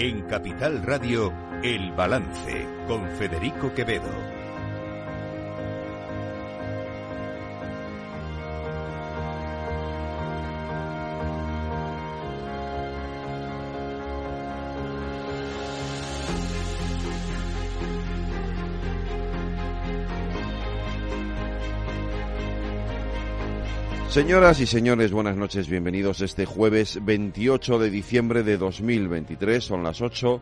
En Capital Radio, El Balance, con Federico Quevedo. Señoras y señores, buenas noches, bienvenidos este jueves 28 de diciembre de 2023, son las 8,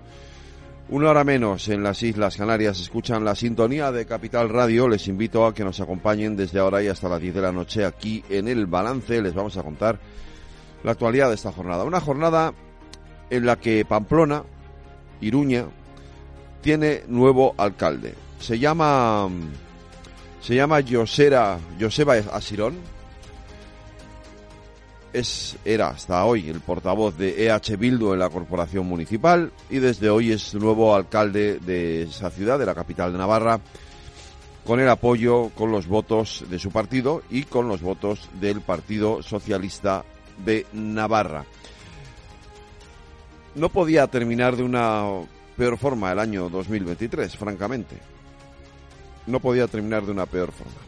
una hora menos en las Islas Canarias, escuchan la sintonía de Capital Radio, les invito a que nos acompañen desde ahora y hasta las 10 de la noche aquí en el balance, les vamos a contar la actualidad de esta jornada, una jornada en la que Pamplona, Iruña, tiene nuevo alcalde, se llama, se llama Josera, Joseba Asirón, es, era hasta hoy el portavoz de EH Bildu en la corporación municipal y desde hoy es nuevo alcalde de esa ciudad, de la capital de Navarra, con el apoyo, con los votos de su partido y con los votos del Partido Socialista de Navarra. No podía terminar de una peor forma el año 2023, francamente. No podía terminar de una peor forma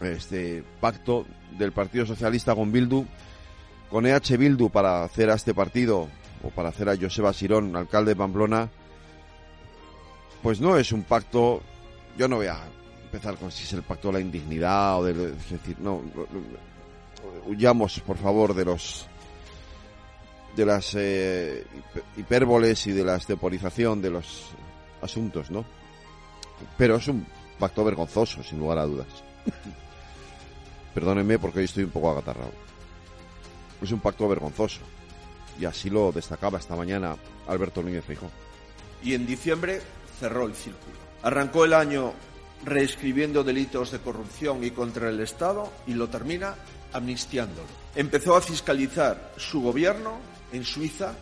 este pacto del Partido Socialista con Bildu, con EH Bildu para hacer a este partido o para hacer a Joseba Sirón, alcalde de Pamplona, pues no es un pacto, yo no voy a empezar con si es el pacto de la indignidad o de, es decir, no, huyamos por favor de los de las eh, hipérboles y de la esteporización de los asuntos, ¿no? Pero es un pacto vergonzoso, sin lugar a dudas. Perdónenme porque hoy estoy un poco agatarrado. Es un pacto vergonzoso. Y así lo destacaba esta mañana Alberto Núñez Feijóo. Y en diciembre cerró el círculo. Arrancó el año reescribiendo delitos de corrupción y contra el Estado y lo termina amnistiándolo. Empezó a fiscalizar su gobierno en Suiza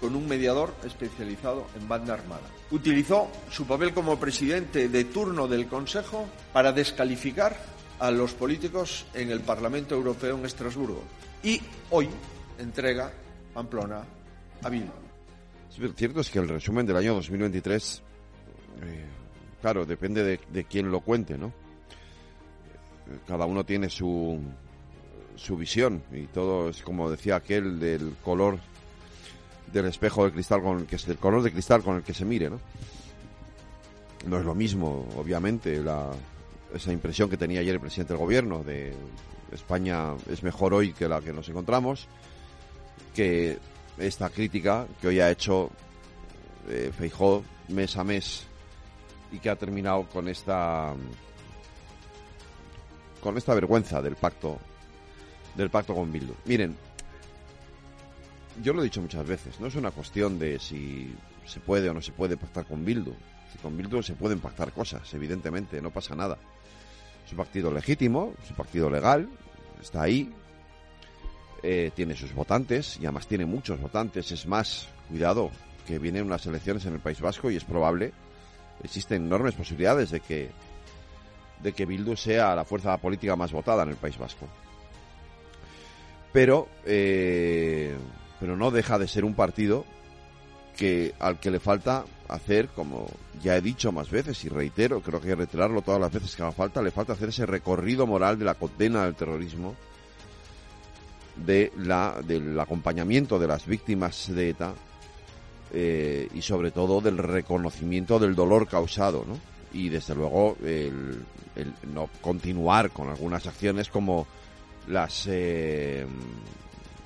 con un mediador especializado en banda armada. Utilizó su papel como presidente de turno del Consejo para descalificar a los políticos en el Parlamento Europeo en Estrasburgo. Y hoy entrega Pamplona a Bildu. cierto es que el resumen del año 2023, eh, claro, depende de, de quién lo cuente, ¿no? Cada uno tiene su, su visión y todo es como decía aquel del color del espejo de cristal con el que del color de cristal con el que se mire, ¿no? No es lo mismo, obviamente, la, esa impresión que tenía ayer el presidente del gobierno de España es mejor hoy que la que nos encontramos, que esta crítica que hoy ha hecho eh, Feijó mes a mes y que ha terminado con esta con esta vergüenza del pacto del pacto con Bildu. Miren, yo lo he dicho muchas veces, no es una cuestión de si se puede o no se puede pactar con Bildu. Si con Bildu se pueden pactar cosas, evidentemente, no pasa nada. Es un partido legítimo, es un partido legal, está ahí, eh, tiene sus votantes y además tiene muchos votantes. Es más, cuidado, que vienen unas elecciones en el País Vasco y es probable, existen enormes posibilidades de que de que Bildu sea la fuerza política más votada en el País Vasco. Pero, eh, pero no deja de ser un partido que al que le falta hacer, como ya he dicho más veces y reitero, creo que hay que reiterarlo todas las veces que haga falta, le falta hacer ese recorrido moral de la condena del terrorismo, de la, del acompañamiento de las víctimas de ETA eh, y sobre todo del reconocimiento del dolor causado, ¿no? Y desde luego el, no continuar con algunas acciones como las eh,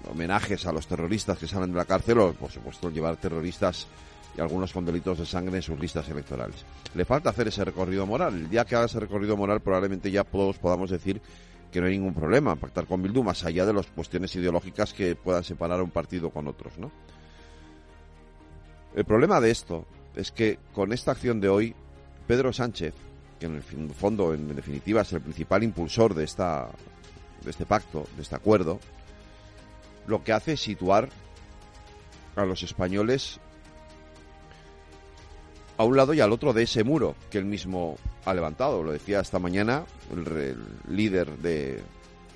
homenajes a los terroristas que salen de la cárcel o por supuesto llevar terroristas y algunos con delitos de sangre en sus listas electorales. Le falta hacer ese recorrido moral. El día que haga ese recorrido moral probablemente ya todos podamos decir que no hay ningún problema pactar con Bildu más allá de las cuestiones ideológicas que puedan separar a un partido con otros, ¿no? El problema de esto es que con esta acción de hoy, Pedro Sánchez, que en el fondo, en definitiva, es el principal impulsor de esta de este pacto, de este acuerdo, lo que hace es situar a los españoles a un lado y al otro de ese muro que él mismo ha levantado. Lo decía esta mañana el, líder de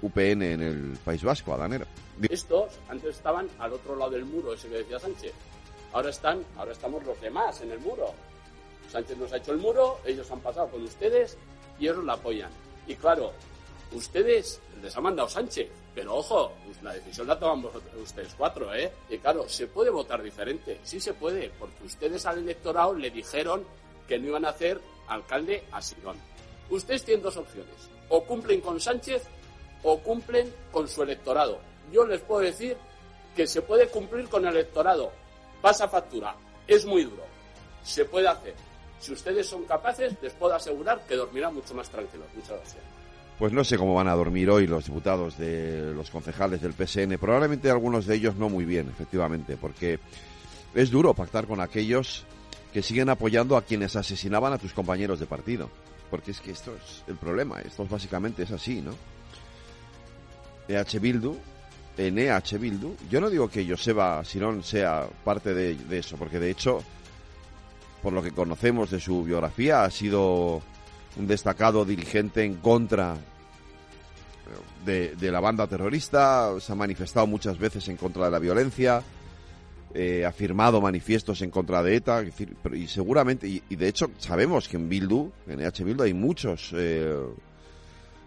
UPN en el País Vasco, Adanero. Estos antes estaban al otro lado del muro, ese que decía Sánchez. Ahora están, ahora estamos los demás en el muro. Sánchez nos ha hecho el muro, ellos han pasado con ustedes y ellos la apoyan. Y claro, ustedes les ha mandado Sánchez, pero ojo, la decisión la toman ustedes cuatro, ¿eh? Y claro, se puede votar diferente, sí se puede, porque ustedes al electorado le dijeron que no iban a hacer alcalde a Sirón. Ustedes tienen dos opciones, o cumplen con Sánchez o cumplen con su electorado. Yo les puedo decir que se puede cumplir con el electorado, pasa factura, es muy duro, se puede hacer. Si ustedes son capaces, les puedo asegurar que dormirán mucho más tranquilos. Muchas gracias. Pues no sé cómo van a dormir hoy los diputados de los concejales del PSN. Probablemente algunos de ellos no muy bien, efectivamente, porque es duro pactar con aquellos que siguen apoyando a quienes asesinaban a tus compañeros de partido. Porque es que esto es el problema, esto básicamente es así, ¿no? EH Bildu, en EH Bildu, yo no digo que Joseba Sirón sea parte de eso, porque de hecho, por lo que conocemos de su biografía, ha sido un destacado dirigente en contra de, la banda terrorista, se ha manifestado muchas veces en contra de la violencia, eh, ha firmado manifiestos en contra de ETA, y seguramente, y, de hecho sabemos que en Bildu, en EH Bildu, hay muchos eh,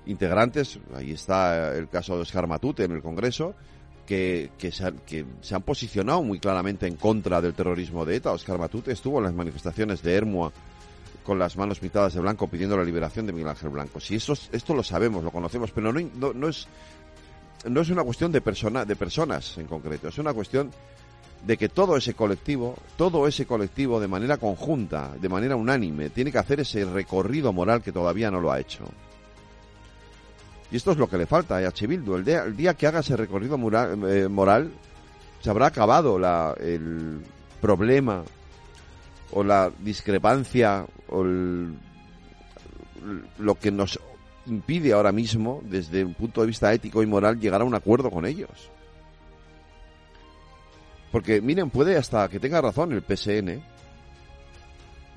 integrantes, ahí está el caso de Oscar Matute en el Congreso, que, que, se, que, se, han posicionado muy claramente en contra del terrorismo de ETA. Oscar Matute estuvo en las manifestaciones de Hermua con las manos pintadas de blanco pidiendo la liberación de Miguel Ángel Blanco. Si eso, esto lo sabemos, lo conocemos, pero no, no, es no es una cuestión de persona, de personas en concreto, es una cuestión de que todo ese colectivo, todo ese colectivo de manera conjunta, de manera unánime, tiene que hacer ese recorrido moral que todavía no lo ha hecho. Y esto es lo que le falta a H. Bildu. El día, el día que haga ese recorrido moral, eh, moral se habrá acabado la, el problema o la discrepancia lo que nos impide ahora mismo, desde un punto de vista ético y moral, llegar a un acuerdo con ellos. Porque, miren, puede hasta que tenga razón el PSN,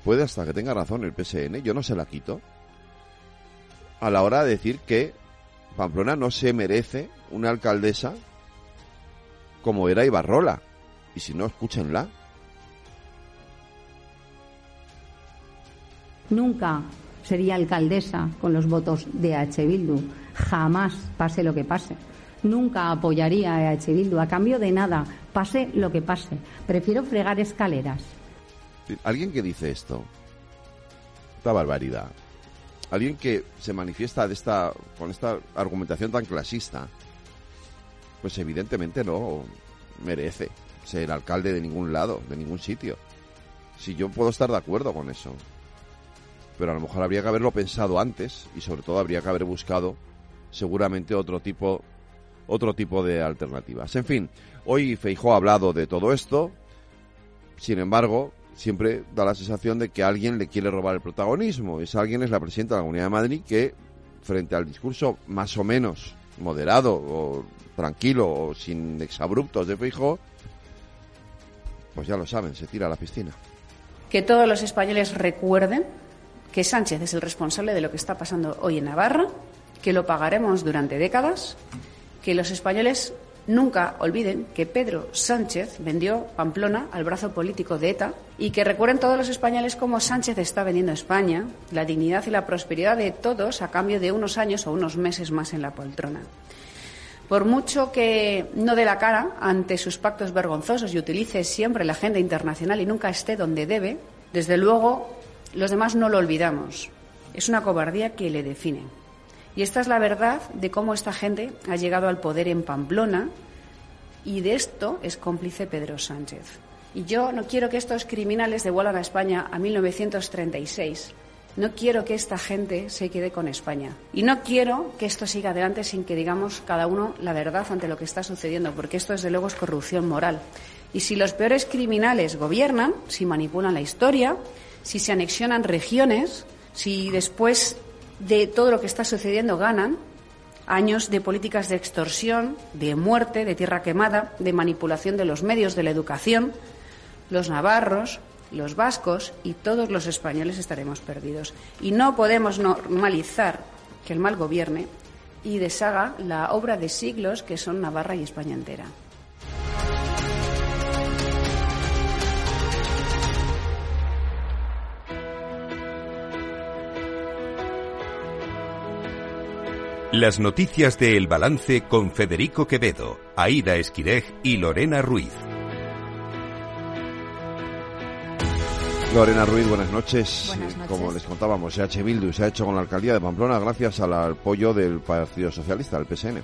puede hasta que tenga razón el PSN, yo no se la quito, a la hora de decir que Pamplona no se merece una alcaldesa como era Ibarrola. Y si no, escúchenla. Nunca sería alcaldesa con los votos de H. Bildu. Jamás, pase lo que pase. Nunca apoyaría a H. Bildu a cambio de nada, pase lo que pase. Prefiero fregar escaleras. Alguien que dice esto, esta barbaridad, alguien que se manifiesta de esta, con esta argumentación tan clasista, pues evidentemente no merece ser alcalde de ningún lado, de ningún sitio. Si yo puedo estar de acuerdo con eso pero a lo mejor habría que haberlo pensado antes y sobre todo habría que haber buscado seguramente otro tipo otro tipo de alternativas. En fin, hoy Feijó ha hablado de todo esto. Sin embargo, siempre da la sensación de que alguien le quiere robar el protagonismo. Ese alguien es la presidenta de la Comunidad de Madrid que frente al discurso más o menos moderado o tranquilo o sin exabruptos de Feijó, pues ya lo saben, se tira a la piscina. Que todos los españoles recuerden que Sánchez es el responsable de lo que está pasando hoy en Navarra, que lo pagaremos durante décadas, que los españoles nunca olviden que Pedro Sánchez vendió Pamplona al brazo político de ETA y que recuerden todos los españoles cómo Sánchez está vendiendo España, la dignidad y la prosperidad de todos a cambio de unos años o unos meses más en la poltrona. Por mucho que no dé la cara ante sus pactos vergonzosos y utilice siempre la agenda internacional y nunca esté donde debe, desde luego los demás no lo olvidamos. Es una cobardía que le define. Y esta es la verdad de cómo esta gente ha llegado al poder en Pamplona y de esto es cómplice Pedro Sánchez. Y yo no quiero que estos criminales devuelvan a España a 1936. No quiero que esta gente se quede con España. Y no quiero que esto siga adelante sin que digamos cada uno la verdad ante lo que está sucediendo, porque esto desde luego es corrupción moral. Y si los peores criminales gobiernan, si manipulan la historia, si se anexionan regiones, si después de todo lo que está sucediendo ganan, años de políticas de extorsión, de muerte, de tierra quemada, de manipulación de los medios de la educación, los navarros, los vascos y todos los españoles estaremos perdidos. Y no podemos normalizar que el mal gobierne y deshaga la obra de siglos que son Navarra y España entera. Las noticias de El Balance con Federico Quevedo, Aida Esquirej y Lorena Ruiz. Lorena Ruiz, buenas noches. Buenas noches. Como les contábamos, H. Bildu se ha hecho con la alcaldía de Pamplona gracias al apoyo del Partido Socialista, del PSN.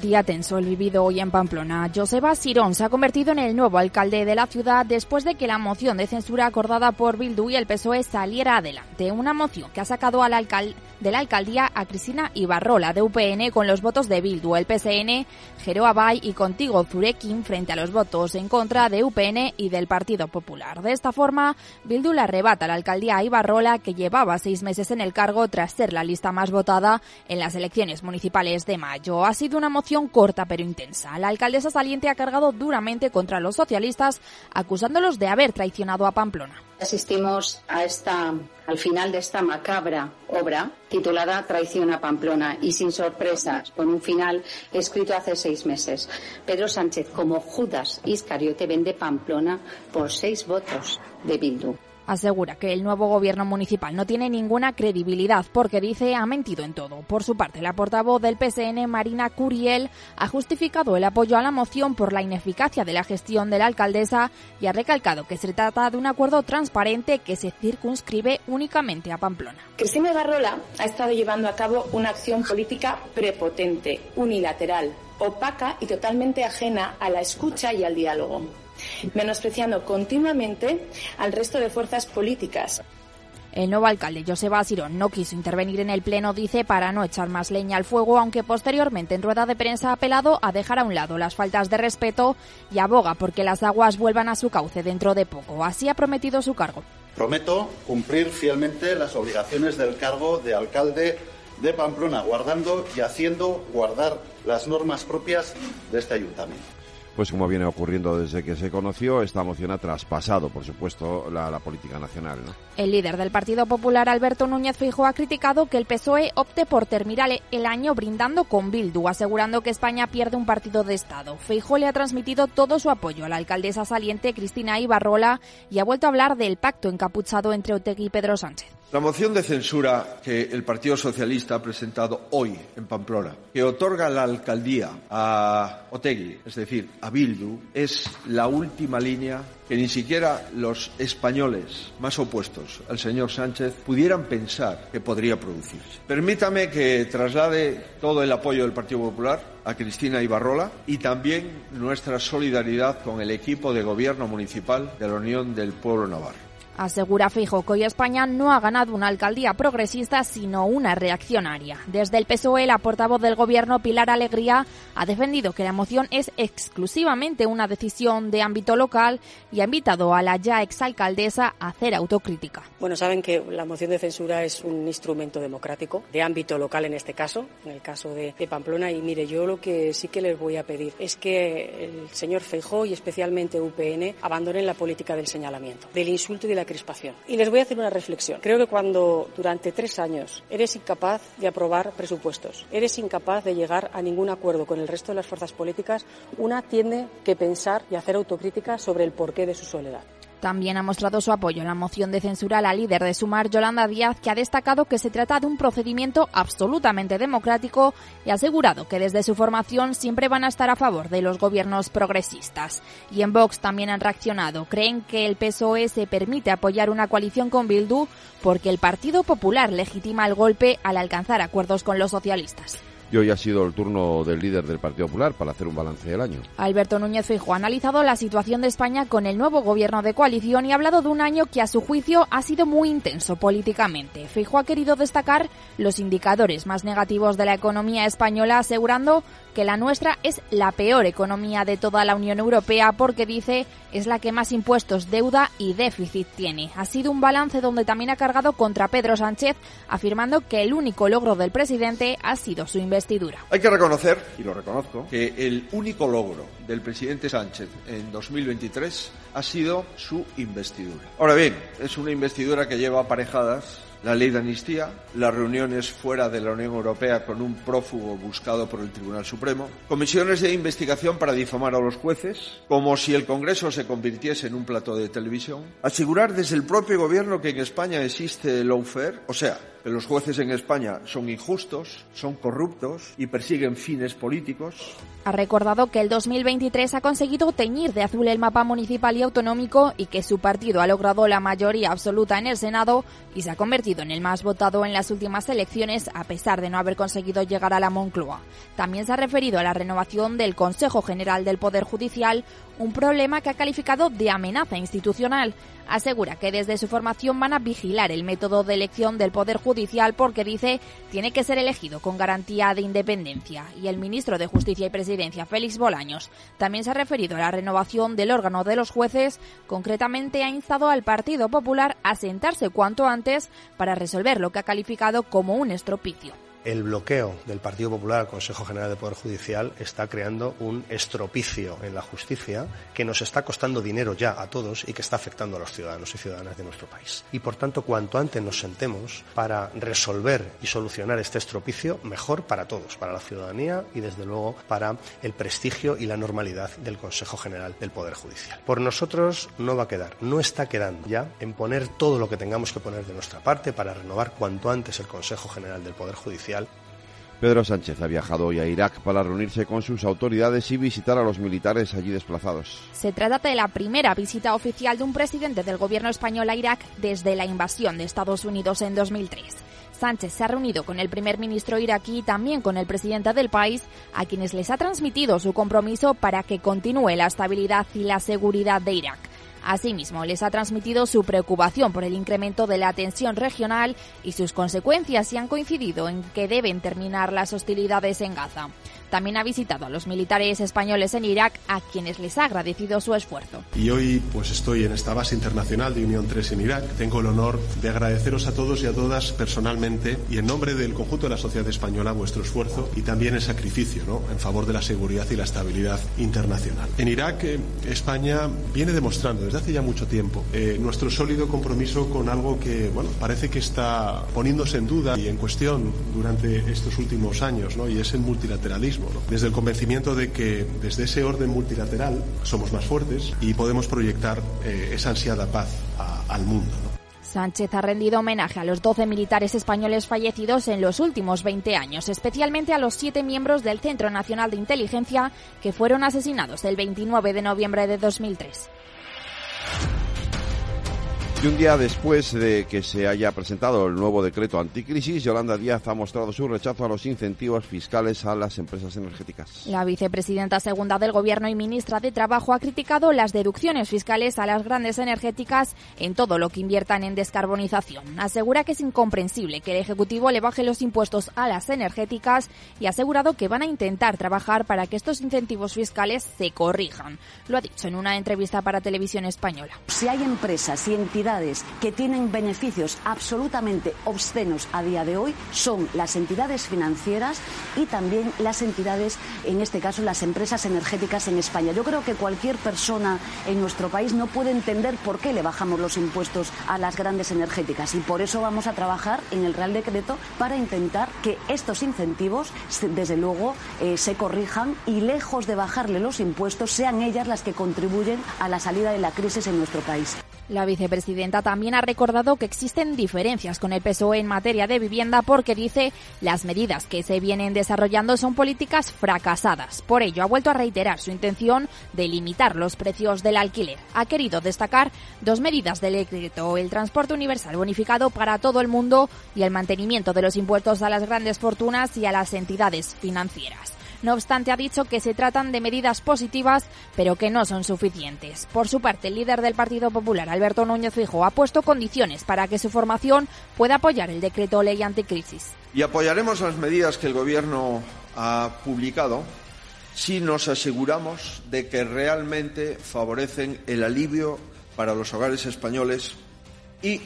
Día tenso el vivido hoy en Pamplona. Joseba Sirón se ha convertido en el nuevo alcalde de la ciudad después de que la moción de censura acordada por Bildu y el PSOE saliera adelante. Una moción que ha sacado al alcal de la alcaldía a Cristina Ibarrola de UPN con los votos de Bildu, el PSN, Jero Abay y Contigo Zurekin frente a los votos en contra de UPN y del Partido Popular. De esta forma, Bildu le arrebata la alcaldía a Ibarrola, que llevaba seis meses en el cargo tras ser la lista más votada en las elecciones municipales de mayo. Ha sido una moción corta pero intensa. La alcaldesa saliente ha cargado duramente contra los socialistas, acusándolos de haber traicionado a Pamplona. Asistimos a esta, al final de esta macabra obra titulada Traición a Pamplona y sin sorpresas, con un final escrito hace seis meses. Pedro Sánchez, como Judas Iscariote, vende Pamplona por seis votos de Bildu. Asegura que el nuevo gobierno municipal no tiene ninguna credibilidad porque dice ha mentido en todo. Por su parte, la portavoz del PSN, Marina Curiel, ha justificado el apoyo a la moción por la ineficacia de la gestión de la alcaldesa y ha recalcado que se trata de un acuerdo transparente que se circunscribe únicamente a Pamplona. Cristina Barrola ha estado llevando a cabo una acción política prepotente, unilateral, opaca y totalmente ajena a la escucha y al diálogo menospreciando continuamente al resto de fuerzas políticas. El nuevo alcalde, Joseba Sirón, no quiso intervenir en el pleno, dice, para no echar más leña al fuego, aunque posteriormente en rueda de prensa ha apelado a dejar a un lado las faltas de respeto y aboga porque las aguas vuelvan a su cauce dentro de poco. Así ha prometido su cargo. Prometo cumplir fielmente las obligaciones del cargo de alcalde de Pamplona, guardando y haciendo guardar las normas propias de este ayuntamiento pues como viene ocurriendo desde que se conoció, esta moción ha traspasado, por supuesto, la, política nacional. El líder del Partido Popular, Alberto Núñez Fijo, ha criticado que el PSOE opte por terminar el año brindando con Bildu, asegurando que España pierde un partido de Estado. Fijo le ha transmitido todo su apoyo a la alcaldesa saliente Cristina Ibarrola y ha vuelto a hablar del pacto encapuchado entre Otegui y Pedro Sánchez. La moción de censura que el Partido Socialista ha presentado hoy en Pamplona, que otorga la alcaldía a Otegui, es decir, a Bildu, es la última línea que ni siquiera los españoles más opuestos al señor Sánchez pudieran pensar que podría producirse. Permítame que traslade todo el apoyo del Partido Popular a Cristina Ibarrola y también nuestra solidaridad con el equipo de gobierno municipal de la Unión del Pueblo Navarro. Asegura Fijo que hoy España no ha ganado una alcaldía progresista, sino una reaccionaria. Desde el PSOE, la portavoz del gobierno, Pilar Alegría, ha defendido que la moción es exclusivamente una decisión de ámbito local y ha invitado a la ya exalcaldesa a hacer autocrítica. Bueno, saben que la moción de censura es un instrumento democrático, de ámbito local en este caso, en el caso de, de Pamplona. Y mire, yo lo que sí que les voy a pedir es que el señor Feijó y especialmente UPN abandonen la política del señalamiento, del insulto y de la Y les voy a hacer una reflexión. Creo que cuando durante tres años eres incapaz de aprobar presupuestos, eres incapaz de llegar a ningún acuerdo con el resto de las fuerzas políticas, una tiene que pensar y hacer autocrítica sobre el porqué de su soledad. También ha mostrado su apoyo en la moción de censura a la líder de Sumar, Yolanda Díaz, que ha destacado que se trata de un procedimiento absolutamente democrático y ha asegurado que desde su formación siempre van a estar a favor de los gobiernos progresistas. Y en Vox también han reaccionado. Creen que el PSOE se permite apoyar una coalición con Bildu porque el Partido Popular legitima el golpe al alcanzar acuerdos con los socialistas. Y hoy ha sido el turno del líder del Partido Popular para hacer un balance del año. Alberto Núñez Feijóo ha analizado la situación de España con el nuevo gobierno de coalición y ha hablado de un año que a su juicio ha sido muy intenso políticamente. Feijóo ha querido destacar los indicadores más negativos de la economía española asegurando que la nuestra es la peor economía de toda la Unión Europea porque dice es la que más impuestos, deuda y déficit tiene. Ha sido un balance donde también ha cargado contra Pedro Sánchez afirmando que el único logro del presidente ha sido su investigación hay que reconocer, y lo reconozco, que el único logro del presidente Sánchez en 2023 ha sido su investidura. Ahora bien, es una investidura que lleva aparejadas la ley de amnistía, las reuniones fuera de la Unión Europea con un prófugo buscado por el Tribunal Supremo, comisiones de investigación para difamar a los jueces, como si el Congreso se convirtiese en un plato de televisión, asegurar desde el propio gobierno que en España existe el lawfare, o sea, los jueces en España son injustos, son corruptos y persiguen fines políticos. Ha recordado que el 2023 ha conseguido teñir de azul el mapa municipal y autonómico y que su partido ha logrado la mayoría absoluta en el Senado y se ha convertido en el más votado en las últimas elecciones a pesar de no haber conseguido llegar a la Moncloa. También se ha referido a la renovación del Consejo General del Poder Judicial, un problema que ha calificado de amenaza institucional. Asegura que desde su formación van a vigilar el método de elección del Poder Judicial porque dice tiene que ser elegido con garantía de independencia. Y el ministro de Justicia y Presidencia, Félix Bolaños, también se ha referido a la renovación del órgano de los jueces. Concretamente ha instado al Partido Popular a sentarse cuanto antes para resolver lo que ha calificado como un estropicio el bloqueo del Partido Popular al Consejo General de Poder Judicial está creando un estropicio en la justicia que nos está costando dinero ya a todos y que está afectando a los ciudadanos y ciudadanas de nuestro país. Y por tanto, cuanto antes nos sentemos para resolver y solucionar este estropicio, mejor para todos, para la ciudadanía y desde luego para el prestigio y la normalidad del Consejo General del Poder Judicial. Por nosotros no va a quedar, no está quedando ya en poner todo lo que tengamos que poner de nuestra parte para renovar cuanto antes el Consejo General del Poder Judicial Pedro Sánchez ha viajado hoy a Irak para reunirse con sus autoridades y visitar a los militares allí desplazados. Se trata de la primera visita oficial de un presidente del gobierno español a Irak desde la invasión de Estados Unidos en 2003. Sánchez se ha reunido con el primer ministro iraquí y también con el presidente del país, a quienes les ha transmitido su compromiso para que continúe la estabilidad y la seguridad de Irak. Asimismo, les ha transmitido su preocupación por el incremento de la tensión regional y sus consecuencias y han coincidido en que deben terminar las hostilidades en Gaza. También ha visitado a los militares españoles en Irak, a quienes les ha agradecido su esfuerzo. Y hoy pues estoy en esta base internacional de Unión 3 en Irak. Tengo el honor de agradeceros a todos y a todas personalmente y en nombre del conjunto de la sociedad española vuestro esfuerzo y también el sacrificio ¿no? en favor de la seguridad y la estabilidad internacional. En Irak, eh, España viene demostrando desde hace ya mucho tiempo eh, nuestro sólido compromiso con algo que bueno, parece que está poniéndose en duda y en cuestión durante estos últimos años, ¿no? y es el multilateralismo desde el convencimiento de que desde ese orden multilateral somos más fuertes y podemos proyectar eh, esa ansiada paz al mundo. Sánchez ha rendido homenaje a los 12 militares españoles fallecidos en los últimos 20 años, especialmente a los siete miembros del Centro Nacional de Inteligencia que fueron asesinados el 29 de noviembre de 2003. Y un día después de que se haya presentado el nuevo decreto anticrisis, Yolanda Díaz ha mostrado su rechazo a los incentivos fiscales a las empresas energéticas. La vicepresidenta segunda del Gobierno y ministra de Trabajo ha criticado las deducciones fiscales a las grandes energéticas en todo lo que inviertan en descarbonización. Asegura que es incomprensible que el Ejecutivo le baje los impuestos a las energéticas y ha asegurado que van a intentar trabajar para que estos incentivos fiscales se corrijan. Lo ha dicho en una entrevista para Televisión Española. Si hay empresas y entidades que tienen beneficios absolutamente obscenos a día de hoy son las entidades financieras y también las entidades, en este caso las empresas energéticas en España. Yo creo que cualquier persona en nuestro país no puede entender por qué le bajamos los impuestos a las grandes energéticas y por eso vamos a trabajar en el Real Decreto para intentar que estos incentivos, desde luego, eh, se corrijan y lejos de bajarle los impuestos, sean ellas las que contribuyen a la salida de la crisis en nuestro país. La vicepresidenta también ha recordado que existen diferencias con el PSOE en materia de vivienda porque dice las medidas que se vienen desarrollando son políticas fracasadas. Por ello ha vuelto a reiterar su intención de limitar los precios del alquiler. Ha querido destacar dos medidas del decreto, el transporte universal bonificado para todo el mundo y el mantenimiento de los impuestos a las grandes fortunas y a las entidades financieras. No obstante, ha dicho que se tratan de medidas positivas, pero que no son suficientes. Por su parte, el líder del Partido Popular, Alberto Núñez Fijo, ha puesto condiciones para que su formación pueda apoyar el decreto ley anticrisis. Y apoyaremos las medidas que el Gobierno ha publicado si nos aseguramos de que realmente favorecen el alivio para los hogares españoles y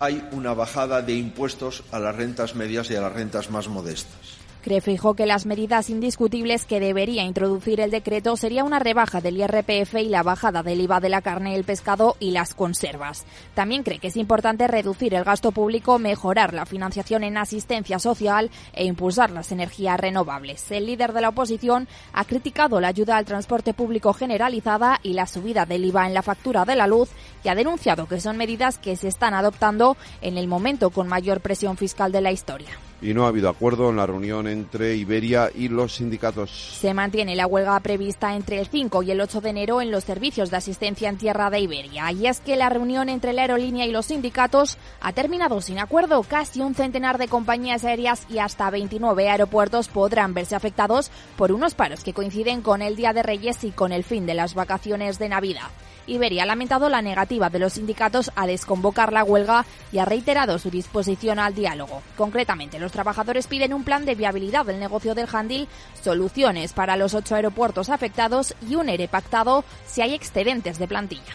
hay una bajada de impuestos a las rentas medias y a las rentas más modestas. Cree Feijóo que las medidas indiscutibles que debería introducir el decreto sería una rebaja del IRPF y la bajada del IVA de la carne, el pescado y las conservas. También cree que es importante reducir el gasto público, mejorar la financiación en asistencia social e impulsar las energías renovables. El líder de la oposición ha criticado la ayuda al transporte público generalizada y la subida del IVA en la factura de la luz y ha denunciado que son medidas que se están adoptando en el momento con mayor presión fiscal de la historia y no ha habido acuerdo en la reunión entre Iberia y los sindicatos. Se mantiene la huelga prevista entre el 5 y el 8 de enero en los servicios de asistencia en tierra de Iberia. Y es que la reunión entre la aerolínea y los sindicatos ha terminado sin acuerdo. Casi un centenar de compañías aéreas y hasta 29 aeropuertos podrán verse afectados por unos paros que coinciden con el Día de Reyes y con el fin de las vacaciones de Navidad. Iberia ha lamentado la negativa de los sindicatos a desconvocar la huelga y ha reiterado su disposición al diálogo. Concretamente, los trabajadores piden un plan de viabilidad del negocio del handil, soluciones para los ocho aeropuertos afectados y un ERE pactado si hay excedentes de plantilla.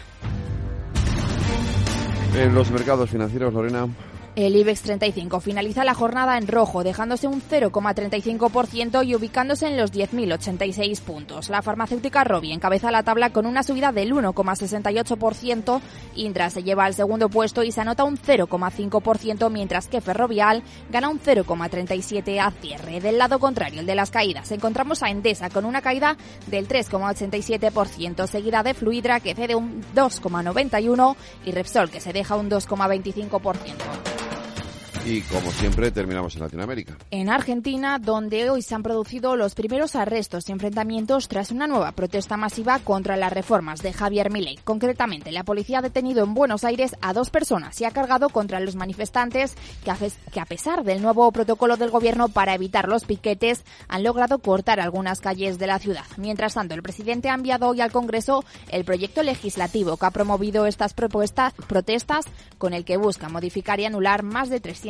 En los mercados financieros, Lorena. El IBEX 35 finaliza la jornada en rojo, dejándose un 0,35% y ubicándose en los 10.086 puntos. La farmacéutica Robi encabeza la tabla con una subida del 1,68%. Indra se lleva al segundo puesto y se anota un 0,5%, mientras que Ferrovial gana un 0,37% a cierre. Del lado contrario, el de las caídas, encontramos a Endesa con una caída del 3,87%, seguida de Fluidra que cede un 2,91% y Repsol que se deja un 2,25%. Y como siempre, terminamos en Latinoamérica. En Argentina, donde hoy se han producido los primeros arrestos y enfrentamientos tras una nueva protesta masiva contra las reformas de Javier Milei. Concretamente, la policía ha detenido en Buenos Aires a dos personas y ha cargado contra los manifestantes que a, pesar del nuevo protocolo del gobierno para evitar los piquetes, han logrado cortar algunas calles de la ciudad. Mientras tanto, el presidente ha enviado hoy al Congreso el proyecto legislativo que ha promovido estas propuestas, protestas con el que busca modificar y anular más de 300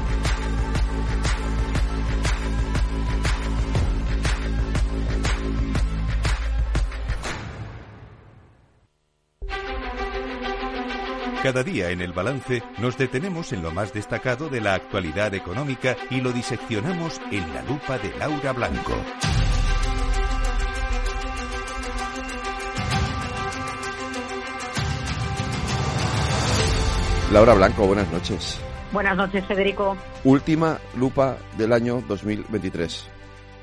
Cada día en el balance nos detenemos en lo más destacado de la actualidad económica y lo diseccionamos en la lupa de Laura Blanco. Laura Blanco, buenas noches. Buenas noches, Federico. Última lupa del año 2023.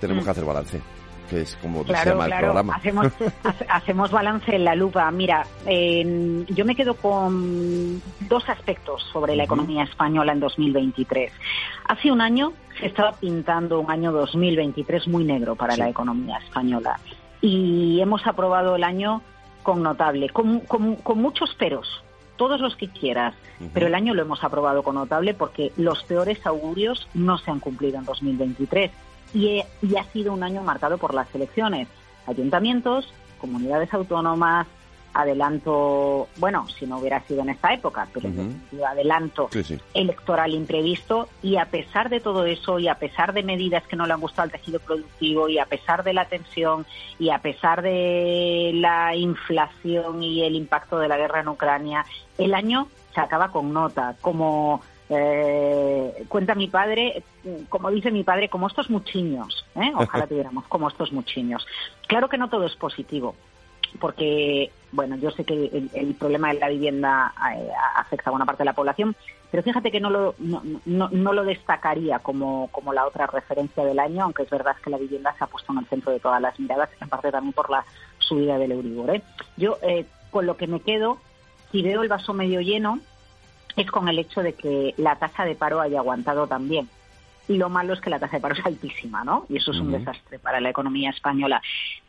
Tenemos mm. que hacer balance que es como se llama el programa. Hacemos, hacemos balance en la lupa. Mira, yo me quedo con dos aspectos sobre la economía española en 2023. Hace un año se estaba pintando un año 2023 muy negro para la economía española y hemos aprobado el año con notable, con, con, muchos peros, todos los que quieras, pero el año lo hemos aprobado con notable porque los peores augurios no se han cumplido en 2023 y, ha sido un año marcado por las elecciones. Ayuntamientos, comunidades autónomas, adelanto, bueno, si no hubiera sido en esta época, pero adelanto electoral imprevisto y a pesar de todo eso y a pesar de medidas que no le han gustado al tejido productivo y a pesar de la tensión y a pesar de la inflación y el impacto de la guerra en Ucrania, el año se acaba con nota, como eh, cuenta mi padre, como dice mi padre, como estos muchiños. ¿eh? Ojalá tuviéramos como estos muchiños. Claro que no todo es positivo, porque, bueno, yo sé que el, problema de la vivienda eh, afecta a buena parte de la población, pero fíjate que no lo, no, no, lo destacaría como, como la otra referencia del año, aunque es verdad que la vivienda se ha puesto en el centro de todas las miradas, en parte también por la subida del Euribor. ¿eh? Yo, con lo que me quedo, si veo el vaso medio lleno, es con el hecho de que la tasa de paro haya aguantado también. Y lo malo es que la tasa de paro es altísima, ¿no? Y eso es un desastre para la economía española.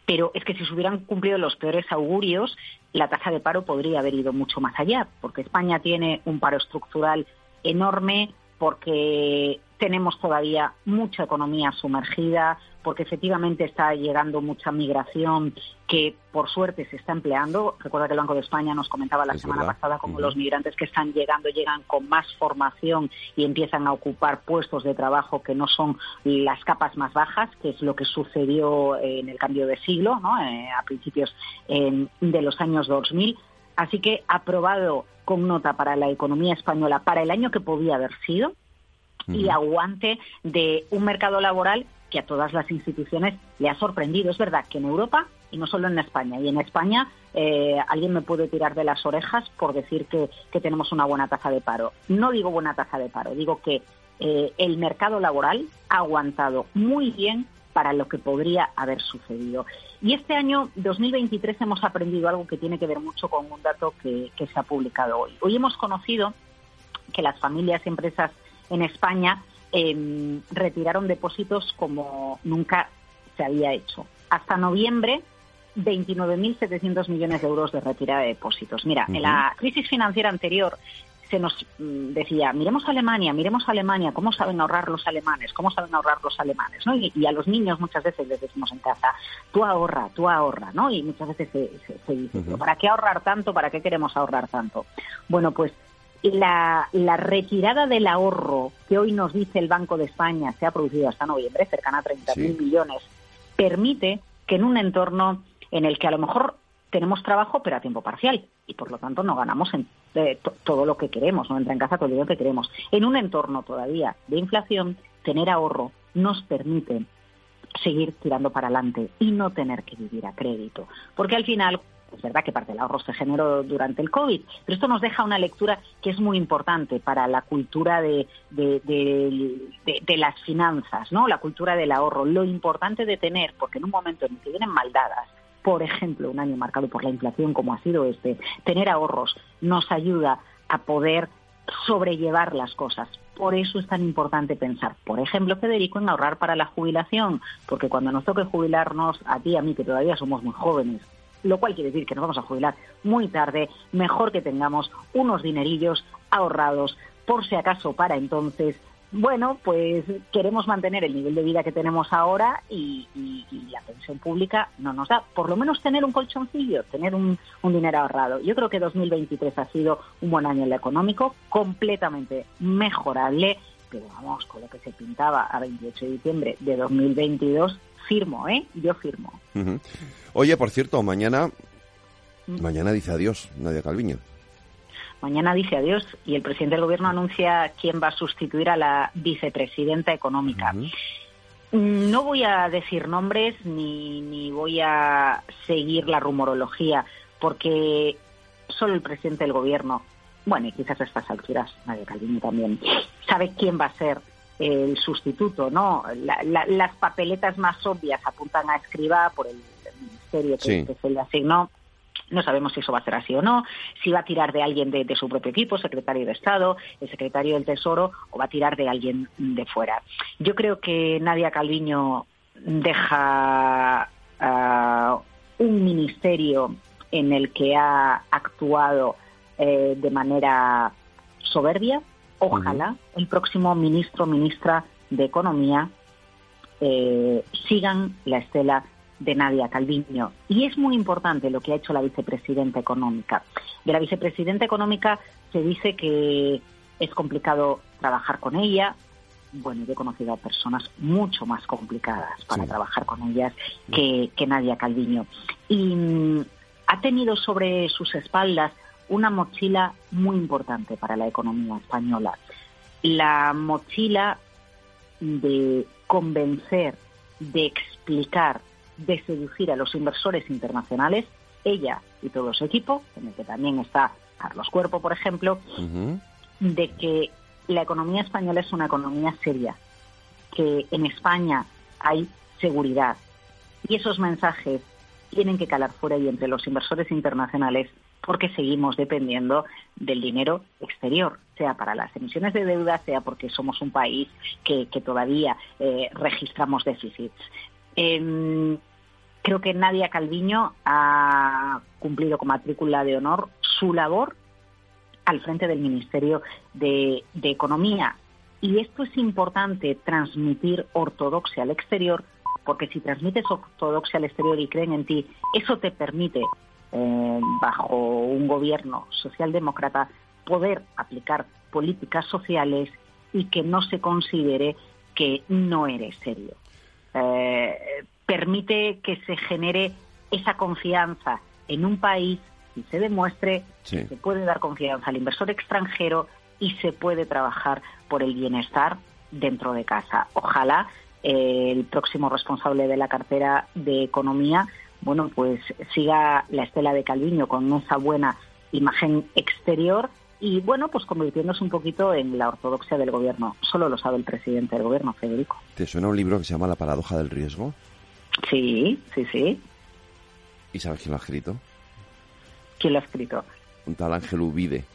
Pero es que si se hubieran cumplido los peores augurios, la tasa de paro podría haber ido mucho más allá, porque España tiene un paro estructural enorme, porque tenemos todavía mucha economía sumergida, porque efectivamente está llegando mucha migración que por suerte se está empleando. Recuerda que el Banco de España nos comentaba la semana pasada cómo los migrantes que están llegando llegan con más formación y empiezan a ocupar puestos de trabajo que no son las capas más bajas, que es lo que sucedió en el cambio de siglo, ¿no? Eh, a principios eh, de los años 2000. Así que aprobado con nota para la economía española para el año que podía haber sido y aguante de un mercado laboral que a todas las instituciones le ha sorprendido. Es verdad que en Europa y no solo en España. Y en España eh, alguien me puede tirar de las orejas por decir que, tenemos una buena tasa de paro. No digo buena tasa de paro, digo que eh, el mercado laboral ha aguantado muy bien para lo que podría haber sucedido. Y este año 2023 hemos aprendido algo que tiene que ver mucho con un dato que, se ha publicado hoy. Hoy hemos conocido que las familias y empresas en España em, retiraron depósitos como nunca se había hecho. Hasta noviembre 29.700 millones de euros de retirada de depósitos. Mira, en la crisis financiera anterior se nos mm, decía, miremos a Alemania, miremos a Alemania, cómo saben ahorrar los alemanes, cómo saben ahorrar los alemanes, ¿no? Y, a los niños muchas veces les decimos en casa, tú ahorra, tú ahorra, ¿no? Y muchas veces se, dice, ¿para qué ahorrar tanto? ¿Para qué queremos ahorrar tanto? Bueno, pues la, la, retirada del ahorro que hoy nos dice el Banco de España se ha producido hasta noviembre, cercana a 30.000 millones, permite que en un entorno en el que a lo mejor tenemos trabajo pero a tiempo parcial y por lo tanto no ganamos en, eh, todo lo que queremos, no entra en casa todo lo que queremos. En un entorno todavía de inflación, tener ahorro nos permite seguir tirando para adelante y no tener que vivir a crédito. Porque al final, es verdad que parte del ahorro se generó durante el COVID, pero esto nos deja una lectura que es muy importante para la cultura de, de, de, las finanzas, ¿no? la cultura del ahorro. Lo importante de tener, porque en un momento en el que vienen maldadas, por ejemplo, un año marcado por la inflación como ha sido este, tener ahorros nos ayuda a poder sobrellevar las cosas. Por eso es tan importante pensar, por ejemplo, Federico, en ahorrar para la jubilación, porque cuando nos toque jubilarnos, a ti a mí, que todavía somos muy jóvenes, lo cual quiere decir que nos vamos a jubilar muy tarde, mejor que tengamos unos dinerillos ahorrados por si acaso para entonces bueno, pues queremos mantener el nivel de vida que tenemos ahora y, la pensión pública no nos da. Por lo menos tener un colchoncillo, tener un, dinero ahorrado. Yo creo que 2023 ha sido un buen año en económico, completamente mejorable, pero vamos, con lo que se pintaba a 28 de diciembre de 2022, firmo, ¿eh? Yo firmo. Oye, por cierto, mañana, mm. mañana dice adiós Nadia Calviño. Mañana dice adiós y el presidente del gobierno anuncia quién va a sustituir a la vicepresidenta económica. No voy a decir nombres ni, ni voy a seguir la rumorología, porque solo el presidente del gobierno, bueno, y quizás a estas alturas, Nadia Calvini también, sabe quién va a ser el sustituto, ¿no? las papeletas más obvias apuntan a Escriba por el ministerio que se le asignó no sabemos si eso va a ser así o no, si va a tirar de alguien de, su propio equipo, secretario de Estado, el secretario del Tesoro, o va a tirar de alguien de fuera. Yo creo que Nadia Calviño deja ah, un ministerio en el que ha actuado eh, de manera soberbia. Ojalá el próximo ministro o ministra de Economía eh, sigan la estela de Nadia Calviño. Y es muy importante lo que ha hecho la vicepresidenta económica. De la vicepresidenta económica se dice que es complicado trabajar con ella. Bueno, yo he conocido a personas mucho más complicadas para trabajar con ellas que, que Nadia Calviño. Y mm, ha tenido sobre sus espaldas una mochila muy importante para la economía española. La mochila de convencer, de explicar de seducir a los inversores internacionales, ella y todo su equipo, en el que también está Carlos Cuerpo, por ejemplo, de que la economía española es una economía seria, que en España hay seguridad. Y esos mensajes tienen que calar fuera y entre los inversores internacionales porque seguimos dependiendo del dinero exterior, sea para las emisiones de deuda, sea porque somos un país que, todavía eh, registramos déficits. Em, creo que Nadia Calviño ha cumplido con matrícula de honor su labor al frente del Ministerio de, de Economía. Y esto es importante, transmitir ortodoxia al exterior, porque si transmites ortodoxia al exterior y creen en ti, eso te permite eh, bajo un gobierno socialdemócrata, poder aplicar políticas sociales y que no se considere que no eres serio. Eh, permite que se genere esa confianza en un país y se demuestre que se puede dar confianza al inversor extranjero y se puede trabajar por el bienestar dentro de casa. Ojalá eh, el próximo responsable de la cartera de Economía bueno, pues siga la estela de Calviño con esa buena imagen exterior y, bueno, pues convirtiéndose un poquito en la ortodoxia del gobierno. Solo lo sabe el presidente del gobierno, Federico. ¿Te suena un libro que se llama La paradoja del riesgo? Sí, sí, sí. ¿Y sabes quién lo ha escrito? ¿Quién lo ha escrito? Un tal Ángel Ubide.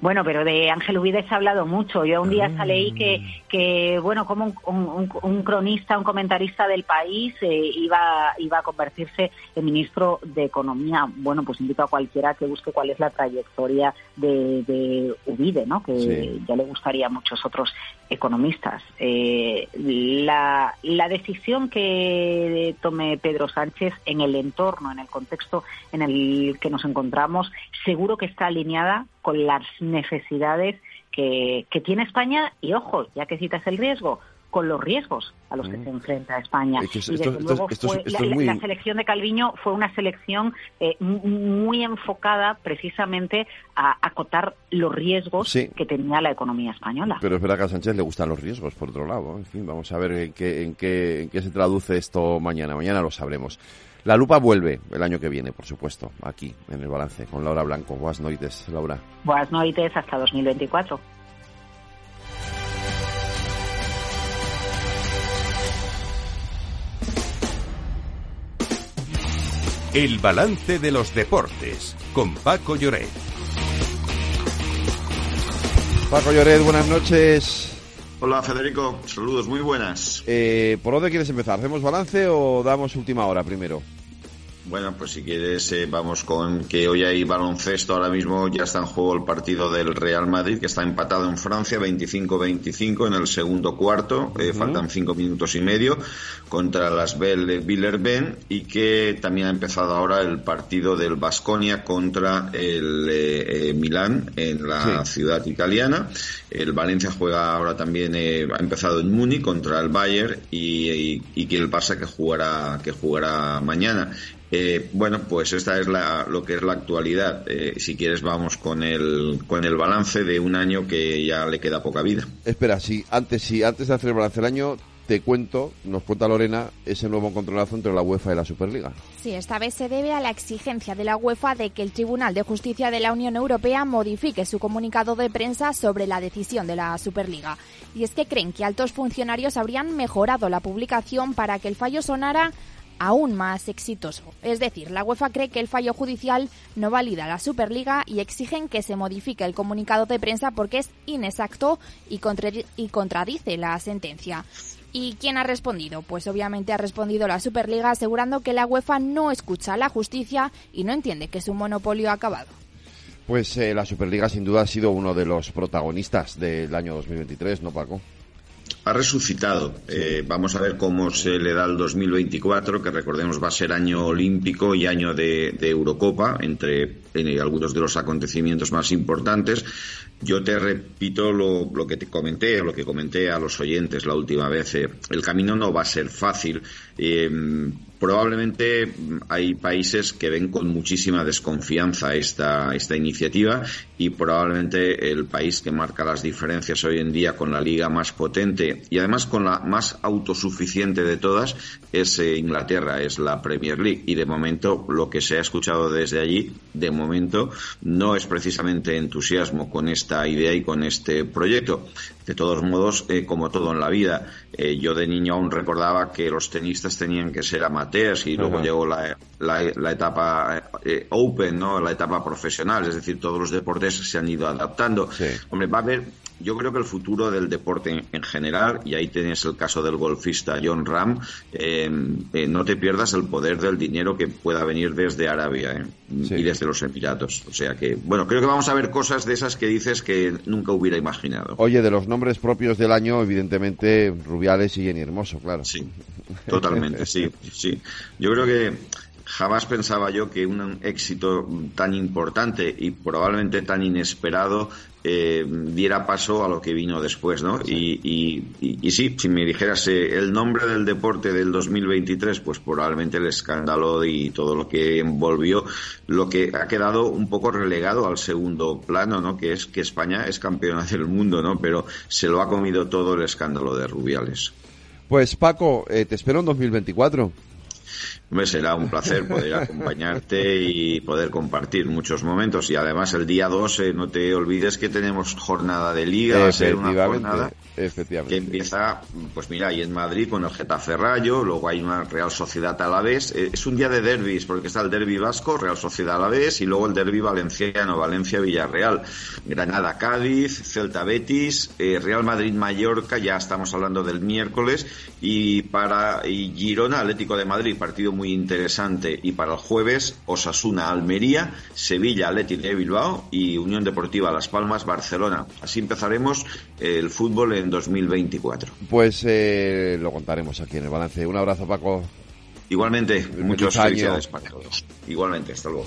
Bueno, pero de Ángel Ubides ha hablado mucho. Yo un día hasta leí que, ah. que bueno, como un, cronista, un comentarista del país eh, iba, iba a convertirse en ministro de Economía. Bueno, pues invito a cualquiera que busque cuál es la trayectoria de, de Ubide, ¿no? Que ya le gustaría a muchos otros economistas. Eh, la, la decisión que tome Pedro Sánchez en el entorno, en el contexto en el que nos encontramos, seguro que está alineada con las necesidades que, que tiene España y, ojo, ya que citas el riesgo, con los riesgos a los que mm. se enfrenta España. y desde luego la, selección de Calviño fue una selección eh, muy enfocada precisamente a acotar los riesgos que tenía la economía española. Pero es verdad que a Sánchez le gustan los riesgos, por otro lado. En fin, vamos a ver en qué, en qué, en qué se traduce esto mañana. Mañana lo sabremos. La lupa vuelve el año que viene, por supuesto, aquí en el balance con Laura Blanco. Buenas noches, Laura. Buenas noches, hasta 2024. El balance de los deportes con Paco Lloret. Paco Lloret, buenas noches. Hola Federico, saludos, muy buenas. Eh, ¿Por dónde quieres empezar? ¿Hacemos balance o damos última hora primero? Bueno, pues si quieres, eh, vamos con que hoy hay baloncesto. Ahora mismo ya está en juego el partido del Real Madrid, que está empatado en Francia, 25-25 en el segundo cuarto. Eh, faltan cinco minutos y medio contra las Bell de Villerben y que también ha empezado ahora el partido del Basconia contra el eh, Milán en la ciudad italiana. El Valencia juega ahora también, ha empezado en Múnich contra el Bayern y, y, que el Barça que jugará, que jugará mañana. Eh, bueno, pues esta es la, lo que es la actualidad. Eh, si quieres, vamos con el, con el balance de un año que ya le queda poca vida. Espera, si antes, si antes de hacer el balance del año, te cuento, nos cuenta Lorena, ese nuevo encontronazo entre la UEFA y la Superliga. Sí, esta vez se debe a la exigencia de la UEFA de que el Tribunal de Justicia de la Unión Europea modifique su comunicado de prensa sobre la decisión de la Superliga. Y es que creen que altos funcionarios habrían mejorado la publicación para que el fallo sonara aún más exitoso. Es decir, la UEFA cree que el fallo judicial no valida la Superliga y exigen que se modifique el comunicado de prensa porque es inexacto y, contradice la sentencia. ¿Y quién ha respondido? Pues obviamente ha respondido la Superliga asegurando que la UEFA no escucha la justicia y no entiende que su monopolio ha acabado. Pues eh, la Superliga sin duda ha sido uno de los protagonistas del año 2023, ¿no, Paco? Ha resucitado. Eh, vamos a ver cómo se le da el 2024, que recordemos va a ser año olímpico y año de, Eurocopa, entre algunos de los acontecimientos más importantes. Yo te repito lo, lo, que te comenté, lo que comenté a los oyentes la última vez. Eh, el camino no va a ser fácil. Eh, probablemente hay países que ven con muchísima desconfianza esta, esta iniciativa y probablemente el país que marca las diferencias hoy en día con la liga más potente y además con la más autosuficiente de todas es eh, Inglaterra, es la Premier League y de momento lo que se ha escuchado desde allí, de momento no es precisamente entusiasmo con esta idea y con este proyecto. De todos modos, eh, como todo en la vida, eh, yo de niño aún recordaba que los tenistas tenían que ser amateurs y luego llegó la, la, etapa eh, open, ¿no? La etapa profesional, es decir, todos los deportes se han ido adaptando. Hombre, va a haber yo creo que el futuro del deporte en, general, y ahí tienes el caso del golfista John Ram, eh, eh, no te pierdas el poder del dinero que pueda venir desde Arabia eh, y desde los Emiratos. O sea que, bueno, creo que vamos a ver cosas de esas que dices que nunca hubiera imaginado. Oye, de los nombres propios del año, evidentemente, Rubiales y Jenny Hermoso, claro. Sí, totalmente, sí, sí. Yo creo que jamás pensaba yo que un éxito tan importante y probablemente tan inesperado eh, diera paso a lo que vino después, ¿no? Y, y, sí, si me dijeras eh, el nombre del deporte del 2023, pues probablemente el escándalo y todo lo que envolvió, lo que ha quedado un poco relegado al segundo plano, ¿no? Que es que España es campeona del mundo, ¿no? Pero se lo ha comido todo el escándalo de Rubiales. Pues Paco, eh, te espero en 2024. Me será un placer poder acompañarte y poder compartir muchos momentos. Y además el día 12, no te olvides que tenemos jornada de liga, va a ser una jornada que empieza, pues mira, ahí en Madrid con el Getafe Rayo, luego hay una Real Sociedad a la vez. Eh, es un día de derbis, porque está el derby vasco, Real Sociedad a la vez, y luego el derby valenciano, Valencia-Villarreal, Granada-Cádiz, Celta-Betis, eh, Real Madrid-Mallorca, ya estamos hablando del miércoles, y para y Girona, Atlético de Madrid, partido muy interesante, y para el jueves, Osasuna-Almería, Sevilla-Atlético de Bilbao y Unión Deportiva Las Palmas, Barcelona. Así empezaremos el fútbol en 2024. Pues eh, lo contaremos aquí en el balance. Un abrazo, Paco. Igualmente, muchos felicidades para todos. Igualmente, hasta luego.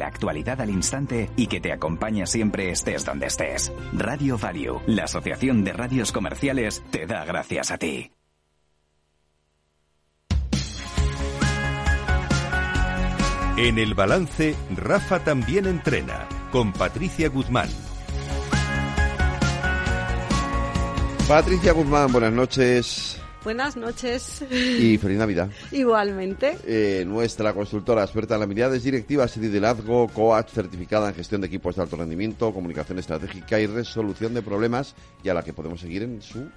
la actualidad al instante y que te acompaña siempre estés donde estés. Radio Value, la Asociación de Radios Comerciales, te da gracias a ti. En el balance, Rafa también entrena, con Patricia Guzmán. Patricia Guzmán, buenas noches. Buenas noches. Y feliz Navidad. Igualmente. Eh, nuestra consultora experta en habilidades directivas y liderazgo, coach certificada en gestión de equipos de alto rendimiento, comunicación estratégica y resolución de problemas, y a la que podemos seguir en su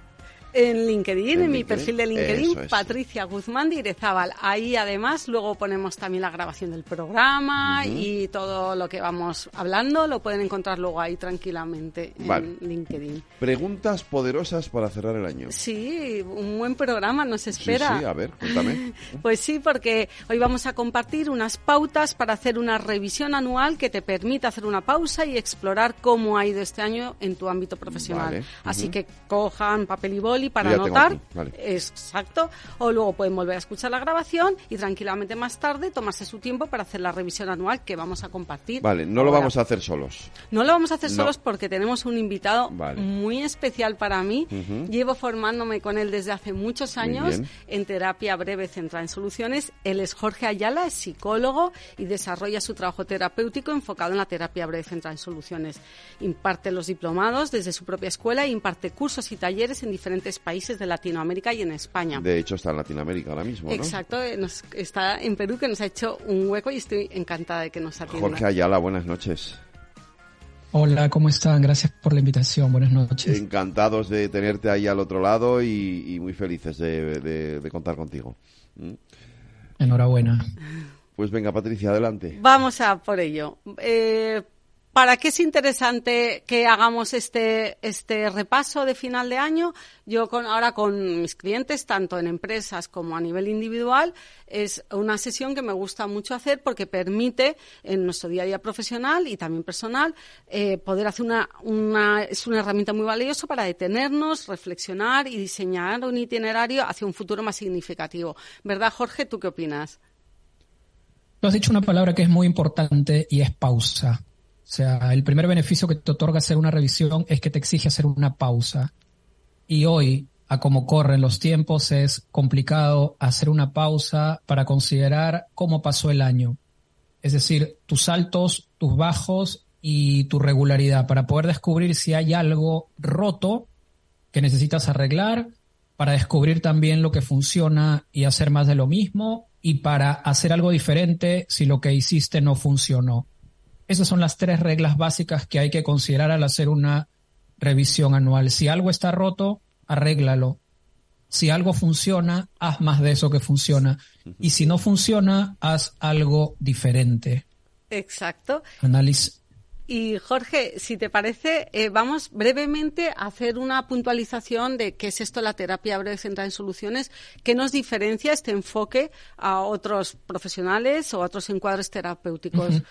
en LinkedIn, en, mi perfil de LinkedIn, Patricia Guzmán Direzábal. Ahí además luego ponemos también la grabación del programa y todo lo que vamos hablando lo pueden encontrar luego ahí tranquilamente en LinkedIn. Preguntas poderosas para cerrar el año. Sí, un buen programa nos espera. Sí, sí a ver, cuéntame. pues sí, porque hoy vamos a compartir unas pautas para hacer una revisión anual que te permita hacer una pausa y explorar cómo ha ido este año en tu ámbito profesional. Así que cojan papel y boli para anotar. Exacto. O luego pueden volver a escuchar la grabación y tranquilamente más tarde tomarse su tiempo para hacer la revisión anual que vamos a compartir. Vale, no lo vamos a hacer solos. No lo vamos a hacer solos porque tenemos un invitado muy especial para mí. Llevo formándome con él desde hace muchos años en terapia breve centrada en soluciones. Él es Jorge Ayala, es psicólogo y desarrolla su trabajo terapéutico enfocado en la terapia breve centrada en soluciones. Imparte los diplomados desde su propia escuela e imparte cursos y talleres en diferentes países de Latinoamérica y en España. De hecho, está en Latinoamérica ahora mismo. ¿no? Exacto, eh, está en Perú que nos ha hecho un hueco y estoy encantada de que nos atienda. Jorge Ayala, buenas noches. Hola, ¿cómo están? Gracias por la invitación. Buenas noches. Encantados de tenerte ahí al otro lado y, muy felices de, contar contigo. ¿Mm? Enhorabuena. Pues venga, Patricia, adelante. Vamos a por ello. Eh, ¿Para qué es interesante que hagamos este, este repaso de final de año? Yo con, ahora con mis clientes, tanto en empresas como a nivel individual, es una sesión que me gusta mucho hacer porque permite en nuestro día a día profesional y también personal eh, poder hacer una, una, es una herramienta muy valiosa para detenernos, reflexionar y diseñar un itinerario hacia un futuro más significativo. ¿Verdad, Jorge? ¿Tú qué opinas? Tú has dicho una palabra que es muy importante y es pausa. O sea, el primer beneficio que te otorga hacer una revisión es que te exige hacer una pausa. Y hoy, a como corren los tiempos, es complicado hacer una pausa para considerar cómo pasó el año. Es decir, tus altos, tus bajos y tu regularidad para poder descubrir si hay algo roto que necesitas arreglar, para descubrir también lo que funciona y hacer más de lo mismo y para hacer algo diferente si lo que hiciste no funcionó. Esas son las tres reglas básicas que hay que considerar al hacer una revisión anual. Si algo está roto, arréglalo. Si algo funciona, haz más de eso que funciona. Y si no funciona, haz algo diferente. Exacto. Análisis. Y Jorge, si te parece, eh, vamos brevemente a hacer una puntualización de qué es esto la terapia breve centrada en soluciones, qué nos diferencia este enfoque a otros profesionales o a otros encuadres terapéuticos.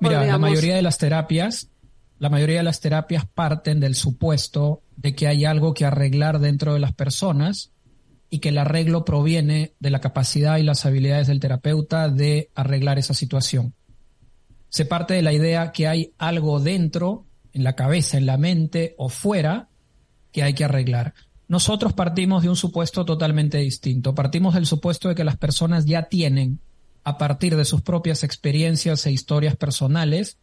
Mira, la mayoría de las terapias, la mayoría de las terapias parten del supuesto de que hay algo que arreglar dentro de las personas y que el arreglo proviene de la capacidad y las habilidades del terapeuta de arreglar esa situación. Se parte de la idea que hay algo dentro, en la cabeza, en la mente o fuera, que hay que arreglar. Nosotros partimos de un supuesto totalmente distinto. Partimos del supuesto de que las personas ya tienen a partir de sus propias experiencias e historias personales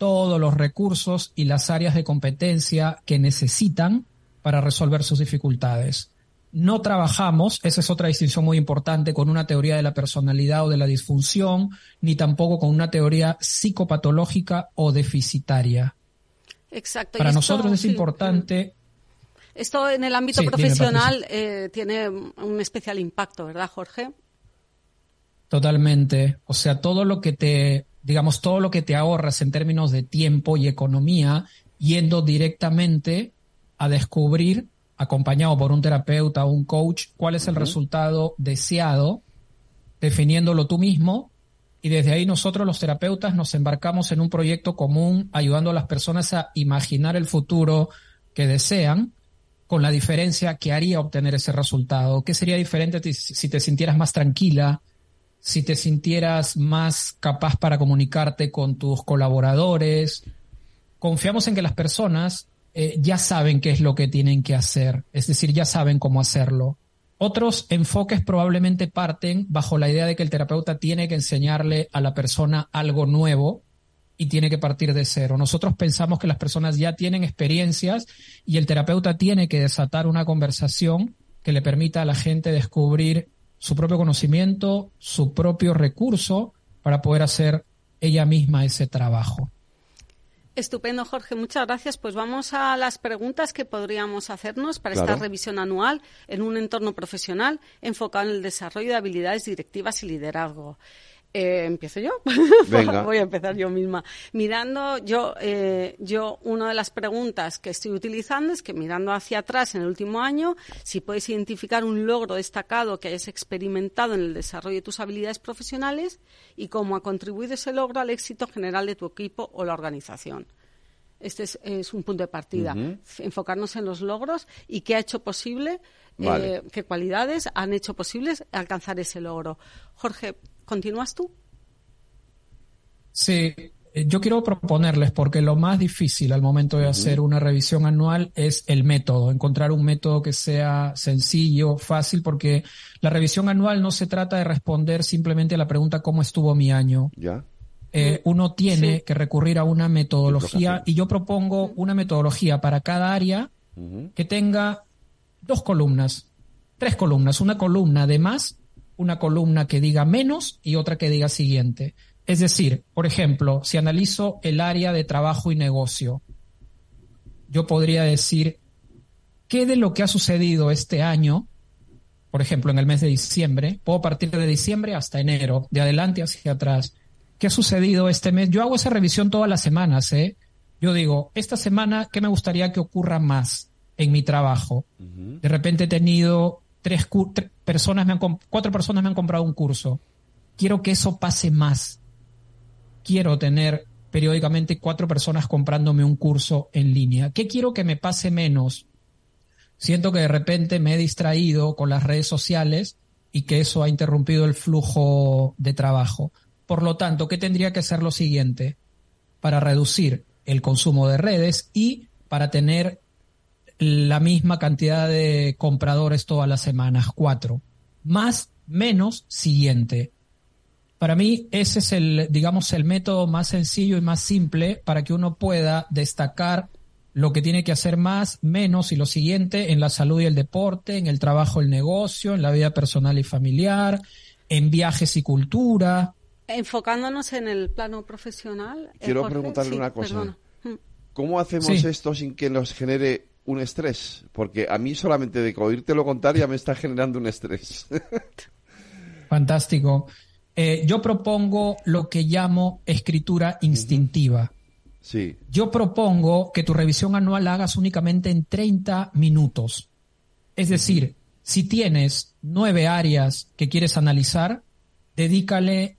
todos los recursos y las áreas de competencia que necesitan para resolver sus dificultades. No trabajamos, esa es otra distinción muy importante, con una teoría de la personalidad o de la disfunción, ni tampoco con una teoría psicopatológica o deficitaria. Exacto. Para nosotros es importante. Esto en el ámbito profesional eh, tiene un especial impacto, ¿verdad, Jorge? Totalmente. O sea, todo lo que te, digamos, todo lo que te ahorras en términos de tiempo y economía, yendo directamente a descubrir, acompañado por un terapeuta o un coach, cuál es el resultado deseado, definiéndolo tú mismo, y desde ahí nosotros los terapeutas nos embarcamos en un proyecto común, ayudando a las personas a imaginar el futuro que desean, con la diferencia que haría obtener ese resultado. ¿Qué sería diferente si te sintieras más tranquila, si te sintieras más capaz para comunicarte con tus colaboradores. Confiamos en que las personas eh, ya saben qué es lo que tienen que hacer, es decir, ya saben cómo hacerlo. Otros enfoques probablemente parten bajo la idea de que el terapeuta tiene que enseñarle a la persona algo nuevo y tiene que partir de cero. Nosotros pensamos que las personas ya tienen experiencias y el terapeuta tiene que desatar una conversación que le permita a la gente descubrir su propio conocimiento, su propio recurso para poder hacer ella misma ese trabajo. Estupendo, Jorge. Muchas gracias. Pues vamos a las preguntas que podríamos hacernos para esta revisión anual en un entorno profesional enfocado en el desarrollo de habilidades directivas y liderazgo. Eh, Empiezo yo. Voy a empezar yo misma. Mirando, yo, eh, yo, una de las preguntas que estoy utilizando es que mirando hacia atrás en el último año, si puedes identificar un logro destacado que hayas experimentado en el desarrollo de tus habilidades profesionales y cómo ha contribuido ese logro al éxito general de tu equipo o la organización. este es, un punto de partida. Enfocarnos en los logros y qué ha hecho posible, eh, qué cualidades han hecho posibles alcanzar ese logro. Jorge, ¿continúas tú? Sí, eh, yo quiero proponerles, porque lo más difícil al momento de hacer una revisión anual es el método, encontrar un método que sea sencillo, fácil, porque la revisión anual no se trata de responder simplemente a la pregunta ¿cómo estuvo mi año? Ya. Eh, uno tiene que recurrir a una metodología y yo propongo una metodología para cada área que tenga dos columnas, tres columnas, una columna de más, una columna que diga menos y otra que diga siguiente. Es decir, por ejemplo, si analizo el área de trabajo y negocio, yo podría decir qué de lo que ha sucedido este año, por ejemplo, en el mes de diciembre, puedo partir de diciembre hasta enero, de adelante hacia atrás. ¿Qué ha sucedido este mes? Yo hago esa revisión todas las semanas, ¿eh? Yo digo, esta semana, ¿qué me gustaría que ocurra más en mi trabajo? De repente he tenido tres, personas, me han, cuatro personas me han comprado un curso. Quiero que eso pase más quiero tener periódicamente cuatro personas comprándome un curso en línea? ¿Qué quiero que me pase menos? Siento que de repente me he distraído con las redes sociales y que eso ha interrumpido el flujo de trabajo. Por lo tanto, ¿qué tendría que ser lo siguiente? Para reducir el consumo de redes y para tener la misma cantidad de compradores todas las semanas, cuatro. Más, menos, siguiente. Para mí ese es el, digamos, el método más sencillo y más simple para que uno pueda destacar lo que tiene que hacer más, menos y lo siguiente en la salud y el deporte, en el trabajo, el negocio, en la vida personal y familiar, en viajes y cultura. Enfocándonos en el plano profesional. Eh, Quiero preguntarle una cosa. ¿Cómo hacemos esto sin que nos genere un estrés? Porque a mí solamente de oírtelo contar ya me está generando un estrés. Fantástico. Eh, yo propongo lo que llamo escritura instintiva. Sí. Yo propongo que tu revisión anual la hagas únicamente en 30 minutos. Es decir, si tienes nueve áreas que quieres analizar, dedícale,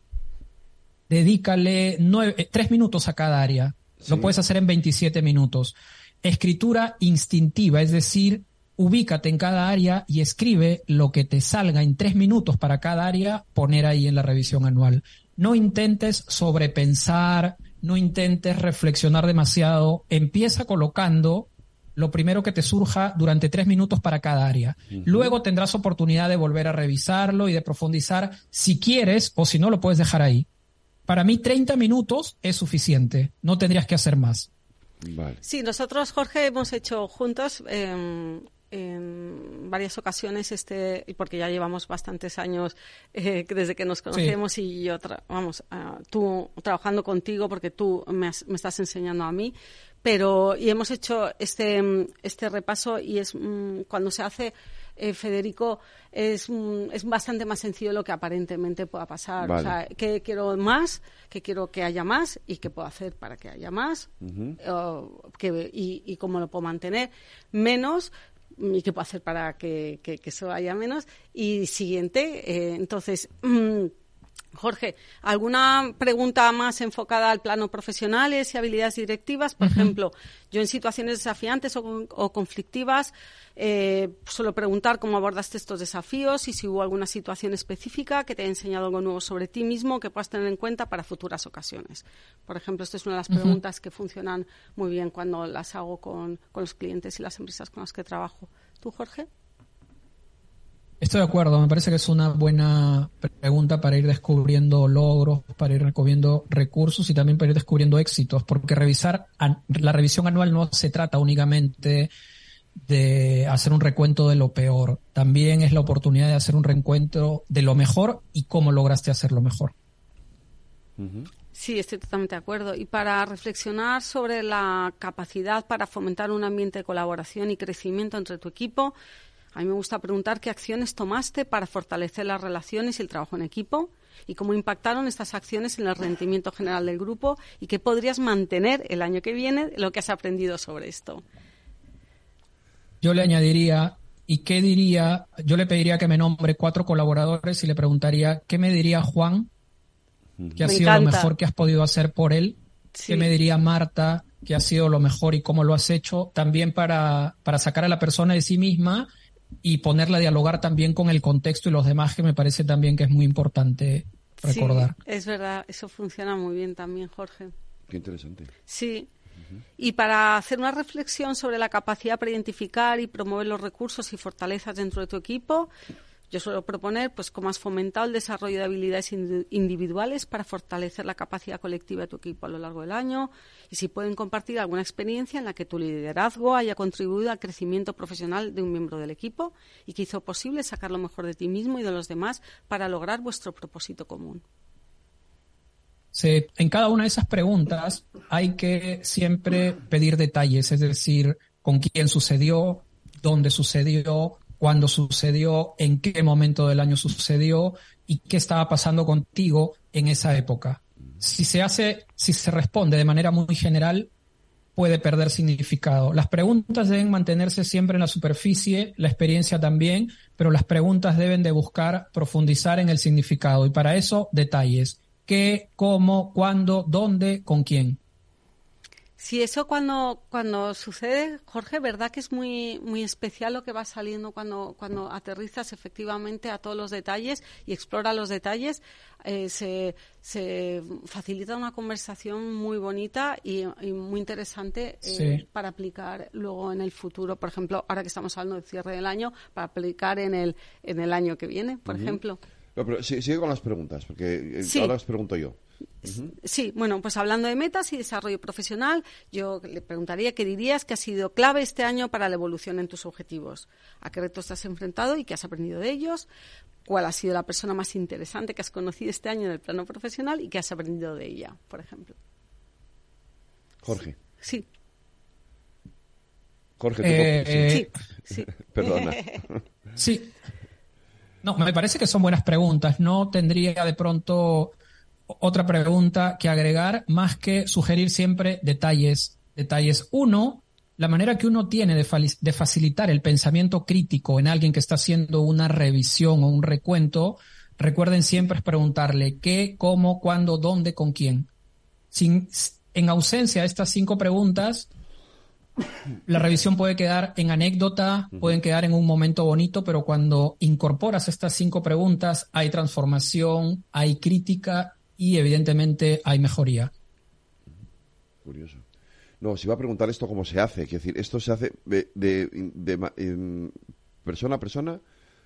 dedícale nueve, eh, tres minutos a cada área. Lo puedes hacer en 27 minutos. Escritura instintiva, es decir, ubícate en cada área y escribe lo que te salga en tres minutos para cada área, poner ahí en la revisión anual. No intentes sobrepensar, no intentes reflexionar demasiado, empieza colocando lo primero que te surja durante tres minutos para cada área. Luego tendrás oportunidad de volver a revisarlo y de profundizar si quieres o si no lo puedes dejar ahí. Para mí 30 minutos es suficiente, no tendrías que hacer más. Sí, nosotros, Jorge, hemos hecho juntos em, en varias ocasiones este porque ya llevamos bastantes años eh, desde que nos conocemos y yo vamos ah, tú trabajando contigo porque tú me, estás enseñando a mí pero y hemos hecho este este repaso y es mm, cuando se hace eh, Federico es, mm, es bastante más sencillo lo que aparentemente pueda pasar. O sea, que quiero más, que quiero que haya más y qué puedo hacer para que haya más que, y, y, cómo lo puedo mantener. Menos y qué puedo hacer para que, eso haya menos. Y siguiente, eh, entonces. Jorge, ¿alguna pregunta más enfocada al plano profesionales y habilidades directivas? Por ejemplo, yo en situaciones desafiantes o, conflictivas eh, suelo preguntar cómo abordaste estos desafíos y si hubo alguna situación específica que te haya enseñado algo nuevo sobre ti mismo que puedas tener en cuenta para futuras ocasiones. Por ejemplo, esta es una de las preguntas que funcionan muy bien cuando las hago con los clientes y las empresas con las que trabajo. ¿Tú, Jorge? Estoy de acuerdo, me parece que es una buena pregunta para ir descubriendo logros, para ir descubriendo recursos y también para ir descubriendo éxitos, porque revisar la revisión anual no se trata únicamente de hacer un recuento de lo peor, también es la oportunidad de hacer un reencuentro de lo mejor y cómo lograste hacerlo mejor. Sí, estoy totalmente de acuerdo. Y para reflexionar sobre la capacidad para fomentar un ambiente de colaboración y crecimiento entre tu equipo, a mí me gusta preguntar qué acciones tomaste para fortalecer las relaciones y el trabajo en equipo y cómo impactaron estas acciones en el rendimiento general del grupo y qué podrías mantener el año que viene lo que has aprendido sobre esto. Yo le añadiría, ¿y qué diría? Yo le pediría que me nombre cuatro colaboradores y le preguntaría, ¿qué me diría Juan? ¿Qué ha sido lo mejor que has podido hacer por él? ¿Qué me diría Marta? qué ha sido lo mejor y cómo lo has hecho, también para, para sacar a la persona de sí misma y ponerla a dialogar también con el contexto y los demás, que me parece también que es muy importante recordar. Sí, es verdad, eso funciona muy bien también, Jorge. Qué interesante. Sí. Y para hacer una reflexión sobre la capacidad para identificar y promover los recursos y fortalezas dentro de tu equipo, yo suelo proponer pues cómo has fomentado el desarrollo de habilidades individuales para fortalecer la capacidad colectiva de tu equipo a lo largo del año y si pueden compartir alguna experiencia en la que tu liderazgo haya contribuido al crecimiento profesional de un miembro del equipo y que hizo posible sacar lo mejor de ti mismo y de los demás para lograr vuestro propósito común. Sí, en cada una de esas preguntas hay que siempre pedir detalles, es decir, con quién sucedió, dónde sucedió, cuándo sucedió, en qué momento del año sucedió y qué estaba pasando contigo en esa época. Si se hace, si se responde de manera muy general, puede perder significado. Las preguntas deben mantenerse siempre en la superficie, la experiencia también, pero las preguntas deben de buscar profundizar en el significado y para eso detalles. ¿Qué, cómo, cuándo, dónde, con quién? Sí, eso cuando, cuando sucede, Jorge, verdad que es muy, muy especial lo que va saliendo cuando, cuando aterrizas efectivamente a todos los detalles y explora los detalles. Eh, se, se, facilita una conversación muy bonita y, muy interesante eh, para aplicar luego en el futuro. Por ejemplo, ahora que estamos hablando del cierre del año, para aplicar en el, en el año que viene, por ejemplo. pero sigue con las preguntas, porque eh, ahora las pregunto yo. Sí, bueno, pues hablando de metas y desarrollo profesional, yo le preguntaría qué dirías que ha sido clave este año para la evolución en tus objetivos. ¿A qué retos te has enfrentado y qué has aprendido de ellos? ¿Cuál ha sido la persona más interesante que has conocido este año en el plano profesional y qué has aprendido de ella, por ejemplo? Jorge. Sí. Jorge, eh, sí, sí. Perdona. sí. No, me parece que son buenas preguntas. No tendría de pronto otra pregunta que agregar, más que sugerir siempre detalles. Detalles. Uno, la manera que uno tiene de, de, facilitar el pensamiento crítico en alguien que está haciendo una revisión o un recuento, recuerden siempre es preguntarle qué, cómo, cuándo, dónde, con quién. Sin, en ausencia de estas cinco preguntas, la revisión puede quedar en anécdota, pueden quedar en un momento bonito, pero cuando incorporas estas cinco preguntas, hay transformación, hay crítica y evidentemente hay mejoría. Curioso. No, si va a preguntar esto cómo se hace, es decir, esto se hace de, persona a persona,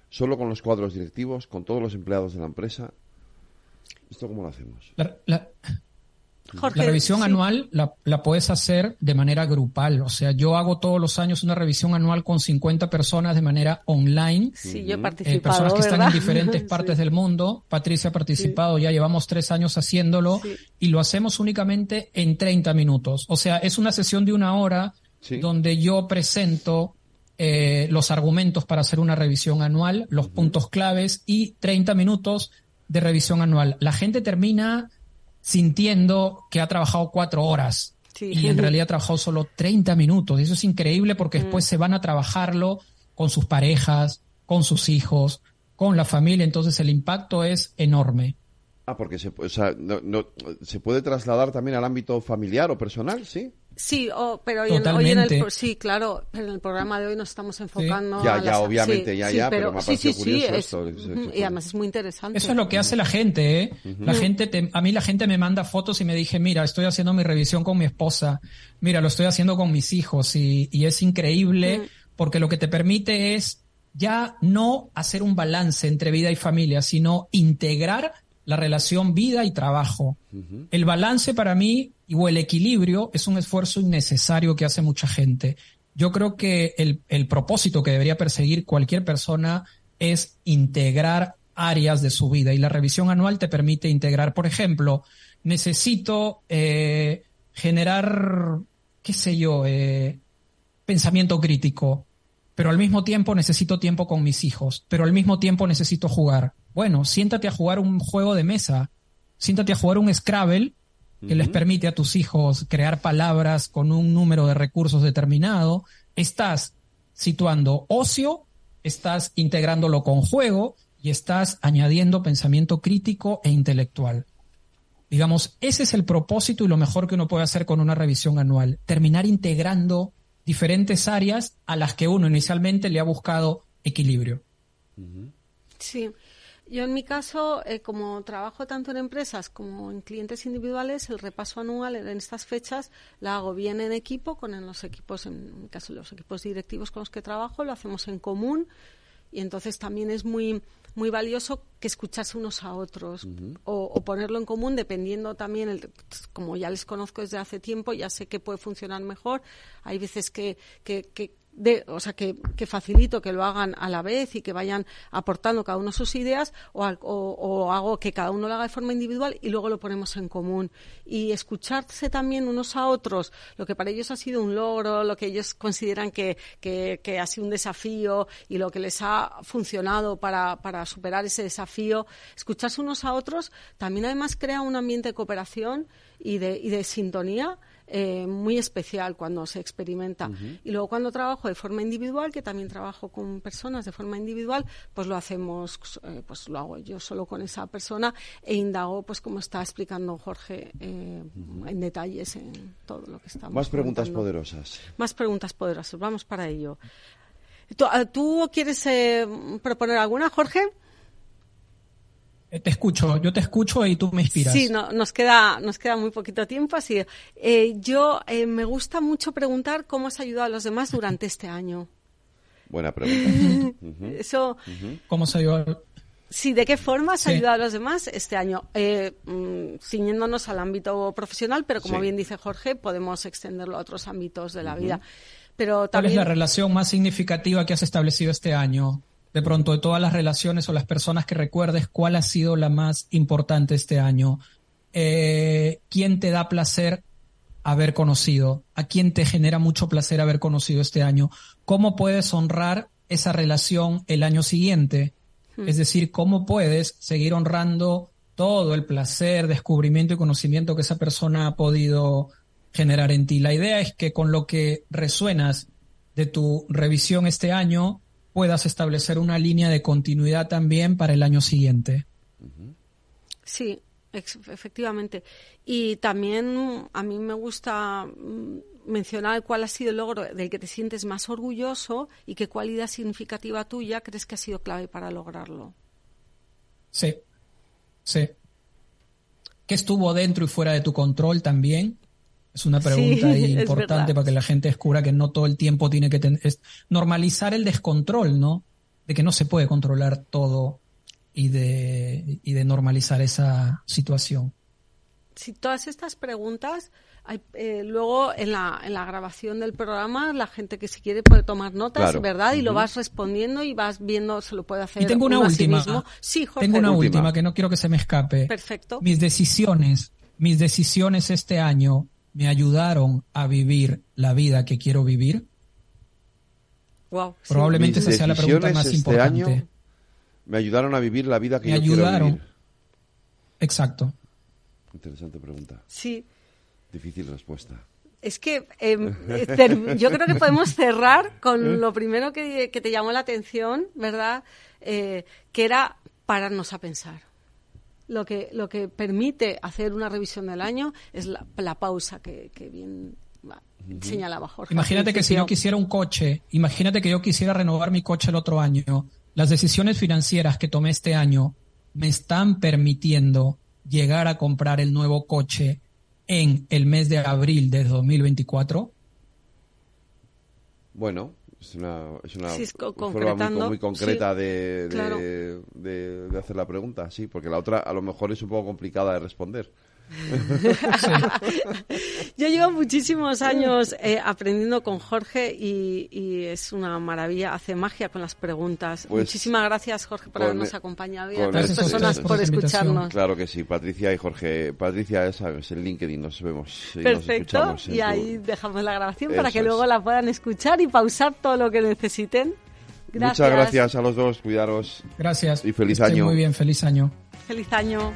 solo con los cuadros directivos, con todos los empleados de la empresa. ¿Esto cómo lo hacemos? la revisión anual la, puedes hacer de manera grupal. O sea, yo hago todos los años una revisión anual con 50 personas de manera online. Sí, yo he eh, personas que están en diferentes partes del mundo. Patricia ha participado, ya llevamos tres años haciéndolo y lo hacemos únicamente en 30 minutos. O sea, es una sesión de una hora donde yo presento eh, los argumentos para hacer una revisión anual, los puntos claves y 30 minutos de revisión anual. La gente termina sintiendo que ha trabajado cuatro horas y en realidad ha trabajado solo 30 minutos. Y eso es increíble porque después mm. se van a trabajarlo con sus parejas, con sus hijos, con la familia. Entonces el impacto es enorme. Ah, porque se, o sea, no, se puede trasladar también al ámbito familiar o personal, ¿sí. Sí, pero hoy en, el sí, claro, en el programa de hoy nos estamos enfocando. Ya, ya, obviamente, ya, ya, pero, me ha parecido curioso esto. y además es muy interesante. Eso es lo que hace la gente, ¿eh? La gente, a mí la gente me manda fotos y me dije, mira, estoy haciendo mi revisión con mi esposa, mira, lo estoy haciendo con mis hijos y, y es increíble porque lo que te permite es ya no hacer un balance entre vida y familia, sino integrar la relación vida y trabajo. El balance para mí o el equilibrio es un esfuerzo innecesario que hace mucha gente. Yo creo que el, el propósito que debería perseguir cualquier persona es integrar áreas de su vida y la revisión anual te permite integrar, por ejemplo, necesito eh, generar, qué sé yo, eh, pensamiento crítico, pero al mismo tiempo necesito tiempo con mis hijos, pero al mismo tiempo necesito jugar. Bueno, siéntate a jugar un juego de mesa, siéntate a jugar un Scrabble que les permite a tus hijos crear palabras con un número de recursos determinado. Estás situando ocio, estás integrándolo con juego y estás añadiendo pensamiento crítico e intelectual. Digamos, ese es el propósito y lo mejor que uno puede hacer con una revisión anual, terminar integrando diferentes áreas a las que uno inicialmente le ha buscado equilibrio. Sí. Yo en mi caso, eh, como trabajo tanto en empresas como en clientes individuales, el repaso anual en estas fechas la hago bien en equipo, con los equipos, en mi caso los equipos directivos con los que trabajo, lo hacemos en común y entonces también es muy muy valioso que escucharse unos a otros o, ponerlo en común dependiendo también, el, como ya les conozco desde hace tiempo, ya sé que puede funcionar mejor. Hay veces que, que, que de, o sea, que, que, facilito que lo hagan a la vez y que vayan aportando cada uno sus ideas o, o, hago que cada uno lo haga de forma individual y luego lo ponemos en común. Y escucharse también unos a otros, lo que para ellos ha sido un logro, lo que ellos consideran que, que, que ha sido un desafío y lo que les ha funcionado para, para superar ese desafío, escucharse unos a otros también además crea un ambiente de cooperación y de, y de sintonía eh, muy especial cuando se experimenta. Y luego cuando trabajo de forma individual, que también trabajo con personas de forma individual, pues lo hacemos, eh, pues lo hago yo solo con esa persona e indago, pues como está explicando Jorge eh, en detalles en todo lo que estamos. Más preguntas poderosas. Más preguntas poderosas. Vamos para ello. ¿Tú, quieres proponer alguna, Jorge? Eh, te escucho, yo te escucho y tú me inspiras. Sí, no, nos queda, nos queda muy poquito tiempo, así. Eh, yo eh, me gusta mucho preguntar cómo has ayudado a los demás durante este año. Buena pregunta. Eso. ¿Cómo se ayudado? Sí, ¿de qué forma has ayudado a los demás este año? Mm, ciñéndonos al ámbito profesional, pero como bien dice Jorge, podemos extenderlo a otros ámbitos de la vida. Pero ¿Cuál es la relación más significativa que has establecido este año? De pronto de todas las relaciones o las personas que recuerdes, cuál ha sido la más importante este año. Eh, ¿Quién te da placer haber conocido? ¿A quién te genera mucho placer haber conocido este año? ¿Cómo puedes honrar esa relación el año siguiente? Hmm. Es decir, ¿cómo puedes seguir honrando todo el placer, descubrimiento y conocimiento que esa persona ha podido generar en ti? La idea es que con lo que resuenas de tu revisión este año, puedas establecer una línea de continuidad también para el año siguiente. Sí, efectivamente. Y también a mí me gusta mm, mencionar cuál ha sido el logro del que te sientes más orgulloso y qué cualidad significativa tuya crees que ha sido clave para lograrlo. Sí, sí. ¿Qué estuvo dentro y fuera de tu control también? Es una pregunta importante para que la gente descubra que no todo el tiempo tiene que tener, normalizar el descontrol, ¿no? De que no se puede controlar todo y de, y de normalizar esa situación. Si todas estas preguntas, eh, luego en la, en la grabación del programa, la gente que si quiere puede tomar notas, ¿verdad? Y lo vas respondiendo y vas viendo, se lo puede hacer. Y tengo una última. Sí, Tengo una última que no quiero que se me escape. Perfecto. Mis decisiones, mis decisiones este año me ayudaron a vivir la vida que quiero vivir? Probablemente esa sea la pregunta más este importante. Año me ayudaron a vivir la vida que yo quiero vivir. Exacto. Interesante pregunta. Sí. Difícil respuesta. Es que em, eh, yo creo que podemos cerrar con ¿Eh? lo primero que, te llamó la atención, ¿verdad? Eh, que era pararnos a pensar lo que, lo que permite hacer una revisión del año es la, pausa que, bien señalaba Jorge. Imagínate que si yo quisiera un coche, imagínate que yo quisiera renovar mi coche el otro año, las decisiones financieras que tomé este año me están permitiendo llegar a comprar el nuevo coche en el mes de abril de 2024? Bueno, es una, es una forma muy, concreta de, de, hacer la pregunta, sí, porque la otra a lo mejor es un poco complicada de responder. Yo llevo muchísimos años eh, aprendiendo con Jorge y, es una maravilla, hace magia con las preguntas. Pues Muchísimas gracias Jorge por habernos e- acompañado y a todas las personas por escucharnos. Claro que sí, Patricia y Jorge. Patricia es, es el LinkedIn, nos vemos. Y Perfecto, y ahí dejamos la grabación para que luego la puedan escuchar y pausar todo lo que necesiten. Muchas gracias a los dos, cuidaros. Gracias. Y feliz año. Muy bien, feliz año. Feliz año.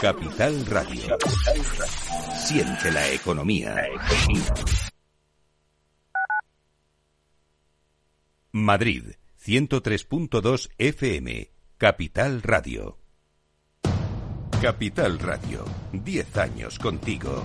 Capital Radio. Siente la economía. Madrid, 103.2 FM. Capital Radio. Capital Radio. 10 años contigo.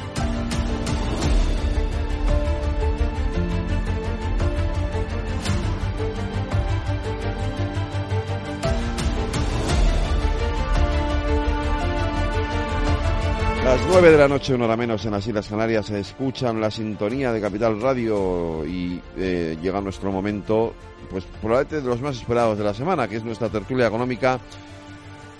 Las 9 de la noche, una hora menos en las Islas Canarias, se escuchan la sintonía de Capital Radio y eh, llega nuestro momento, pues probablemente de los más esperados de la semana, que es nuestra tertulia económica.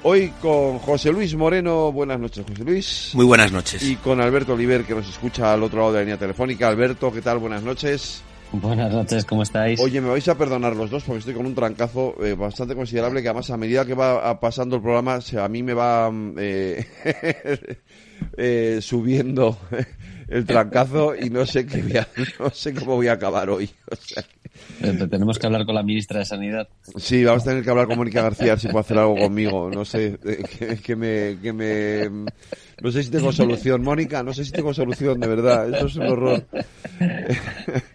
Hoy con José Luis Moreno. Buenas noches, José Luis. Muy buenas noches. Y con Alberto Oliver, que nos escucha al otro lado de la línea telefónica. Alberto, ¿qué tal? Buenas noches. Buenas noches, ¿cómo estáis? Oye, me vais a perdonar los dos porque estoy con un trancazo eh, bastante considerable que además a medida que va pasando el programa a mí me va eh, eh, subiendo el trancazo y no sé qué voy a- no sé cómo voy a acabar hoy. O sea, Tenemos que hablar con la ministra de Sanidad. Sí, vamos a tener que hablar con Mónica García si puede hacer algo conmigo. No sé, eh, que, que me, que me... No sé si tengo solución. Mónica, no sé si tengo solución, de verdad. Eso es un horror.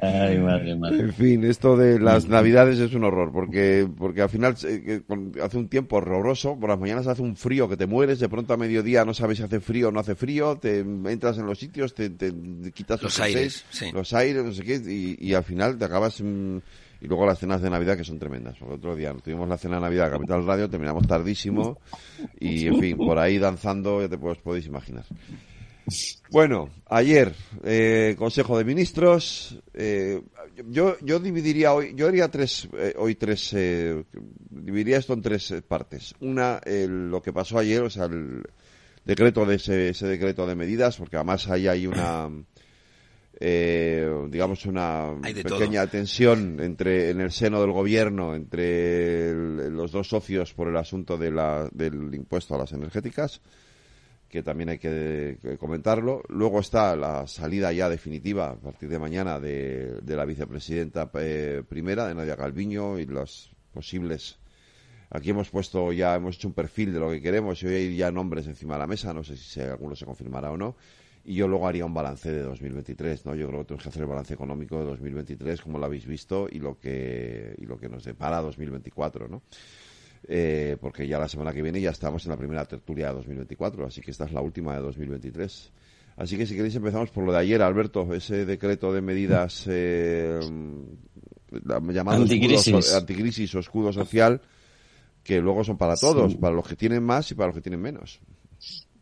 Ay, madre, madre. En fin, esto de las navidades es un horror, porque, porque al final eh, hace un tiempo horroroso, por las mañanas hace un frío que te mueres, de pronto a mediodía no sabes si hace frío o no hace frío, te entras en los sitios, te, te quitas Los jerseys, aires, sí. los aires, no sé qué, y, y al final te acabas... mm, y luego las cenas de Navidad que son tremendas. Porque otro día tuvimos la cena de Navidad Capital Radio, terminamos tardísimo y, en fin, por ahí danzando, ya te puedes, podéis imaginar. Bueno, ayer, eh, Consejo de Ministros. eh, yo, yo dividiría hoy, yo haría tres, eh, hoy tres, eh, dividiría esto en tres eh, partes. Una, el- lo que pasó ayer, o sea, el decreto de ese, ese decreto de medidas, porque además ahí hay una, eh, digamos, una pequeña tensión entre, en el seno del gobierno entre el- los dos socios por el asunto de la, del impuesto a las energéticas que también hay que, que comentarlo. Luego está la salida ya definitiva a partir de mañana de, de la vicepresidenta eh, primera, de Nadia Calviño, y los posibles. Aquí hemos puesto ya, hemos hecho un perfil de lo que queremos y hoy hay ya nombres encima de la mesa, no sé si se- alguno se confirmará o no. Y yo luego haría un balance de 2023, ¿no? Yo creo que tenemos que hacer el balance económico de 2023, como lo habéis visto, y lo que, y lo que nos depara 2024, ¿no? eh, porque ya la semana que viene ya estamos en la primera tertulia de 2024, así que esta es la última de 2023. Así que si queréis empezamos por lo de ayer, Alberto, ese decreto de medidas eh, la- llamado Anticrisis. escudo anticrisis o escudo social, que luego son para todos, Sí. para los que tienen más y para los que tienen menos.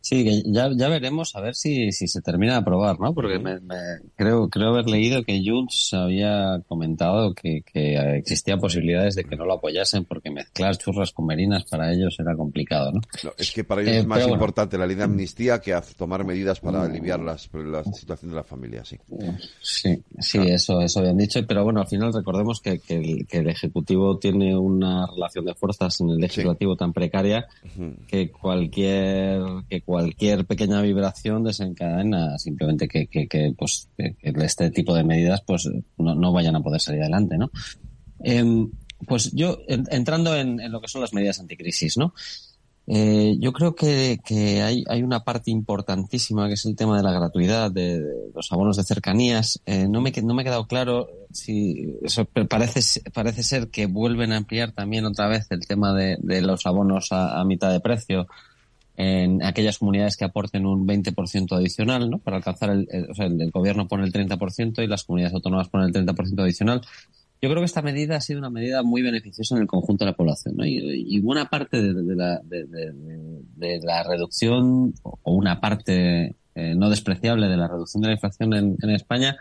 Sí, que ya, ya veremos a ver si, si se termina de aprobar, ¿no? Porque me, me- creo, creo haber leído que Junts había comentado que, que existían posibilidades de que no lo apoyasen porque mezclar churras con merinas para ellos era complicado, ¿no? No, es que para ellos Eh, es más bueno. importante la ley de amnistía que tomar medidas para aliviar las, la situación de la familia, sí. Sí, sí, eso, eso habían dicho, pero bueno, al final recordemos que, que el, que el Ejecutivo tiene una relación de fuerzas en el Legislativo tan precaria que cualquier, que cualquier pequeña vibración desencadena simplemente que, que, pues, que, este tipo de medidas pues no, no vayan a poder salir adelante, ¿no? Em, pues yo, en- entrando en, lo que son las medidas anticrisis, ¿no? Eh, yo creo que, que hay, hay, una parte importantísima que es el tema de la gratuidad de, los abonos de cercanías. Eh, no, me, no me ha quedado claro si eso parece, parece ser que vuelven a ampliar también otra vez el tema de, los abonos a, mitad de precio en aquellas comunidades que aporten un 20% adicional, ¿no? Para alcanzar el, o sea, el, gobierno pone el 30% y las comunidades autónomas ponen el 30% adicional. Yo creo que esta medida ha sido una medida muy beneficiosa en el conjunto de la población. ¿no? Y, y, buena parte de, la, de, la, reducción, o una parte eh, no despreciable de la reducción de la inflación en España,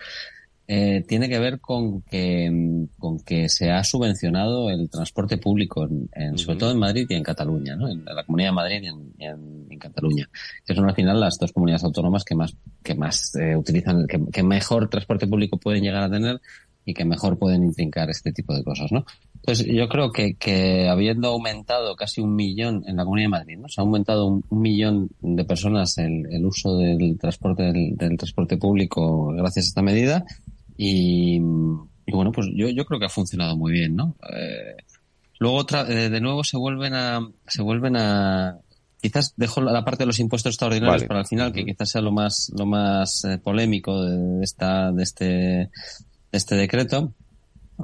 eh, tiene que ver con que, con que se ha subvencionado el transporte público, en, en, sobre todo en Madrid y en Cataluña, ¿no? en la Comunidad de Madrid y en, en, en, Cataluña, que son al final las dos comunidades autónomas que más, que más eh, utilizan, que, que mejor transporte público pueden llegar a tener y que mejor pueden intrincar este tipo de cosas, ¿no? Entonces, yo creo que, que habiendo aumentado casi un millón en la Comunidad de Madrid, ¿no? Se ha aumentado un, un millón de personas el, el uso del transporte del, del, transporte público gracias a esta medida y, y bueno, pues yo, yo creo que ha funcionado muy bien, ¿no? Eh, luego otra, eh, de nuevo se vuelven a, se vuelven a, quizás dejo la parte de los impuestos extraordinarios vale. para el final, que quizás sea lo más, lo más eh, polémico de esta, de este, este decreto.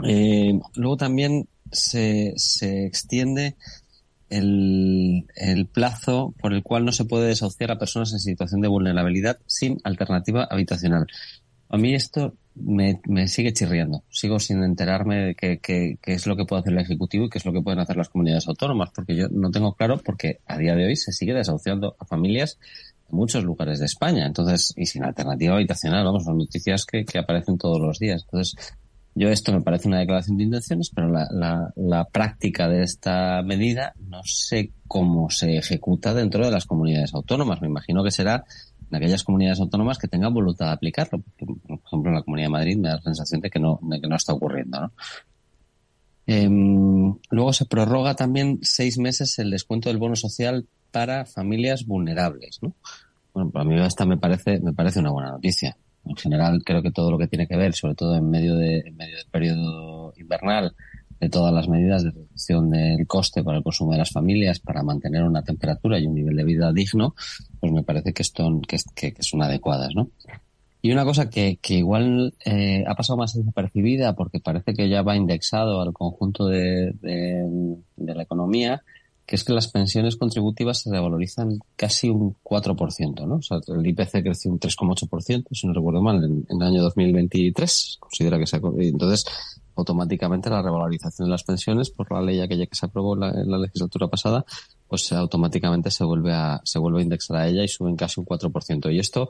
Eh, luego también se, se extiende el, el, plazo por el cual no se puede desahuciar a personas en situación de vulnerabilidad sin alternativa habitacional. A mí esto me, me sigue chirriando. Sigo sin enterarme de qué, qué, qué, es lo que puede hacer el Ejecutivo y qué es lo que pueden hacer las comunidades autónomas, porque yo no tengo claro porque a día de hoy se sigue desahuciando a familias en muchos lugares de España. Entonces, y sin alternativa habitacional, vamos, son noticias que, que aparecen todos los días. Entonces, yo esto me parece una declaración de intenciones, pero la, la, la, práctica de esta medida no sé cómo se ejecuta dentro de las comunidades autónomas. Me imagino que será en aquellas comunidades autónomas que tengan voluntad de aplicarlo. Porque, por ejemplo, en la Comunidad de Madrid me da la sensación de que no, de que no está ocurriendo. ¿no? Eh, luego se prorroga también seis meses el descuento del bono social para familias vulnerables, ¿no? Bueno, para mí esta me parece, me parece una buena noticia. En general, creo que todo lo que tiene que ver, sobre todo en medio de, en medio del periodo invernal, de todas las medidas de reducción del coste para el consumo de las familias para mantener una temperatura y un nivel de vida digno, pues me parece que, esto, que, que, son adecuadas, ¿no? Y una cosa que, que igual eh, ha pasado más desapercibida porque parece que ya va indexado al conjunto de, de, de la economía, que es que las pensiones contributivas se revalorizan casi un 4%, ¿no? O sea, el IPC creció un 3,8%, si no recuerdo mal, en, en, el año 2023, considera que se ha... Entonces, automáticamente la revalorización de las pensiones, por la ley aquella que se aprobó la, en la legislatura pasada, pues automáticamente se vuelve a, se vuelve a indexar a ella y suben casi un 4%. Y esto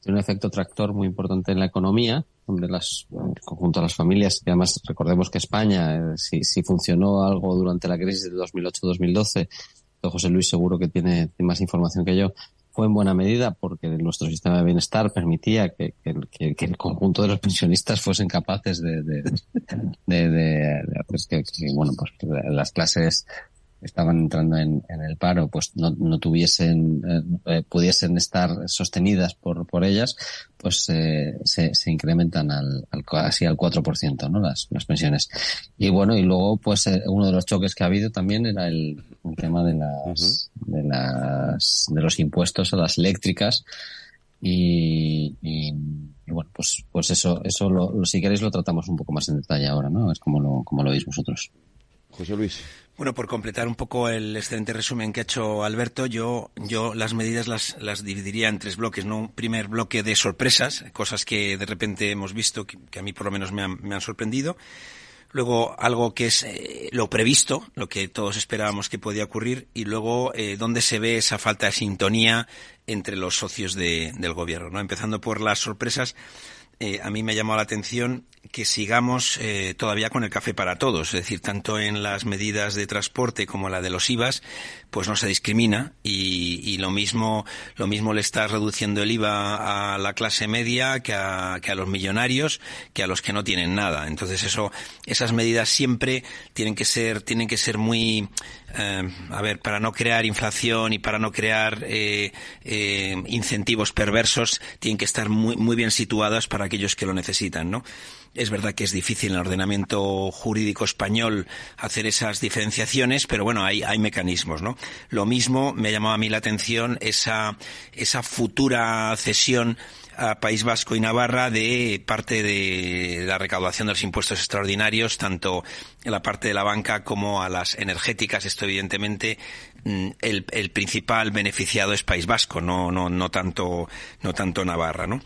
tiene un efecto tractor muy importante en la economía, donde las, conjunto a las familias, que además recordemos que España, eh, si, si funcionó algo durante la crisis de 2008-2012, José Luis seguro que tiene, más información que yo, fue en buena medida porque nuestro sistema de bienestar permitía que, el conjunto de los pensionistas fuesen capaces de, de, de, de que, bueno, pues las clases estaban entrando en, en el paro pues no, no tuviesen eh, pudiesen estar sostenidas por, por ellas pues eh, se, se incrementan al, al casi al 4% ¿no? las, las pensiones. Y bueno y luego pues eh, uno de los choques que ha habido también era el, el tema de las, uh -huh. de las de los impuestos a las eléctricas. Y, y, y, bueno pues pues eso eso lo, lo, si queréis lo tratamos un poco más en detalle ahora no es como lo como lo veis vosotros. José Luis bueno, por completar un poco el excelente resumen que ha hecho Alberto, yo, yo las medidas las, las dividiría en tres bloques, ¿no? Un primer bloque de sorpresas, cosas que de repente hemos visto que, que a mí por lo menos me han, me han sorprendido. Luego algo que es eh, lo previsto, lo que todos esperábamos que podía ocurrir, y luego eh, dónde se ve esa falta de sintonía entre los socios de, del gobierno, ¿no? Empezando por las sorpresas, eh, a mí me ha llamado la atención que sigamos eh, todavía con el café para todos, es decir, tanto en las medidas de transporte como la de los IVAs, pues no se discrimina y, y lo mismo lo mismo le está reduciendo el IVA a la clase media que a, que a los millonarios, que a los que no tienen nada. Entonces eso esas medidas siempre tienen que ser tienen que ser muy eh, a ver, para no crear inflación y para no crear eh, eh, incentivos perversos, tienen que estar muy, muy bien situadas para aquellos que lo necesitan, ¿no? Es verdad que es difícil en el ordenamiento jurídico español hacer esas diferenciaciones, pero bueno, hay, hay mecanismos, ¿no? Lo mismo me ha llamado a mí la atención esa, esa futura cesión a País Vasco y Navarra de parte de la recaudación de los impuestos extraordinarios, tanto en la parte de la banca como a las energéticas. Esto, evidentemente, mm, el, el principal beneficiado es País Vasco, no, no, no tanto, no tanto Navarra, ¿no?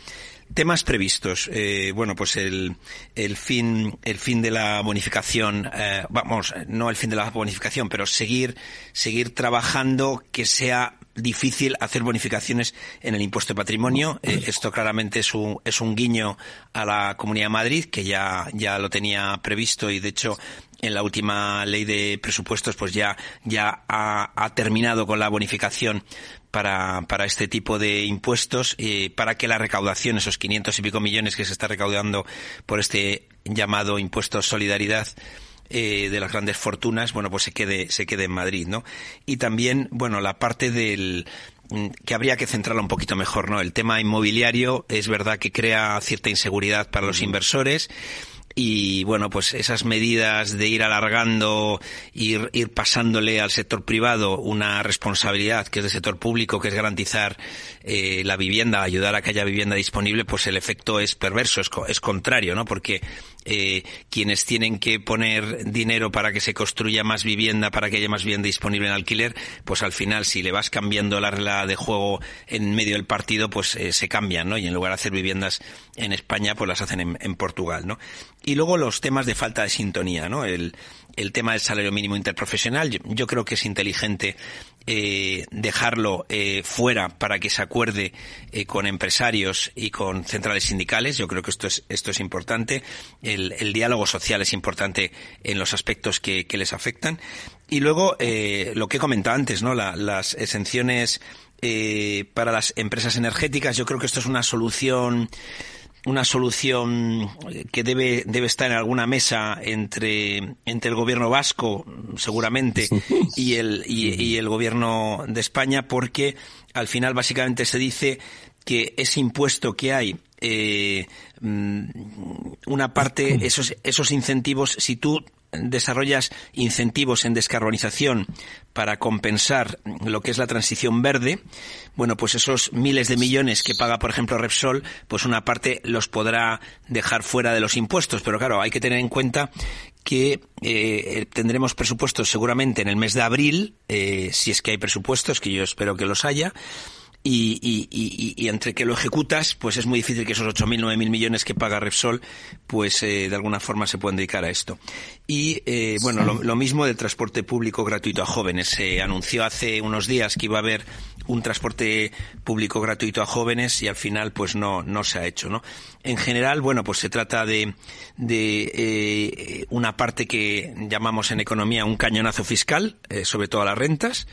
Temas previstos. Eh, bueno, pues el, el, fin, el fin de la bonificación, eh, vamos, no el fin de la bonificación, pero seguir, seguir trabajando que sea difícil hacer bonificaciones en el impuesto de patrimonio. Eh, esto claramente es un, es un guiño a la Comunidad de Madrid, que ya, ya lo tenía previsto y de hecho en la última ley de presupuestos pues ya, ya ha, ha terminado con la bonificación para, para este tipo de impuestos, eh, para que la recaudación, esos 500 y pico millones que se está recaudando por este llamado impuesto solidaridad, eh, de las grandes fortunas, bueno, pues se quede, se quede en Madrid, ¿no? Y también, bueno, la parte del, mm, que habría que centrarla un poquito mejor, ¿no? El tema inmobiliario es verdad que crea cierta inseguridad para los inversores y bueno, pues esas medidas de ir alargando, ir, ir pasándole al sector privado una responsabilidad que es del sector público, que es garantizar eh, la vivienda, ayudar a que haya vivienda disponible, pues el efecto es perverso, es, es contrario, ¿no? Porque eh, quienes tienen que poner dinero para que se construya más vivienda, para que haya más vivienda disponible en alquiler, pues al final, si le vas cambiando la regla de juego en medio del partido, pues eh, se cambian, ¿no? Y en lugar de hacer viviendas en España, pues las hacen en, en Portugal, ¿no? Y luego los temas de falta de sintonía, ¿no? El, el tema del salario mínimo interprofesional, yo, creo que es inteligente eh, dejarlo eh, fuera para que se acuerde eh, con empresarios y con centrales sindicales. Yo creo que esto es, esto es importante. El, el diálogo social es importante en los aspectos que, que les afectan. Y luego, eh, lo que he comentado antes, ¿no? La, las exenciones eh, para las empresas energéticas, yo creo que esto es una solución una solución que debe, debe estar en alguna mesa entre, entre el gobierno vasco, seguramente, y el, y, el gobierno de España, porque al final básicamente se dice que ese impuesto que hay eh, mm, una parte, esos, esos incentivos, si tú desarrollas incentivos en descarbonización para compensar lo que es la transición verde, bueno, pues esos miles de millones que paga, por ejemplo, Repsol, pues una parte los podrá dejar fuera de los impuestos. Pero claro, hay que tener en cuenta que eh, tendremos presupuestos seguramente en el mes de abril, eh, si es que hay presupuestos, que yo espero que los haya, y, y, y, y, entre que lo ejecutas, pues es muy difícil que esos 8.000, 9.000 millones que paga Repsol, pues eh, de alguna forma se puedan dedicar a esto. Y eh, bueno, lo, lo, mismo del transporte público gratuito a jóvenes. Se anunció hace unos días que iba a haber un transporte público gratuito a jóvenes y al final pues no, no se ha hecho, ¿no? En general, bueno, pues se trata de, de eh, una parte que llamamos en economía un cañonazo fiscal, eh, sobre todo a las rentas.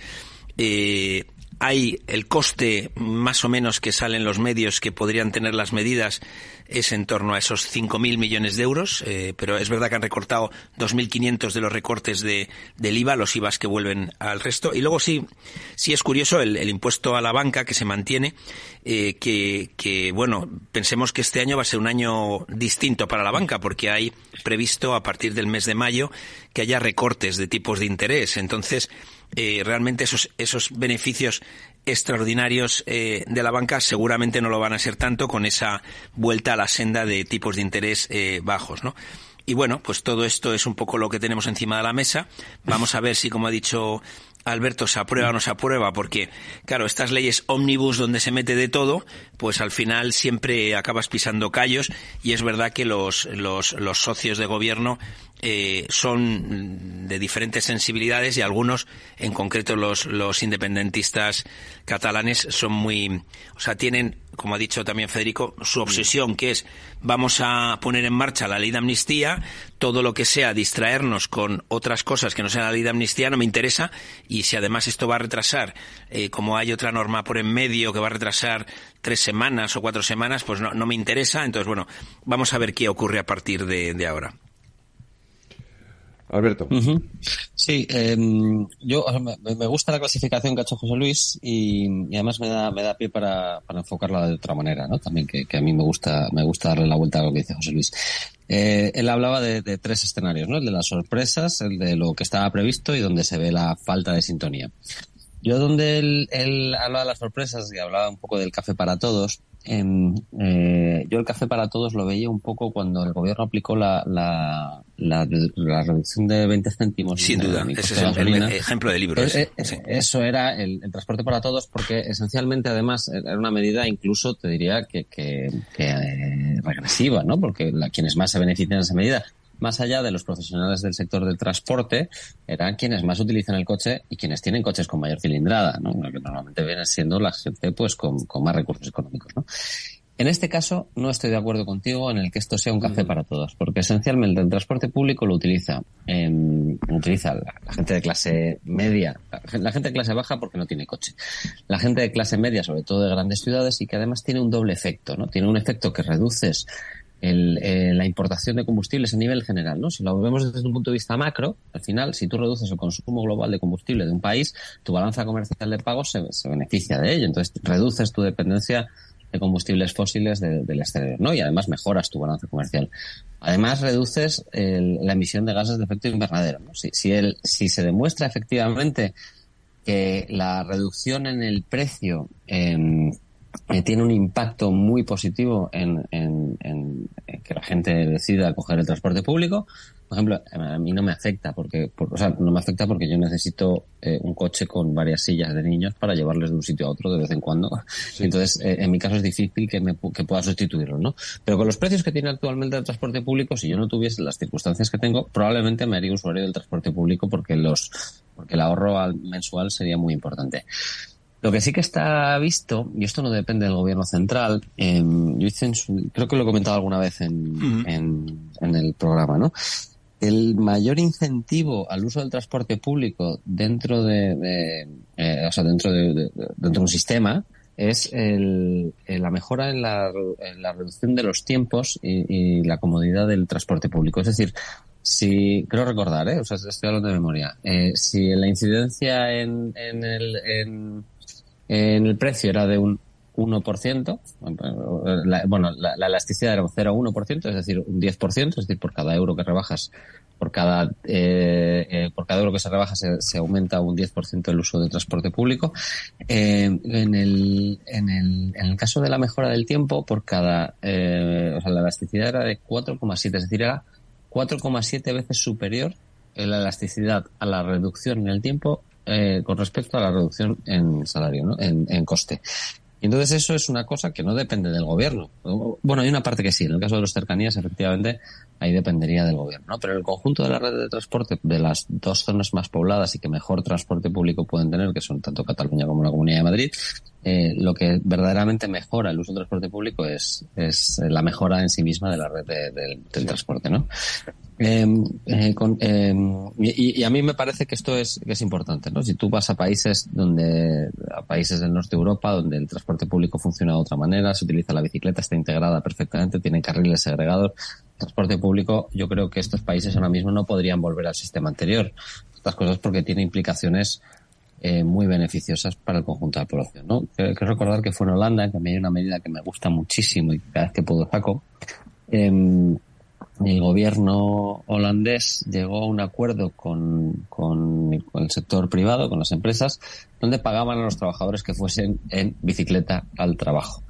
Eh, hay el coste más o menos que salen los medios que podrían tener las medidas es en torno a esos 5.000 millones de euros, eh, pero es verdad que han recortado 2.500 de los recortes de, del IVA, los IVAs que vuelven al resto. Y luego sí, sí es curioso el, el impuesto a la banca que se mantiene, eh, que, que, bueno, pensemos que este año va a ser un año distinto para la banca, porque hay previsto a partir del mes de mayo que haya recortes de tipos de interés. Entonces, eh, realmente esos, esos beneficios extraordinarios eh, de la banca seguramente no lo van a ser tanto con esa vuelta a la senda de tipos de interés eh, bajos, ¿no? Y bueno, pues todo esto es un poco lo que tenemos encima de la mesa. Vamos a ver si, como ha dicho Alberto, se aprueba o no se aprueba, porque, claro, estas leyes ómnibus donde se mete de todo, pues al final siempre acabas pisando callos y es verdad que los, los, los socios de gobierno eh, son de diferentes sensibilidades y algunos, en concreto los, los independentistas catalanes, son muy, o sea, tienen, como ha dicho también Federico, su obsesión, que es vamos a poner en marcha la ley de amnistía, todo lo que sea distraernos con otras cosas que no sean la ley de amnistía no me interesa y si además esto va a retrasar, eh, como hay otra norma por en medio que va a retrasar tres semanas o cuatro semanas, pues no, no me interesa. Entonces, bueno, vamos a ver qué ocurre a partir de, de ahora. Alberto. Uh -huh. Sí, eh, yo me, me, gusta la clasificación que ha hecho José Luis y, y además me da, me da pie para, para, enfocarla de otra manera, ¿no? También que, que, a mí me gusta, me gusta darle la vuelta a lo que dice José Luis. Eh, él hablaba de, de, tres escenarios, ¿no? El de las sorpresas, el de lo que estaba previsto y donde se ve la falta de sintonía. Yo donde él, él hablaba de las sorpresas y hablaba un poco del café para todos, eh, yo el café para todos lo veía un poco cuando el gobierno aplicó la, la, la, reducción de 20 céntimos. Sin duda, ese es el, ejemplo de libro. Eh, eh, eso era el, transporte para todos porque esencialmente además era una medida incluso te diría que, que, que regresiva, ¿no? Porque quienes más se benefician de esa medida más allá de los profesionales del sector del transporte, eran quienes más utilizan el coche y quienes tienen coches con mayor cilindrada, ¿no? que normalmente viene siendo la gente pues con, más recursos económicos. ¿no? En este caso, no estoy de acuerdo contigo en el que esto sea un café para todos, porque esencialmente el transporte público lo utiliza, utiliza la, gente de clase media, la, gente de clase baja porque no tiene coche, la gente de clase media, sobre todo de grandes ciudades, y que además tiene un doble efecto, ¿no? Tiene un efecto que reduces el, eh, la importación de combustibles a nivel general, ¿no? Si lo vemos desde un punto de vista macro, al final, si tú reduces el consumo global de combustible de un país, tu balanza comercial de pagos se, beneficia de ello. Entonces, reduces tu dependencia de combustibles fósiles del exterior, ¿no? Y además mejoras tu balanza comercial. Además, reduces la emisión de gases de efecto invernadero, ¿no? Si, si, el, si se demuestra efectivamente que la reducción en el precio eh, eh, tiene un impacto muy positivo en, en, en, que la gente decida coger el transporte público. Por ejemplo, a mí no me afecta porque, o sea, no me afecta porque yo necesito eh, un coche con varias sillas de niños para llevarles de un sitio a otro de vez en cuando. Entonces, eh, en mi caso es difícil que, me, que pueda sustituirlo, ¿no? Pero con los precios que tiene actualmente el transporte público, si yo no tuviese las circunstancias que tengo, probablemente me haría usuario del transporte público porque los, porque el ahorro mensual sería muy importante. Lo que sí que está visto, y esto no depende del gobierno central, eh, yo hice creo que lo he comentado alguna vez en, en, el programa, ¿no? El mayor incentivo al uso del transporte público dentro de, eh, o sea, dentro de, dentro de un sistema es el, la mejora en la, en la, reducción de los tiempos y, y, la comodidad del transporte público. Es decir, si creo recordar, ¿eh? o sea, estoy hablando de memoria, eh, si la incidencia en, en el en, en el precio era de un 1%, bueno, la, elasticidad era un 0,1%, es decir, un 10%, es decir, por cada euro que rebajas, por cada, eh, eh, por cada euro que se rebaja se, aumenta un 10% el uso de transporte público. Eh, en, el, en, el, en el caso de la mejora del tiempo, por cada, o sea, la elasticidad era de 4,7, es decir, era 4,7 veces superior la elasticidad a la reducción en el tiempo eh, con respecto a la reducción en salario, ¿no? en, en coste. Entonces eso es una cosa que no depende del gobierno. Bueno, hay una parte que sí. En el caso de los cercanías, efectivamente, ahí dependería del gobierno. ¿no? Pero en el conjunto de la red de transporte de las dos zonas más pobladas y que mejor transporte público pueden tener, que son tanto Cataluña como la Comunidad de Madrid, eh, lo que verdaderamente mejora el uso del transporte público es, es la mejora en sí misma de la red del transporte, ¿no? Em, eh, con, eh, y, a mí me parece que esto es, que es importante, ¿no? Si tú vas a países donde, a países del norte de Europa, donde el transporte público funciona de otra manera, se utiliza la bicicleta, está integrada perfectamente, tienen carriles segregados, transporte público, yo creo que estos países ahora mismo no podrían volver al sistema anterior. Estas cosas porque tiene implicaciones eh, muy beneficiosas para el conjunto de la población, ¿no? Quiero, recordar que fue en Holanda, que a mí hay una medida que me gusta muchísimo y cada vez que puedo saco, eh, el gobierno holandés llegó a un acuerdo con, con, el sector privado, con las empresas, donde pagaban a los trabajadores que fuesen en bicicleta al trabajo.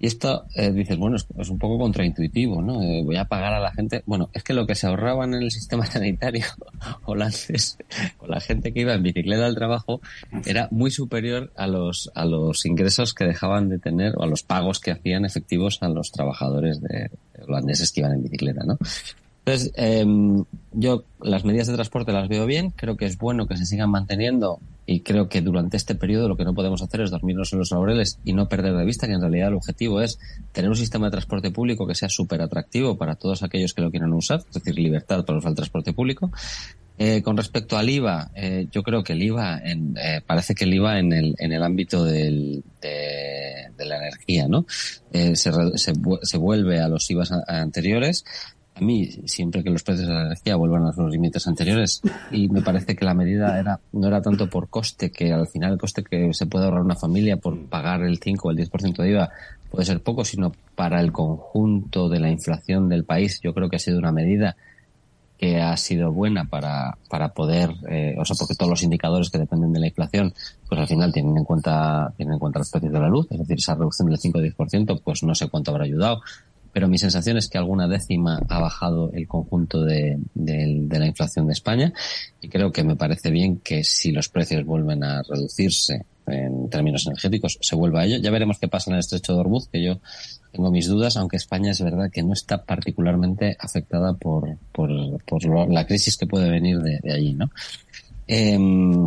Y esto, eh, dices, bueno, es, un poco contraintuitivo, ¿no? Eh, voy a pagar a la gente. Bueno, es que lo que se ahorraban en el sistema sanitario holandés con la gente que iba en bicicleta al trabajo era muy superior a los, a los ingresos que dejaban de tener o a los pagos que hacían efectivos a los trabajadores de, holandeses que iban en bicicleta, ¿no? Entonces, em, yo las medidas de transporte las veo bien, creo que es bueno que se sigan manteniendo y creo que durante este periodo lo que no podemos hacer es dormirnos en los laureles y no perder de vista que en realidad el objetivo es tener un sistema de transporte público que sea súper atractivo para todos aquellos que lo quieran usar, es decir, libertad para usar el transporte público. Eh, con respecto al IVA, eh, yo creo que el IVA, en, eh, parece que el IVA en el, en el ámbito de la energía, ¿no? Eh, se, se, se, vuelve a los IVAs anteriores, a mí siempre que los precios de la energía vuelvan a los límites anteriores. Y me parece que la medida era no era tanto por coste que al final el coste que se puede ahorrar una familia por pagar el 5 o el 10% de IVA puede ser poco, sino para el conjunto de la inflación del país, yo creo que ha sido una medida que ha sido buena para, para poder, eh, o sea, porque todos los indicadores que dependen de la inflación, pues al final tienen en cuenta, tienen en cuenta los precios de la luz, es decir, esa reducción del 5 o 10%, pues no sé cuánto habrá ayudado, pero mi sensación es que alguna décima ha bajado el conjunto de, la inflación de España y creo que me parece bien que si los precios vuelven a reducirse en términos energéticos se vuelva a ello. Ya veremos qué pasa en el estrecho de Hormuz, que yo tengo mis dudas, aunque España es verdad que no está particularmente afectada por, por, por la crisis que puede venir de, allí, ¿no? Em,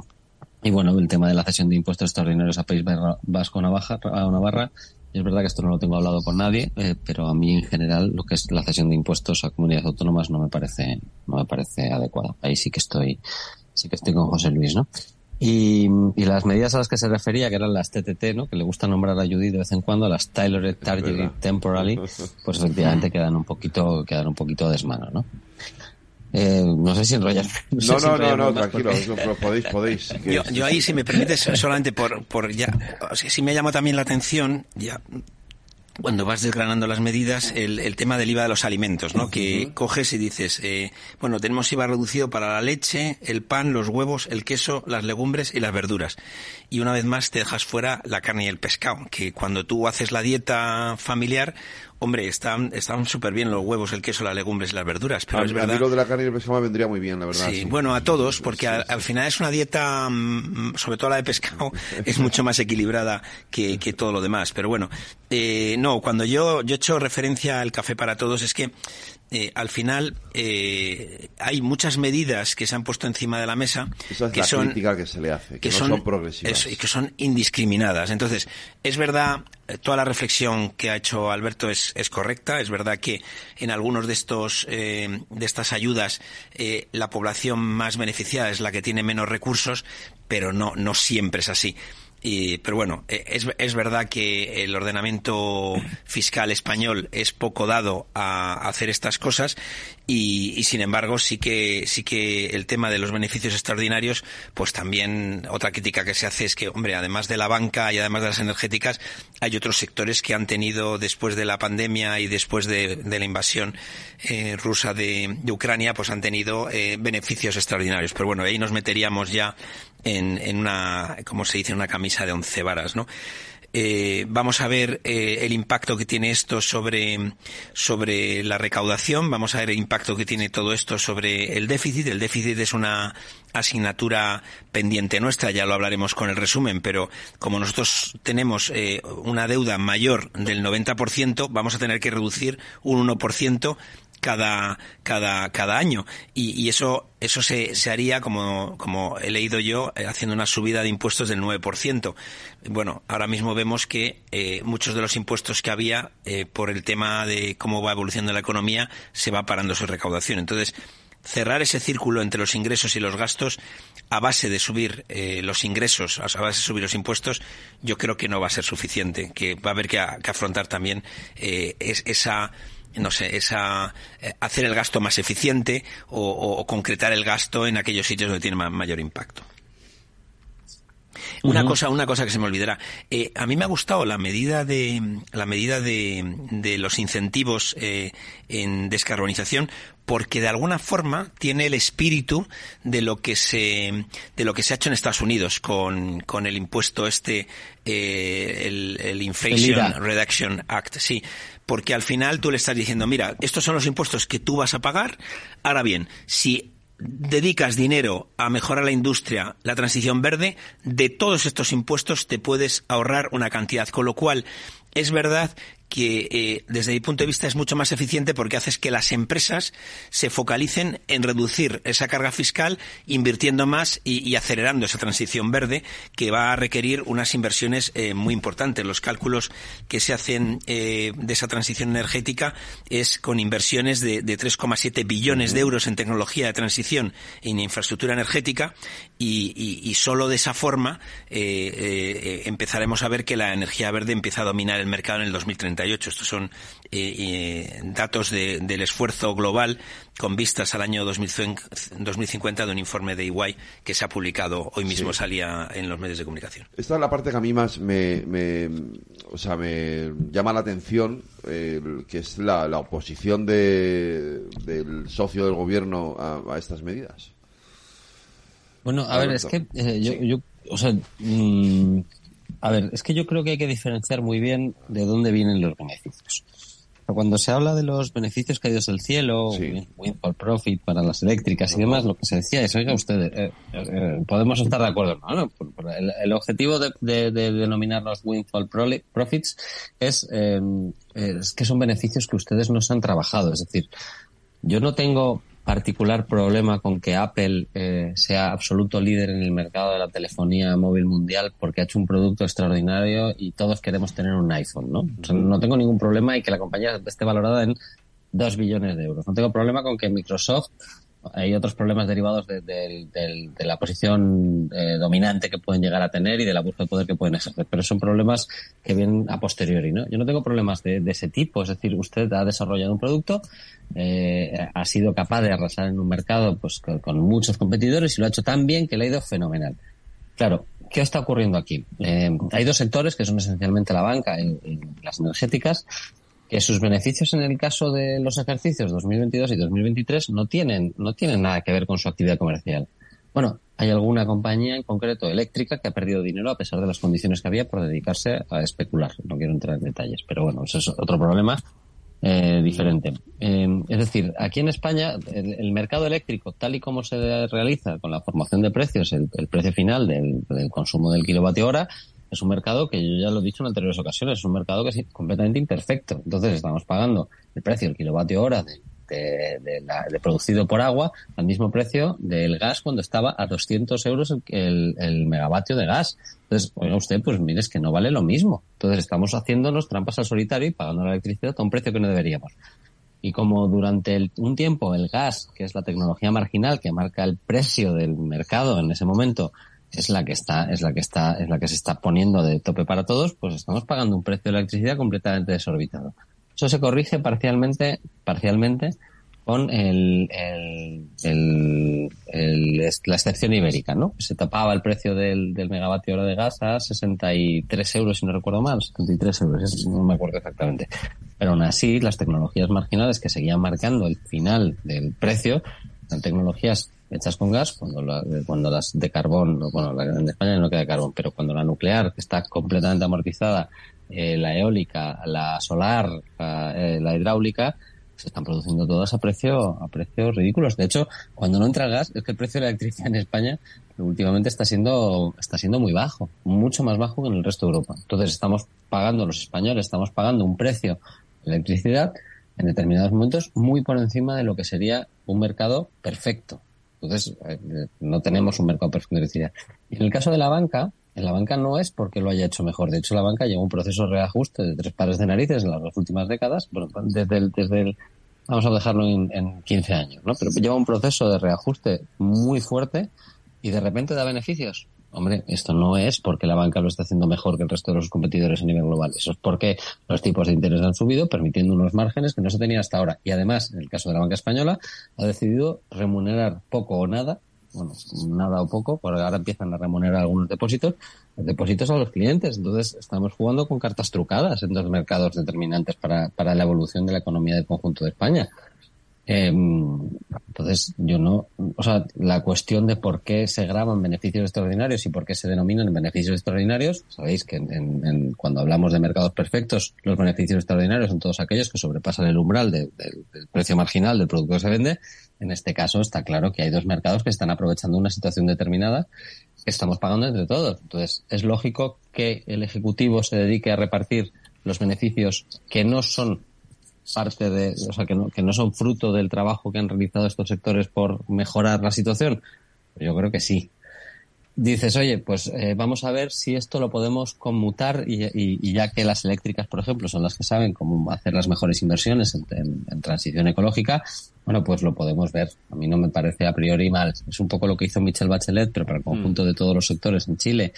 y bueno, el tema de la cesión de impuestos extraordinarios a País Vasco a Navarra, es verdad que esto no lo tengo hablado con nadie, eh, pero a mí en general lo que es la cesión de impuestos a comunidades autónomas no me parece, no me parece adecuada. Ahí sí que estoy, sí que estoy con José Luis, ¿no? Y, las medidas a las que se refería, que eran las TTT, ¿no? que le gusta nombrar a Judy de vez en cuando, las Tailored Targeted Temporally, pues efectivamente quedan un poquito, quedan un poquito desmano, ¿no? Eh, no sé si enrollas. No, no, no, no, tranquilo, podéis, podéis. Yo, yo, ahí, si me permites, solamente por, por ya, o sea, si me llama también la atención, ya, cuando vas desgranando las medidas, el, el, tema del IVA de los alimentos, ¿no? Que coges y dices, eh, bueno, tenemos IVA reducido para la leche, el pan, los huevos, el queso, las legumbres y las verduras. Y una vez más te dejas fuera la carne y el pescado, que cuando tú haces la dieta familiar, Hombre, están están súper bien los huevos, el queso, las legumbres y las verduras, pero es verdad. A lo de la carne y el pescado me vendría muy bien, la verdad. Sí, bueno, a todos, porque al, final es una dieta, mm, sobre todo la de pescado, es mucho más equilibrada que, que todo lo demás. Pero bueno, eh, no, cuando yo, yo he hecho referencia al café para todos, es que eh, al final eh, hay muchas medidas que se han puesto encima de la mesa que son que se le hace, que, no son, progresivas y que son indiscriminadas. Entonces, es verdad, eh, toda la reflexión que ha hecho Alberto es, es correcta. Es verdad que en algunos de estos de estas ayudas la población más beneficiada es la que tiene menos recursos, pero no no siempre es así pero bueno, e, es, es, verdad que el ordenamiento fiscal español es poco dado a hacer estas cosas y, sin embargo sí que sí que el tema de los beneficios extraordinarios, pues también otra crítica que se hace es que, hombre, además de la banca y además de las energéticas, hay otros sectores que han tenido después de la pandemia y después de, la invasión eh, rusa de, Ucrania, pues han tenido eh, beneficios extraordinarios. Pero bueno, ahí nos meteríamos ya en, en una, como se dice, una camisa de once varas, ¿no? Eh, vamos a ver eh, el impacto que tiene esto sobre, sobre la recaudación, vamos a ver el impacto que tiene todo esto sobre el déficit. El déficit es una asignatura pendiente nuestra, ya lo hablaremos con el resumen, pero como nosotros tenemos eh, una deuda mayor del 90%, vamos a tener que reducir un 1% cada, cada, cada año. Y, y eso, eso se, se, haría, como, como he leído yo, eh, haciendo una subida de impuestos del 9%. Bueno, ahora mismo vemos que eh, muchos de los impuestos que había, eh, por el tema de cómo va evolucionando la economía, se va parando su recaudación. Entonces, cerrar ese círculo entre los ingresos y los gastos a base de subir eh, los ingresos, a base de subir los impuestos, yo creo que no va a ser suficiente, que va a haber que, que afrontar también eh, es, esa no sé, esa, eh, hacer el gasto más eficiente o, concretar el gasto en aquellos sitios donde tiene mayor impacto. Una cosa, una cosa que se me olvidará. Eh, a mí me ha gustado la medida de la medida de, de los incentivos eh, en descarbonización porque de alguna forma tiene el espíritu de lo que se de lo que se ha hecho en Estados Unidos con, con el impuesto este el, el, Inflation Reduction Act sí porque al final tú le estás diciendo, mira, estos son los impuestos que tú vas a pagar. Ahora bien, si dedicas dinero a mejorar la industria, la transición verde, de todos estos impuestos te puedes ahorrar una cantidad. Con lo cual, es verdad que eh, desde mi punto de vista es mucho más eficiente porque haces que las empresas se focalicen en reducir esa carga fiscal, invirtiendo más y, acelerando esa transición verde que va a requerir unas inversiones eh, muy importantes. Los cálculos que se hacen eh, de esa transición energética es con inversiones de, de 3,7 billones de euros en tecnología de transición en infraestructura energética y, solo de esa forma eh, eh, empezaremos a ver que la energía verde empieza a dominar el mercado en el 2038. Estos son datos del esfuerzo global con vistas al año 2050 de un informe de EY que se ha publicado hoy mismo, salía en los medios de comunicación. Esta es la parte que a mí más me, o sea, me llama la atención, que es la, oposición de, del socio del gobierno a, estas medidas. Bueno, a ver, es que eh, yo, yo, o sea, mm, a ver, es que yo creo que hay que diferenciar muy bien de dónde vienen los beneficios. Cuando se habla de los beneficios caídos del cielo, sí. profit para las eléctricas y demás, lo que se decía es, oiga ustedes, eh, eh, podemos estar de acuerdo, ¿no? el, objetivo de, de, de, denominar los windfall profits es, es que son beneficios que ustedes no se han trabajado. Es decir, yo no tengo particular problema con que Apple eh, sea absoluto líder en el mercado de la telefonía móvil mundial porque ha hecho un producto extraordinario y todos queremos tener un iPhone, ¿no? no tengo ningún problema y que la compañía esté valorada en 2 billones de euros. No tengo problema con que Microsoft hay otros problemas derivados de, la posición eh, dominante que pueden llegar a tener y de la de poder que pueden ejercer, pero son problemas que vienen a posteriori, ¿no? Yo no tengo problemas de, ese tipo, es decir, usted ha desarrollado un producto, eh, ha sido capaz de arrasar en un mercado pues con, muchos competidores y lo ha hecho tan bien que le ha ido fenomenal. Claro, ¿qué está ocurriendo aquí? Eh, hay dos sectores que son esencialmente la banca y las energéticas que sus beneficios en el caso de los ejercicios 2022 y 2023 no tienen, no tienen nada que ver con su actividad comercial. Bueno, hay alguna compañía en concreto eléctrica que ha perdido dinero a pesar de las condiciones que había por dedicarse a especular. No quiero entrar en detalles, pero bueno, eso es otro problema eh, diferente. Eh, es decir, aquí en España el, mercado eléctrico, tal y como se realiza con la formación de precios, el, precio final del, del, consumo del kilovatio hora, es un mercado que yo ya lo he dicho en anteriores ocasiones, es un mercado que es completamente imperfecto. Entonces estamos pagando el precio del kilovatio hora de, de, producido por agua al mismo precio del gas cuando estaba a 200 euros el, el, megavatio de gas. Entonces, oiga usted, pues mire, es que no vale lo mismo. Entonces estamos haciéndonos trampas al solitario y pagando la electricidad a un precio que no deberíamos. Y como durante un tiempo el gas, que es la tecnología marginal que marca el precio del mercado en ese momento, es la que está, es la que está, es la que se está poniendo de tope para todos, pues estamos pagando un precio de electricidad completamente desorbitado. Eso se corrige parcialmente, parcialmente con el, el, el, la excepción ibérica, ¿no? Se tapaba el precio del, del megavatio hora de gas a 63 euros, si no recuerdo mal, 73 euros, no me acuerdo exactamente. Pero aún así, las tecnologías marginales que seguían marcando el final del precio, eran tecnologías hechas con gas, cuando, cuando las de carbón, bueno, en España no queda carbón, pero cuando la nuclear, que está completamente amortizada, eh, la eólica, la solar, la, eh, la, hidráulica, se están produciendo todas a precio a precios ridículos. De hecho, cuando no entra el gas, es que el precio de la electricidad en España últimamente está siendo está siendo muy bajo, mucho más bajo que en el resto de Europa. Entonces estamos pagando los españoles, estamos pagando un precio de electricidad en determinados momentos muy por encima de lo que sería un mercado perfecto. Entonces, eh, no tenemos un mercado perfecto de. Y en el caso de la banca, en la banca no es porque lo haya hecho mejor. De hecho, la banca lleva un proceso de reajuste de tres pares de narices en las dos últimas décadas, bueno, desde el, desde el, vamos a dejarlo en, en 15 años, ¿no? Pero lleva un proceso de reajuste muy fuerte y de repente da beneficios. Hombre, esto no es porque la banca lo está haciendo mejor que el resto de los competidores a nivel global. Eso es porque los tipos de interés han subido, permitiendo unos márgenes que no se tenían hasta ahora. Y además, en el caso de la banca española, ha decidido remunerar poco o nada, bueno, nada o poco, porque ahora empiezan a remunerar algunos depósitos, depósitos a los clientes. Entonces, estamos jugando con cartas trucadas en dos mercados determinantes para, para la evolución de la economía del conjunto de España. Eh, entonces, yo no, o sea, la cuestión de por qué se graban beneficios extraordinarios y por qué se denominan beneficios extraordinarios, sabéis que en, cuando hablamos de mercados perfectos, los beneficios extraordinarios son todos aquellos que sobrepasan el umbral del precio marginal del producto que se vende. En este caso está claro que hay dos mercados que están aprovechando una situación determinada que estamos pagando entre todos. Entonces, es lógico que el Ejecutivo se dedique a repartir los beneficios que no son parte de, o sea, que no, que no son fruto del trabajo que han realizado estos sectores por mejorar la situación? Yo creo que sí. dices, oye, pues eh, vamos a ver si esto lo podemos conmutar y, ya que las eléctricas, por ejemplo, son las que saben cómo hacer las mejores inversiones en, transición ecológica, bueno, pues lo podemos ver. A mí no me parece a priori mal. Es un poco lo que hizo Michel Bachelet, pero para el conjunto mm. de todos los sectores en Chile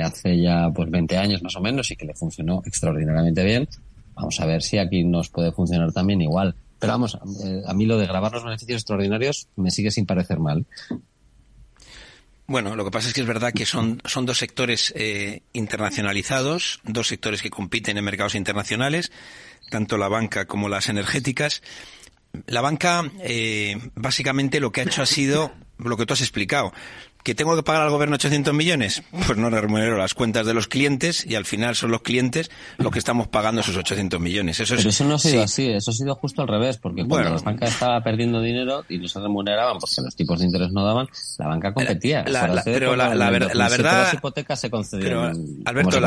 hace ya pues 20 años más o menos y que le funcionó extraordinariamente bien. Vamos a ver si aquí nos puede funcionar también igual. Pero vamos, eh, a mí lo de grabar los beneficios extraordinarios me sigue sin parecer mal. Bueno, lo que pasa es que es verdad que son, son dos sectores eh, internacionalizados, dos sectores que compiten en mercados internacionales, tanto la banca como las energéticas. La banca, eh, básicamente, lo que ha hecho ha sido lo que tú has explicado ¿Que tengo que pagar al gobierno 800 millones? Pues no remunero las cuentas de los clientes y al final son los clientes los que estamos pagando esos 800 millones. Eso Pero eso no ha sido así, eso ha sido justo al revés, porque cuando la banca estaba perdiendo dinero y no se remuneraban porque los tipos de interés no daban, la banca competía. pero la, la, verdad... Las hipotecas se concedían. Alberto,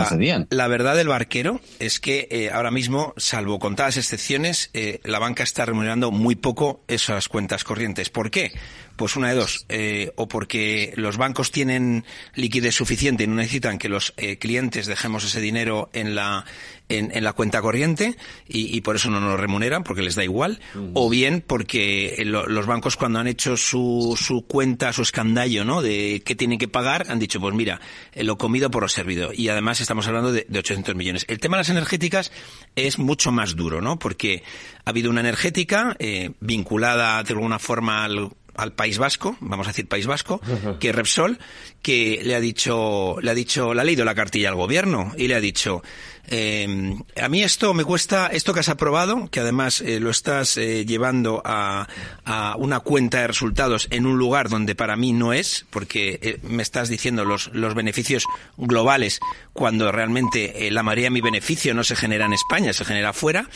la, verdad del barquero es que eh, ahora mismo, salvo contadas excepciones, eh, la banca está remunerando muy poco esas cuentas corrientes. ¿Por qué? Pues una de dos, eh, o porque los bancos tienen liquidez suficiente y no necesitan que los eh, clientes dejemos ese dinero en la en, la cuenta corriente y, por eso no nos remuneran porque les da igual, o bien porque los bancos cuando han hecho su, su cuenta, su escandallo, ¿no? De qué tienen que pagar, han dicho, pues mira, eh, lo comido por lo servido. Y además estamos hablando de, de 800 millones. El tema de las energéticas es mucho más duro, ¿no? Porque ha habido una energética vinculada de alguna forma al al País Vasco, vamos a decir País Vasco, que Repsol, que le ha dicho, le ha dicho, le ha leído la cartilla al gobierno y le ha dicho, eh, a mí esto me cuesta, esto que has aprobado, que además eh, lo estás eh, llevando a, a, una cuenta de resultados en un lugar donde para mí no es, porque eh, me estás diciendo los, los beneficios globales cuando realmente la mayoría de mi beneficio no se genera en España, se genera fuera,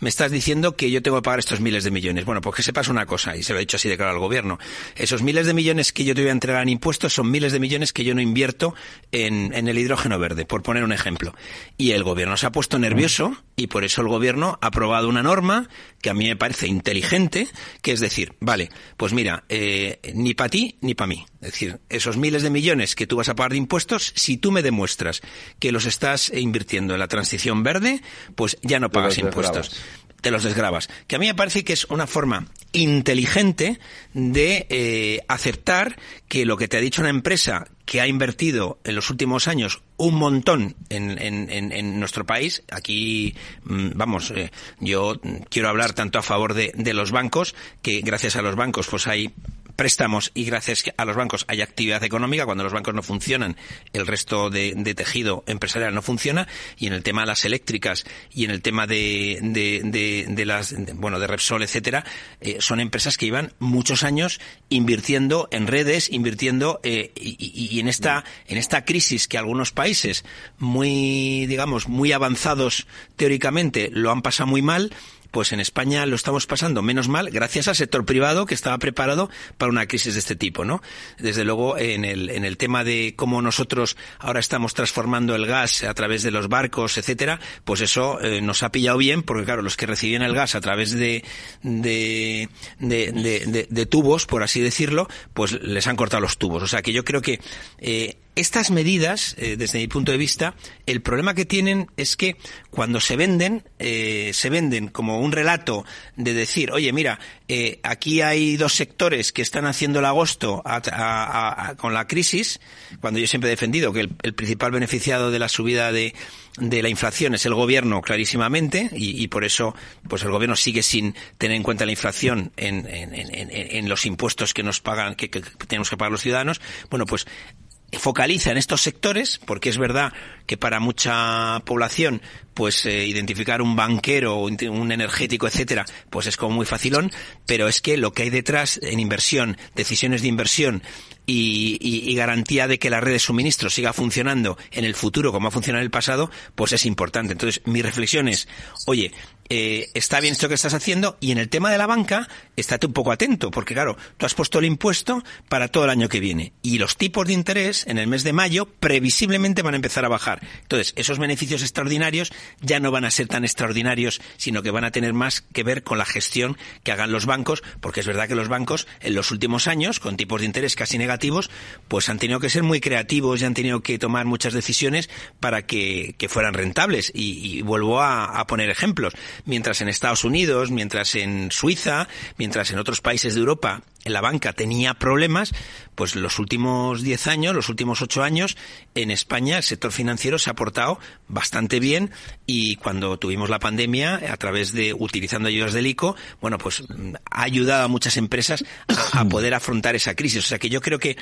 me estás diciendo que yo tengo que pagar estos miles de millones. Bueno, pues que sepas una cosa, y se lo he dicho así de claro al gobierno, esos miles de millones que yo te voy a entregar en impuestos son miles de millones que yo no invierto en, en el hidrógeno verde, por poner un ejemplo. Y el gobierno se ha puesto nervioso y por eso el gobierno ha aprobado una norma que a mí me parece inteligente, que es decir, vale, pues mira, eh, ni para ti ni para mí. Es decir, esos miles de millones que tú vas a pagar de impuestos, si tú me demuestras que los estás invirtiendo en la transición verde, pues ya no pagas impuestos te los desgrabas. Que a mí me parece que es una forma inteligente de eh, aceptar que lo que te ha dicho una empresa que ha invertido en los últimos años un montón en, en, en nuestro país, aquí, mm, vamos, eh, yo quiero hablar tanto a favor de, de los bancos, que gracias a los bancos pues hay préstamos y gracias a los bancos hay actividad económica. Cuando los bancos no funcionan, el resto de, tejido empresarial no funciona. Y en el tema de las eléctricas y en el tema de, de, las, bueno, de Repsol, etcétera, eh, son empresas que llevan muchos años invirtiendo en redes, invirtiendo eh, y, y, en esta en esta crisis que algunos países muy, digamos, muy avanzados teóricamente lo han pasado muy mal pues en España lo estamos pasando menos mal gracias al sector privado que estaba preparado para una crisis de este tipo, ¿no? Desde luego en el, en el tema de cómo nosotros ahora estamos transformando el gas a través de los barcos, etcétera, pues eso eh, nos ha pillado bien porque claro, los que recibían el gas a través de de, de, de, tubos, por así decirlo, pues les han cortado los tubos. O sea que yo creo que eh, estas medidas, eh, desde mi punto de vista, el problema que tienen es que cuando se venden, eh, se venden como un relato de decir, oye, mira, eh, aquí hay dos sectores que están haciendo el agosto con la crisis, cuando yo siempre he defendido que el, principal beneficiado de la subida de, la inflación es el gobierno clarísimamente y, por eso pues el gobierno sigue sin tener en cuenta la inflación en, los impuestos que nos pagan que tenemos que pagar los ciudadanos. Bueno pues focaliza en estos sectores, porque es verdad que para mucha población, pues eh, identificar un banquero, un energético, etcétera, pues es como muy facilón, pero es que lo que hay detrás en inversión, decisiones de inversión y, garantía de que la red de suministro siga funcionando en el futuro como ha funcionado en el pasado, pues es importante. Entonces, mi reflexión es, oye, eh, está bien esto que estás haciendo y en el tema de la banca, estate un poco atento, porque claro, tú has puesto el impuesto para todo el año que viene y los tipos de interés en el mes de mayo previsiblemente van a empezar a bajar. Entonces, esos beneficios extraordinarios ya no van a ser tan extraordinarios, sino que van a tener más que ver con la gestión que hagan los bancos, porque es verdad que los bancos en los últimos años, con tipos de interés casi negativos, pues han tenido que ser muy creativos y han tenido que tomar muchas decisiones para que, fueran rentables. Y, vuelvo a, a poner ejemplos. Mientras en Estados Unidos, mientras en Suiza, mientras en otros países de Europa la banca tenía problemas, pues los últimos 10 años, los últimos 8 años, en España el sector financiero se ha portado bastante bien y cuando tuvimos la pandemia, a través de utilizando ayudas del ICO, bueno, pues ha ayudado a muchas empresas a, poder afrontar esa crisis. O sea que yo creo que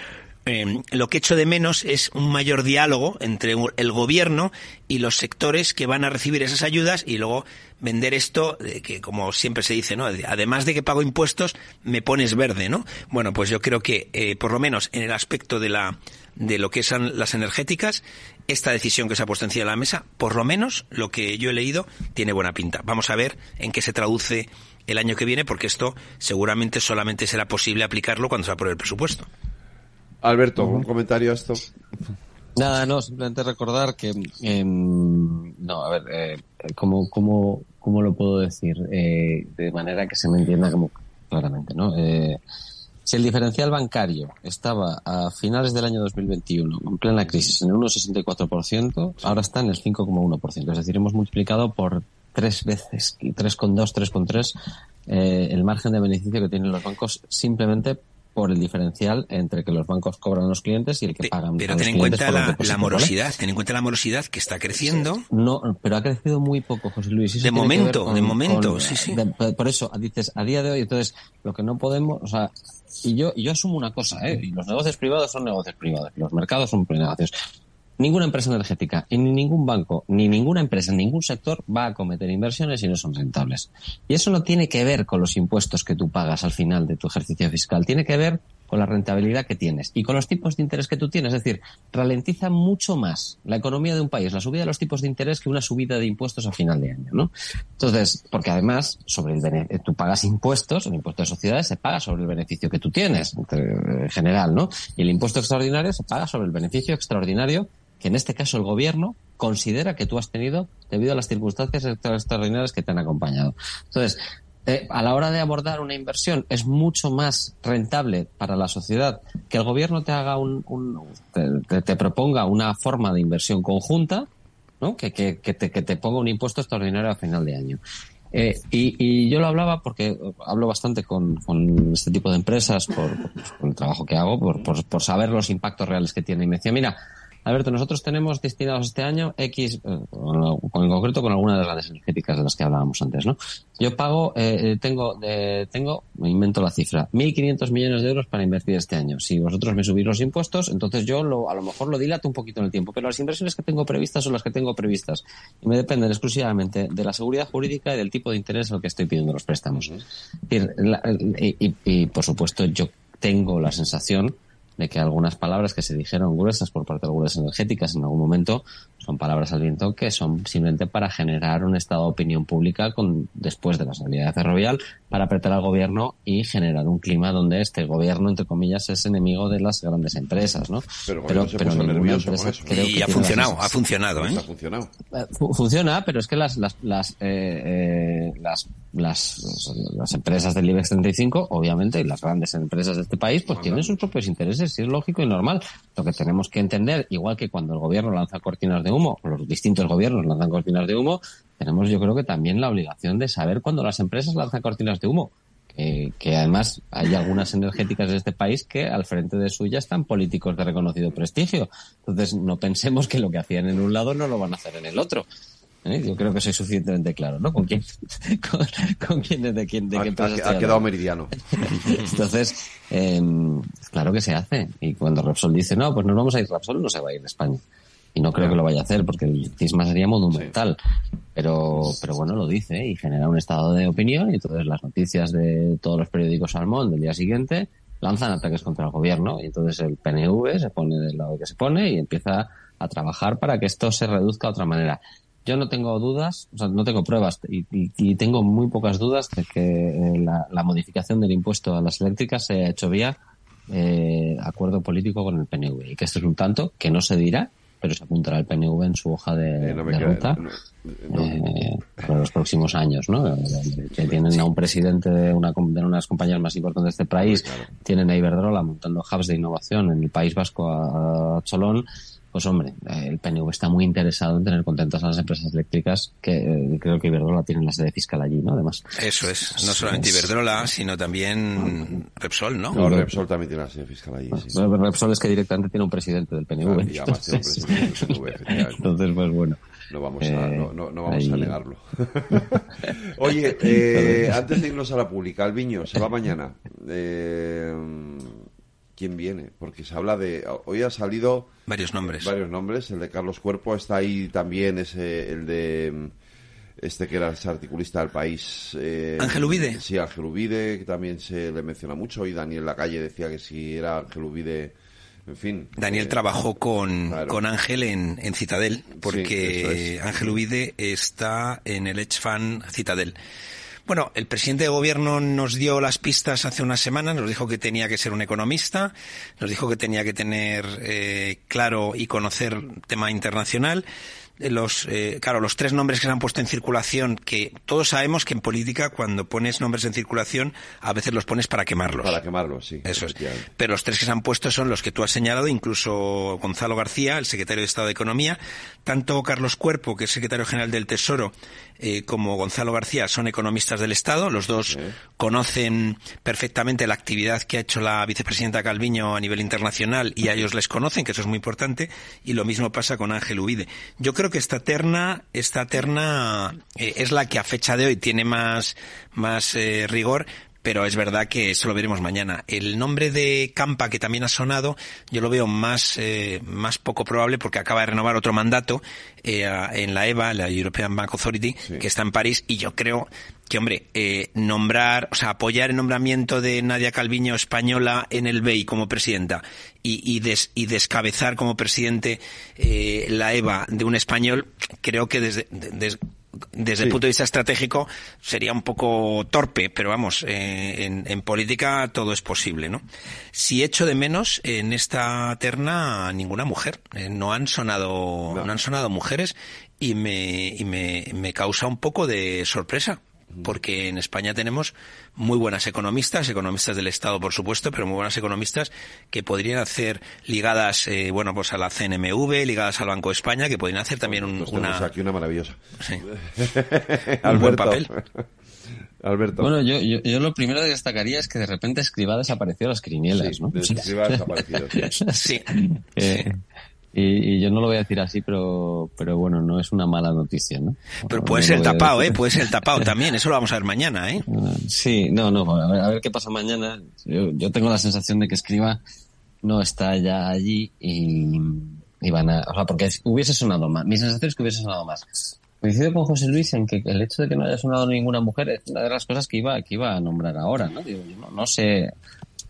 eh, lo que echo de menos es un mayor diálogo entre el gobierno y los sectores que van a recibir esas ayudas y luego vender esto, que como siempre se dice, ¿no? Además de que pago impuestos, me pones verde, ¿no? Bueno, pues yo creo que, eh, por lo menos en el aspecto de la, de lo que son las energéticas, esta decisión que se ha puesto encima de la mesa, por lo menos lo que yo he leído, tiene buena pinta. Vamos a ver en qué se traduce el año que viene, porque esto seguramente solamente será posible aplicarlo cuando se apruebe el presupuesto. Alberto, ¿un comentario a esto? Nada, no, simplemente recordar que, em, no, a ver, eh, ¿cómo, cómo, cómo lo puedo decir? Eh, de manera que se me entienda como claramente, ¿no? Eh, si el diferencial bancario estaba a finales del año 2021, en plena crisis, en el 1,64%, ahora está en el 5,1%. Es decir, hemos multiplicado por tres veces, 3,2, 3,3, eh, el margen de beneficio que tienen los bancos simplemente por el diferencial entre que los bancos cobran a los clientes y el que pagan. Pero ten en cuenta la, morosidad, ten en cuenta la morosidad que está creciendo. No, pero ha crecido muy poco, José Luis. de momento, de momento, sí, sí. por eso, dices, a día de hoy, entonces, lo que no podemos, o sea, y yo, y yo asumo una cosa, ¿eh? Los negocios privados son negocios privados, los mercados son negocios ninguna empresa energética, ni ningún banco, ni ninguna empresa, ningún sector va a cometer inversiones si no son rentables. Y eso no tiene que ver con los impuestos que tú pagas al final de tu ejercicio fiscal, tiene que ver con la rentabilidad que tienes y con los tipos de interés que tú tienes. Es decir, ralentiza mucho más la economía de un país, la subida de los tipos de interés que una subida de impuestos a final de año, ¿no? Entonces, porque además, sobre el tú pagas impuestos, el impuesto de sociedades se paga sobre el beneficio que tú tienes, en general, ¿no? Y el impuesto extraordinario se paga sobre el beneficio extraordinario que en este caso el gobierno considera que tú has tenido debido a las circunstancias extraordinarias que te han acompañado. Entonces, eh, a la hora de abordar una inversión es mucho más rentable para la sociedad que el gobierno te haga un, te, proponga una forma de inversión conjunta, ¿no? Que, que, te, que te ponga un impuesto extraordinario a final de año. Eh, y, yo lo hablaba porque hablo bastante con, este tipo de empresas por, el trabajo que hago, por, por, saber los impactos reales que tiene. Y me decía, mira, Alberto, nosotros tenemos destinados este año X, eh, en concreto con alguna de las grandes energéticas de las que hablábamos antes, ¿no? Yo pago, eh, eh tengo, tengo, me invento la cifra, 1.500 millones de euros para invertir este año. Si vosotros me subís los impuestos, entonces yo lo, a lo mejor lo dilato un poquito en el tiempo, pero las inversiones que tengo previstas son las que tengo previstas y me dependen exclusivamente de la seguridad jurídica y del tipo de interés al que estoy pidiendo los préstamos. y, y por supuesto, yo tengo la sensación de que algunas palabras que se dijeron gruesas por parte de algunas energéticas en algún momento son palabras al viento que son simplemente para generar un estado de opinión pública con después de la salida de Ferrovial para apretar al gobierno y generar un clima donde este gobierno entre comillas es enemigo de las grandes empresas no pero pero, pero nervioso y ha funcionado ha funcionado ¿eh? ha funcionado eh, funciona pero es que las las las eh, eh, las las, las empresas del IBEX 35, obviamente, y las grandes empresas de este país, pues tienen sus propios intereses, y es lógico y normal. Lo que tenemos que entender, igual que cuando el gobierno lanza cortinas de humo, los distintos gobiernos lanzan cortinas de humo, tenemos yo creo que también la obligación de saber cuando las empresas lanzan cortinas de humo. que además hay algunas energéticas de este país que al frente de suya están políticos de reconocido prestigio. Entonces no pensemos que lo que hacían en un lado no lo van a hacer en el otro. ¿eh? Yo creo que soy suficientemente claro, ¿no? ¿Con quién, con, quién de quién, de qué ha, ha quedado meridiano. Entonces, eh, claro que se hace. Y cuando Repsol dice, no, pues nos vamos a ir, Repsol no se va a ir de España. Y no creo que lo vaya a hacer porque el cisma sería monumental. Pero, pero bueno, lo dice y genera un estado de opinión y entonces las noticias de todos los periódicos Salmón del día siguiente lanzan ataques contra el gobierno y entonces el PNV se pone del lado que se pone y empieza a trabajar para que esto se reduzca de otra manera. Yo no tengo dudas, o sea, no tengo pruebas y, tengo muy pocas dudas de que eh, la, modificación del impuesto a las eléctricas se ha hecho vía eh, acuerdo político con el PNV y que este es un tanto que no se dirá pero se apuntará el PNV en su hoja de, ruta para los próximos años, ¿no? Que tienen a un presidente de una de unas compañías más importantes de este país, tienen a Iberdrola montando hubs de innovación en el País Vasco a, a Cholón pues hombre, el PNV está muy interesado en tener contentas a las empresas eléctricas, que eh, creo que Iberdrola tiene la sede fiscal allí, ¿no? Además. Eso es, no solamente Iberdrola, sino también Repsol, ¿no? No, Repsol también tiene la sede fiscal allí. Sí. Repsol es que directamente tiene un presidente del PNV. y además tiene un presidente del PNV, Entonces, pues bueno. No vamos a, no, no, no vamos a negarlo. Oye, eh, antes de irnos a la pública, Alviño, se va mañana. Eh, quién viene, porque se habla de hoy ha salido varios nombres. Varios nombres, el de Carlos Cuerpo está ahí también ese el de este que era el articulista del país. Eh, Ángel Ubide. Sí, Ángel Ubide, que también se le menciona mucho y Daniel Lacalle decía que si era Ángel Ubide en fin. Daniel eh, trabajó con, con Ángel en, en Citadel, porque Ángel Ubide está en el Edge Fan Citadel. Bueno, el presidente de gobierno nos dio las pistas hace una semana, nos dijo que tenía que ser un economista, nos dijo que tenía que tener eh, claro y conocer tema internacional los, eh, claro, los tres nombres que se han puesto en circulación, que todos sabemos que en política cuando pones nombres en circulación a veces los pones para quemarlos. Para quemarlos, sí. Eso es. Pero los tres que se han puesto son los que tú has señalado, incluso Gonzalo García, el secretario de Estado de Economía, tanto Carlos Cuerpo, que es secretario general del Tesoro, eh, como Gonzalo García son economistas del Estado. Los dos conocen perfectamente la actividad que ha hecho la vicepresidenta Calviño a nivel internacional y a ellos les conocen, que eso es muy importante. Y lo mismo pasa con Ángel Ubide. Yo creo que esta terna, esta terna eh, es la que a fecha de hoy tiene más, más eh, rigor, pero es verdad que eso lo veremos mañana. El nombre de Campa, que también ha sonado, yo lo veo más, eh, más poco probable porque acaba de renovar otro mandato eh, en la EVA, la European Bank Authority, que está en París, y yo creo que, hombre, eh, nombrar, o sea, apoyar el nombramiento de Nadia Calviño española en el BEI como presidenta y, y, des, y descabezar como presidente eh, la EVA de un español, creo que desde, desde desde el punto de vista estratégico sería un poco torpe, pero vamos, eh, en, en, política todo es posible, ¿no? Si echo de menos en esta terna ninguna mujer, eh, no han sonado, no. no. han sonado mujeres y me, y me, me causa un poco de sorpresa, porque en España tenemos muy buenas economistas, economistas del Estado, por supuesto, pero muy buenas economistas que podrían hacer ligadas, eh, bueno, pues a la CNMV, ligadas al Banco de España, que podrían hacer también un, pues una... aquí una maravillosa. Sí. un buen papel. Alberto. Bueno, yo, yo, yo, lo primero que destacaría es que de repente Escribá desapareció a las quinielas, sí, ¿no? Escribá desaparecido, sí. sí. Eh, y, y, yo no lo voy a decir así, pero, pero bueno, no es una mala noticia, ¿no? Pero puede no ser tapado, ¿eh? Puede ser tapado también, eso lo vamos a ver mañana, ¿eh? Sí, no, no, a ver, a ver qué pasa mañana. Yo, yo, tengo la sensación de que Escriba no está ya allí y, y van a... O sea, porque hubiese sonado más. Mi sensación es que hubiese sonado más. Coincido con José Luis en que el hecho de que no haya sonado ninguna mujer es una de las cosas que iba, que iba a nombrar ahora, ¿no? Digo, yo no, no sé...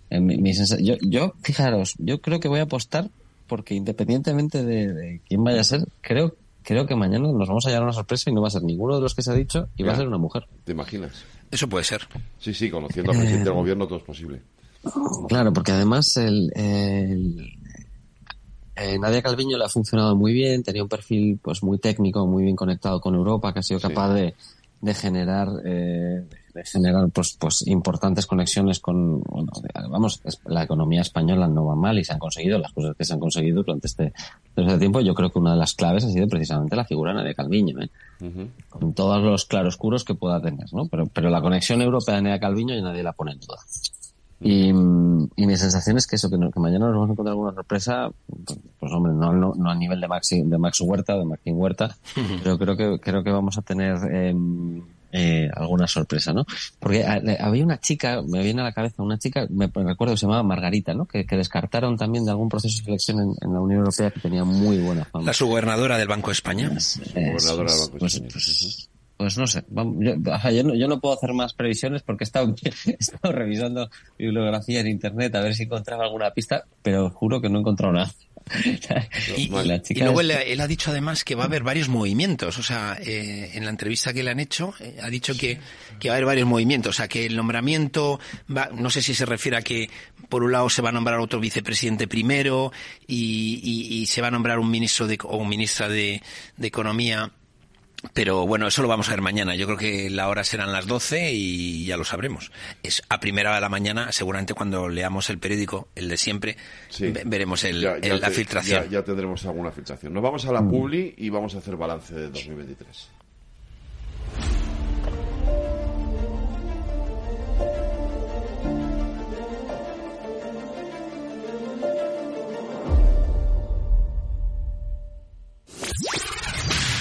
Mi, mi yo, yo, fijaros, yo creo que voy a apostar porque independientemente de, de, quién vaya a ser, creo creo que mañana nos vamos a llevar una sorpresa y no va a ser ninguno de los que se ha dicho y ya, va a ser una mujer. ¿Te imaginas? Eso puede ser. Sí, sí, conociendo al presidente del gobierno todo es posible. Claro, porque además el, el eh, Nadia Calviño le ha funcionado muy bien, tenía un perfil pues muy técnico, muy bien conectado con Europa, que ha sido capaz sí. de, de generar eh, generar pues pues importantes conexiones con bueno, vamos la economía española no va mal y se han conseguido las cosas que se han conseguido durante este, durante este tiempo. Yo creo que una de las claves ha sido precisamente la figura de Calviño ¿eh? uh -huh. con todos los claroscuros que pueda tener no pero pero la conexión europea de Nea Calviño y nadie la pone en duda. Y, y, mi sensación es que eso, que, no, que, mañana nos vamos a encontrar alguna sorpresa, pues, pues hombre, no, no, no, a nivel de Max, de Max Huerta, de Martín Huerta, pero creo que, creo que vamos a tener eh, eh, alguna sorpresa, ¿no? Porque había una chica, me viene a la cabeza una chica, me recuerdo que se llamaba Margarita, ¿no? Que, que descartaron también de algún proceso de selección en, en, la Unión Europea que tenía muy buena fama. La subgobernadora del Banco de España. Es, subgobernadora del Banco de pues, España. Pues, pues no sé, yo, no, yo, no, puedo hacer más previsiones porque he estado, he estado, revisando bibliografía en internet a ver si encontraba alguna pista, pero juro que no he encontrado nada. Y, luego él, ha dicho además que va a haber varios movimientos. O sea, eh, en la entrevista que le han hecho, eh, ha dicho que, que, va a haber varios movimientos. O sea, que el nombramiento, va, no sé si se refiere a que por un lado se va a nombrar otro vicepresidente primero y, y, se va a nombrar un ministro de, o ministra de, de Economía pero bueno, eso lo vamos a ver mañana. Yo creo que la hora serán las 12 y ya lo sabremos. Es a primera hora de la mañana, seguramente cuando leamos el periódico, el de siempre, veremos el, la filtración. Ya, tendremos alguna filtración. Nos vamos a la mm. Publi y vamos a hacer balance de 2023.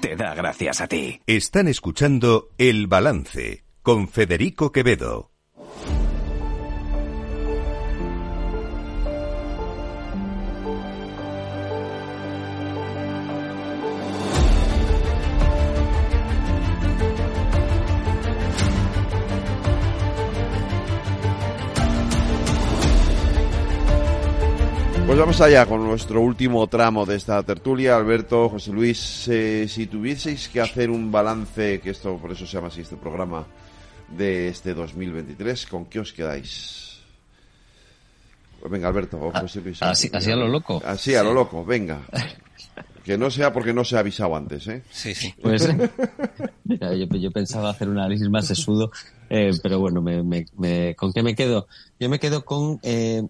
te da gracias a ti. Están escuchando El Balance con Federico Quevedo. Pues vamos allá con nuestro último tramo de esta tertulia. Alberto, José Luis, eh, si tuvieseis que hacer un balance, que esto por eso se llama así este programa, de este 2023, ¿con qué os quedáis? Pues venga, Alberto, o José Luis. Así, así a lo loco. Así a lo loco, venga. Que no sea porque no se ha avisado antes, ¿eh? Sí, sí. Pues, yo, pensaba hacer un análisis más sesudo, eh, pero bueno, me, ¿con qué me quedo? Yo me quedo con eh,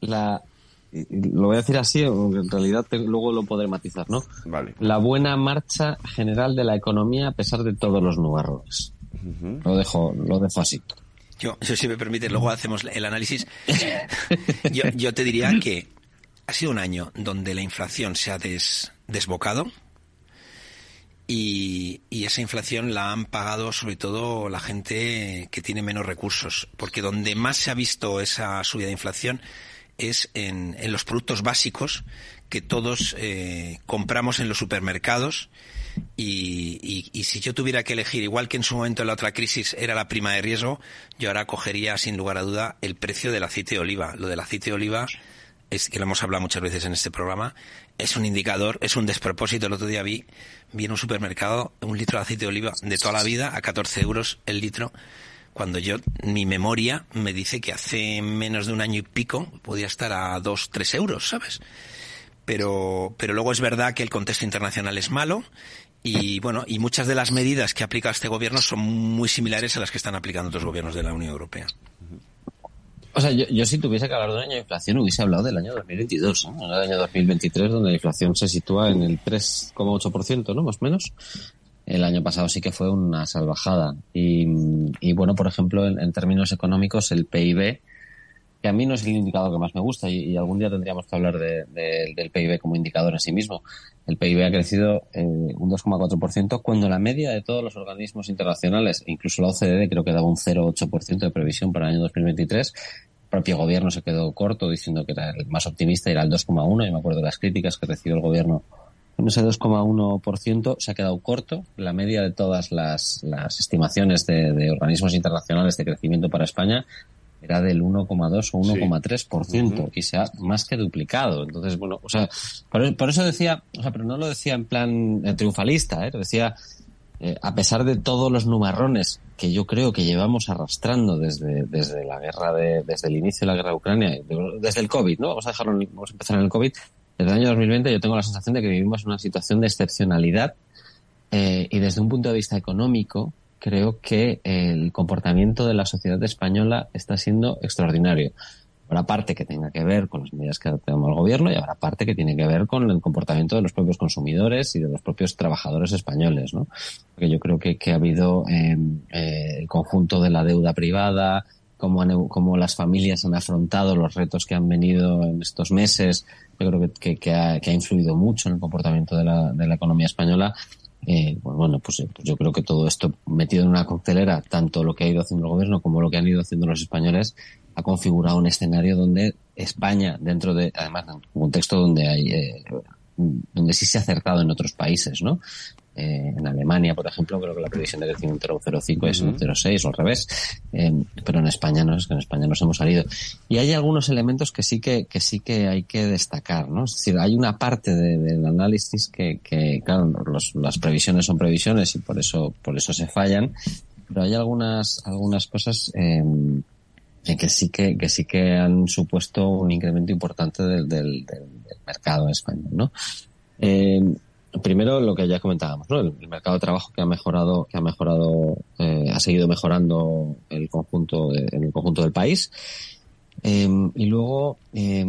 la lo voy a decir así, aunque en realidad luego lo podré matizar, ¿no? Vale. La buena marcha general de la economía a pesar de todos los nubarrones. Lo dejo, lo dejo así. Yo, si me permite, luego hacemos el análisis. yo, te diría que ha sido un año donde la inflación se ha desbocado y, y, esa inflación la han pagado sobre todo la gente que tiene menos recursos, porque donde más se ha visto esa subida de inflación es en, en los productos básicos que todos eh, compramos en los supermercados y, y, si yo tuviera que elegir, igual que en su momento en la otra crisis era la prima de riesgo, yo ahora cogería sin lugar a duda el precio del aceite de oliva. Lo del aceite de oliva es que lo hemos hablado muchas veces en este programa, es un indicador, es un despropósito. El otro día vi, vi en un supermercado un litro de aceite de oliva de toda la vida a 14 euros el litro cuando yo, mi memoria me dice que hace menos de un año y pico podía estar a dos, tres euros, ¿sabes? Pero, pero luego es verdad que el contexto internacional es malo y bueno, y muchas de las medidas que aplica este gobierno son muy similares a las que están aplicando otros gobiernos de la Unión Europea. O sea, yo, si tuviese que hablar de un año de inflación, hubiese hablado del año 2022, ¿no? el año 2023, donde la inflación se sitúa en el 3,8%, ¿no? Más o menos. El año pasado sí que fue una salvajada. Y, bueno, por ejemplo, en, términos económicos, el PIB, que a mí no es el indicador que más me gusta y, algún día tendríamos que hablar del PIB como indicador en sí mismo. El PIB ha crecido eh, un 2,4% cuando la media de todos los organismos internacionales, incluso la OCDE creo que daba un 0,8% de previsión para el año 2023, el propio gobierno se quedó corto diciendo que era el más optimista, era el 2,1 y me acuerdo de las críticas que recibió el gobierno con ese 2,1% se ha quedado corto. La media de todas las, estimaciones de, organismos internacionales de crecimiento para España era del 1,2 o 1,3% y se ha más que duplicado. Entonces, bueno, o sea, por, eso decía, o sea, pero no lo decía en plan triunfalista, ¿eh? lo decía eh, a pesar de todos los nubarrones que yo creo que llevamos arrastrando desde, desde la guerra de, desde el inicio de la guerra de Ucrania, desde el COVID, ¿no? Vamos a dejarlo, vamos a empezar en el COVID. Desde el año 2020 yo tengo la sensación de que vivimos una situación de excepcionalidad eh, y desde un punto de vista económico creo que el comportamiento de la sociedad española está siendo extraordinario. Habrá parte que tenga que ver con las medidas que toma el gobierno y habrá parte que tiene que ver con el comportamiento de los propios consumidores y de los propios trabajadores españoles, ¿no? Porque yo creo que, que ha habido eh, eh, el conjunto de la deuda privada, cómo, cómo las familias han afrontado los retos que han venido en estos meses, yo creo que, que, ha, influido mucho en el comportamiento de la, de la economía española eh, pues bueno, pues, pues, yo creo que todo esto metido en una coctelera, tanto lo que ha ido haciendo el gobierno como lo que han ido haciendo los españoles, ha configurado un escenario donde España, dentro de, además, un contexto donde hay, eh, donde sí se ha acertado en otros países, ¿no? Eh, en Alemania, por ejemplo, creo que la previsión de crecimiento era un 0,5 es un 0,6 o al revés. Eh, pero en España no, es que en España nos hemos salido. Y hay algunos elementos que sí que, que sí que hay que destacar, ¿no? Es decir, hay una parte del análisis que, que claro, los, las previsiones son previsiones y por eso, por eso se fallan. Pero hay algunas, algunas cosas, eh, que sí que, que sí que han supuesto un incremento importante del, del, del mercado español, ¿no? Eh, primero lo que ya comentábamos, ¿no? El, mercado de trabajo que ha mejorado, que ha mejorado, eh, ha seguido mejorando el conjunto, en el conjunto del país. Eh, y luego eh,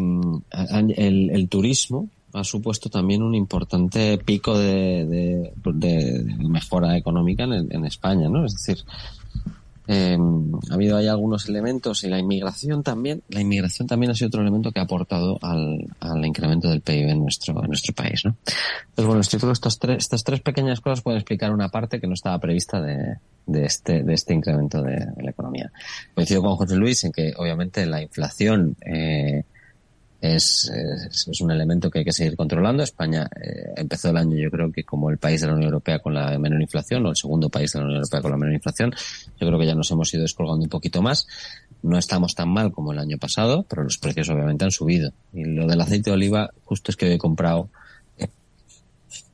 el, el, turismo ha supuesto también un importante pico de, de, de mejora económica en, en, España, ¿no? Es decir, eh, ha habido ahí algunos elementos y la inmigración también. La inmigración también ha sido otro elemento que ha aportado al, al incremento del PIB en nuestro, en nuestro país, ¿no? Pues bueno, creo que estos tres, estas tres pequeñas cosas pueden explicar una parte que no estaba prevista de, de este, de este incremento de, de la economía. Coincido con José Luis en que obviamente la inflación, eh, es, es, es, un elemento que hay que seguir controlando. España eh, empezó el año, yo creo que como el país de la Unión Europea con la menor inflación, o el segundo país de la Unión Europea con la menor inflación. Yo creo que ya nos hemos ido descolgando un poquito más. No estamos tan mal como el año pasado, pero los precios obviamente han subido. Y lo del aceite de oliva, justo es que hoy he comprado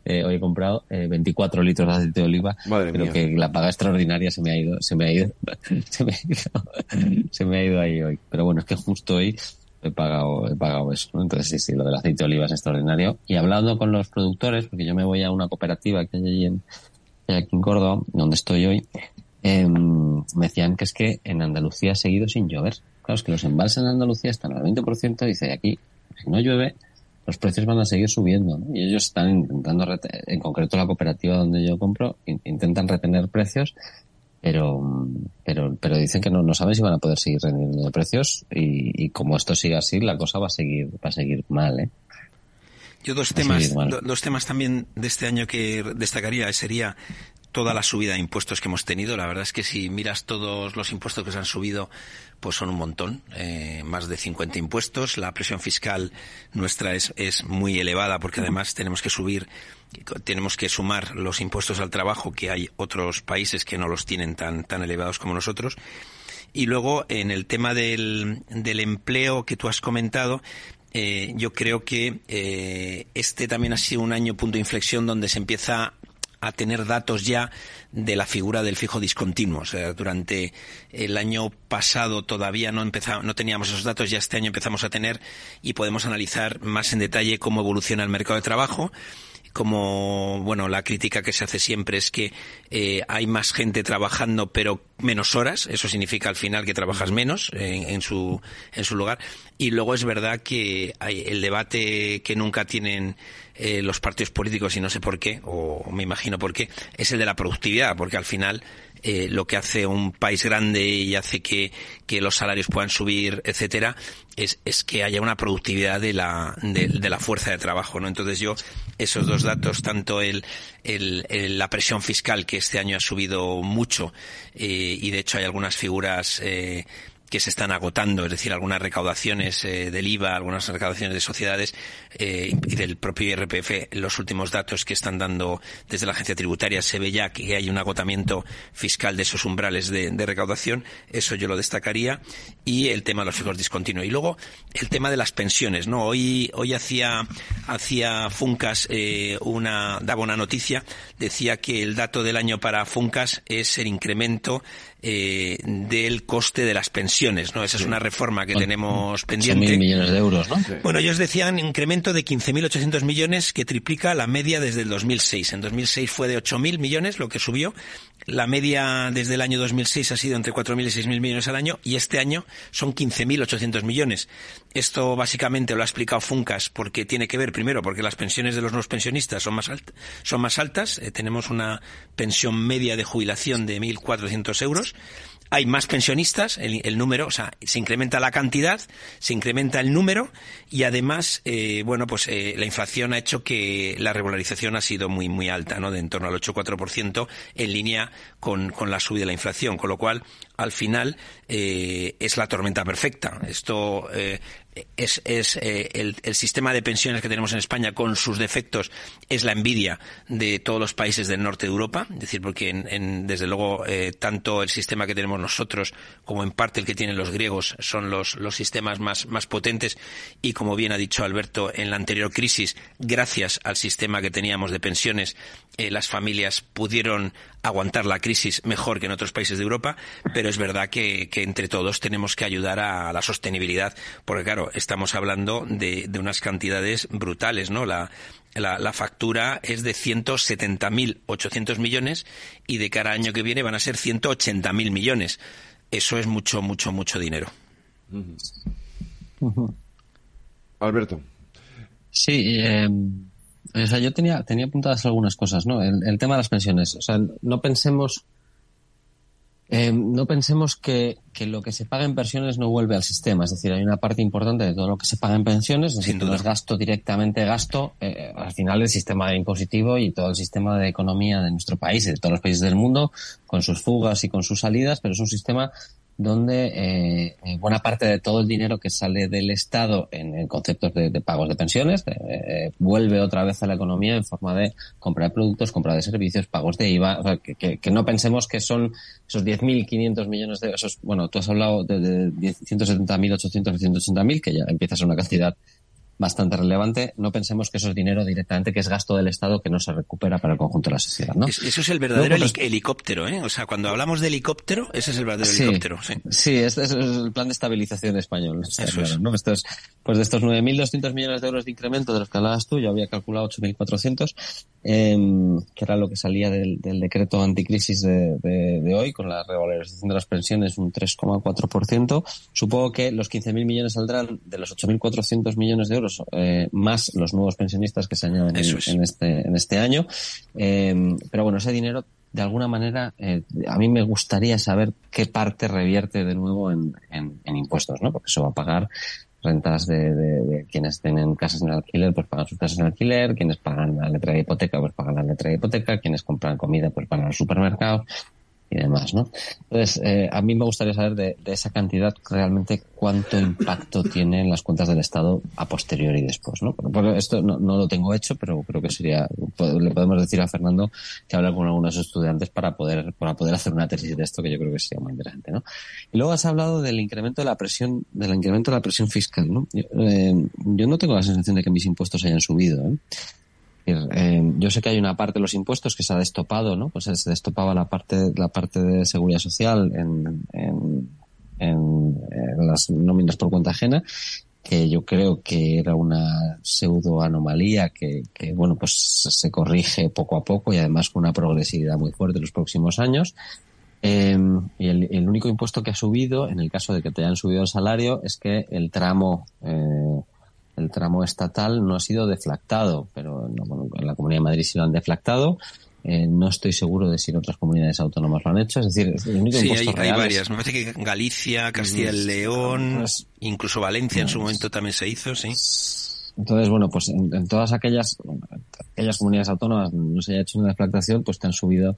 eh, hoy he comprado eh, 24 litros de aceite de oliva. Madre Creo mía. que la paga extraordinaria se me ha ido, se me ha ido, se me ha ido, se me ha ido ahí hoy. Pero bueno, es que justo hoy he pagado, he pagado eso, ¿no? Entonces sí, sí, lo del aceite de oliva es extraordinario. Y hablando con los productores, porque yo me voy a una cooperativa que hay allí en, aquí en Córdoba, donde estoy hoy, eh, me decían que es que en Andalucía ha seguido sin llover. Claro, es que los embalses en Andalucía están al 20%, dice, aquí, si no llueve, los precios van a seguir subiendo, ¿no? Y ellos están intentando, en concreto la cooperativa donde yo compro, intentan retener precios pero pero pero dicen que no, no saben si van a poder seguir rendiendo precios y, y, como esto sigue así la cosa va a seguir va a seguir mal ¿eh? yo dos temas do, dos temas también de este año que destacaría sería toda la subida de impuestos que hemos tenido. La verdad es que si miras todos los impuestos que se han subido, pues son un montón, eh, más de 50 impuestos. La presión fiscal nuestra es, es muy elevada porque además tenemos que subir, tenemos que sumar los impuestos al trabajo que hay otros países que no los tienen tan, tan elevados como nosotros. Y luego, en el tema del, del empleo que tú has comentado, eh, yo creo que eh, este también ha sido un año punto de inflexión donde se empieza a tener datos ya de la figura del fijo discontinuo. O sea, durante el año pasado todavía no empezamos, no teníamos esos datos, ya este año empezamos a tener y podemos analizar más en detalle cómo evoluciona el mercado de trabajo como bueno la crítica que se hace siempre es que eh, hay más gente trabajando pero menos horas. Eso significa al final que trabajas menos en, en su en su lugar. Y luego es verdad que hay el debate que nunca tienen eh, los partidos políticos y no sé por qué o me imagino por qué es el de la productividad porque al final eh, lo que hace un país grande y hace que, que los salarios puedan subir, etcétera, es, es que haya una productividad de la, de, de, la fuerza de trabajo, ¿no? Entonces yo, esos dos datos, tanto el, el, el la presión fiscal que este año ha subido mucho, eh, y de hecho hay algunas figuras, eh, que se están agotando, es decir, algunas recaudaciones eh, del IVA, algunas recaudaciones de sociedades eh, y del propio IRPF, los últimos datos que están dando desde la agencia tributaria se ve ya que hay un agotamiento fiscal de esos umbrales de, recaudación, eso yo lo destacaría, y el tema de los fijos discontinuos. Y luego el tema de las pensiones, ¿no? Hoy, hoy hacía, hacía Funcas eh, una, daba una noticia, decía que el dato del año para Funcas es el incremento eh, del coste de las pensiones, ¿no? Esa es una reforma que tenemos pendiente. mil millones de euros, ¿no? Bueno, ellos decían incremento de 15.800 millones que triplica la media desde el 2006. En 2006 fue de 8.000 millones lo que subió. La media desde el año 2006 ha sido entre 4.000 y 6.000 millones al año y este año son 15.800 millones. Esto básicamente lo ha explicado Funcas porque tiene que ver, primero, porque las pensiones de los nuevos pensionistas son más, son más altas. Eh, tenemos una pensión media de jubilación de 1.400 euros hay más pensionistas, el, número, o sea, se incrementa la cantidad, se incrementa el número y además, eh, bueno, pues eh, la inflación ha hecho que la regularización ha sido muy, muy alta, ¿no? De en torno al 8,4% en línea con, con la subida de la inflación, con lo cual, al final, eh, es la tormenta perfecta. Esto, es, es eh, el, el, sistema de pensiones que tenemos en España con sus defectos es la envidia de todos los países del norte de Europa, es decir, porque en, desde luego eh, tanto el sistema que tenemos nosotros como en parte el que tienen los griegos son los, los sistemas más, más potentes. Y como bien ha dicho Alberto en la anterior crisis, gracias al sistema que teníamos de pensiones, eh, las familias pudieron aguantar la crisis mejor que en otros países de Europa, pero es verdad que, que entre todos tenemos que ayudar a la sostenibilidad, porque claro, estamos hablando de, de unas cantidades brutales, ¿no? La, la, la, factura es de 170.800 millones y de cada año que viene van a ser 180.000 millones. Eso es mucho, mucho, mucho dinero. Alberto. Sí, eh, o sea, yo tenía, tenía apuntadas algunas cosas, ¿no? El, el tema de las pensiones. O sea, no pensemos eh, no pensemos que, que, lo que se paga en pensiones no vuelve al sistema. Es decir, hay una parte importante de todo lo que se paga en pensiones, es decir, no es gasto directamente gasto. Eh, al final, el sistema impositivo y todo el sistema de economía de nuestro país y de todos los países del mundo, con sus fugas y con sus salidas, pero es un sistema donde eh, eh, buena parte de todo el dinero que sale del Estado en, conceptos de, pagos de pensiones eh, vuelve otra vez a la economía en forma de compra de productos, compra de servicios, pagos de IVA, o sea, que, que, no pensemos que son esos 10.500 millones de esos, bueno, tú has hablado de, de 170.000, 800, 180.000, que ya empieza a ser una cantidad bastante relevante, no pensemos que eso es dinero directamente, que es gasto del Estado que no se recupera para el conjunto de la sociedad, ¿no? Eso es el verdadero helicóptero, ¿eh? O sea, cuando hablamos de helicóptero, ese es el verdadero helicóptero, sí. Sí, este es el plan de estabilización español. Eso es. ¿no? Esto es, pues de estos 9.200 millones de euros de incremento de los que hablabas tú, yo había calculado 8.400, eh, que era lo que salía del, del decreto anticrisis de, de, de, hoy, con la revalorización de las pensiones un 3,4%. Supongo que los 15.000 millones saldrán de los 8.400 millones de euros eh, más los nuevos pensionistas que se añaden en, este, en este año. Eh, pero bueno, ese dinero, de alguna manera, eh, a mí me gustaría saber qué parte revierte de nuevo en, en, impuestos, ¿no? Porque eso va a pagar rentas de, de, quienes tienen casas en alquiler, pues pagan sus casas en alquiler, quienes pagan la letra de hipoteca, pues pagan la letra de hipoteca, quienes compran comida, pues pagan los supermercados y demás, ¿no? Entonces, eh, a mí me gustaría saber de, esa cantidad realmente cuánto impacto tiene en las cuentas del Estado a posteriori y después, ¿no? Porque esto no, lo tengo hecho, pero creo que sería, le podemos decir a Fernando que hablar con algunos estudiantes para poder, para poder hacer una tesis de esto que yo creo que sería muy interesante, ¿no? Y luego has hablado del incremento de la presión, del incremento de la presión fiscal, ¿no? Yo, eh, yo no tengo la sensación de que mis impuestos hayan subido, ¿eh? Eh, yo sé que hay una parte de los impuestos que se ha destopado, ¿no? Pues se destopaba la parte, la parte de seguridad social en, en, en, las nóminas por cuenta ajena, que yo creo que era una pseudo anomalía que, que, bueno, pues se corrige poco a poco y además con una progresividad muy fuerte en los próximos años. Eh, y el, el, único impuesto que ha subido, en el caso de que te hayan subido el salario, es que el tramo eh, el tramo estatal no ha sido deflactado, pero en la Comunidad de Madrid sí lo han deflactado. Eh, no estoy seguro de si en otras comunidades autónomas lo han hecho. Es decir, el único sí, hay, hay, varias. Me parece que Galicia, Castilla y León, pues, incluso Valencia en su momento también se hizo, sí. Entonces, bueno, pues en, en todas aquellas, aquellas comunidades autónomas no se haya hecho una deflactación, pues te han subido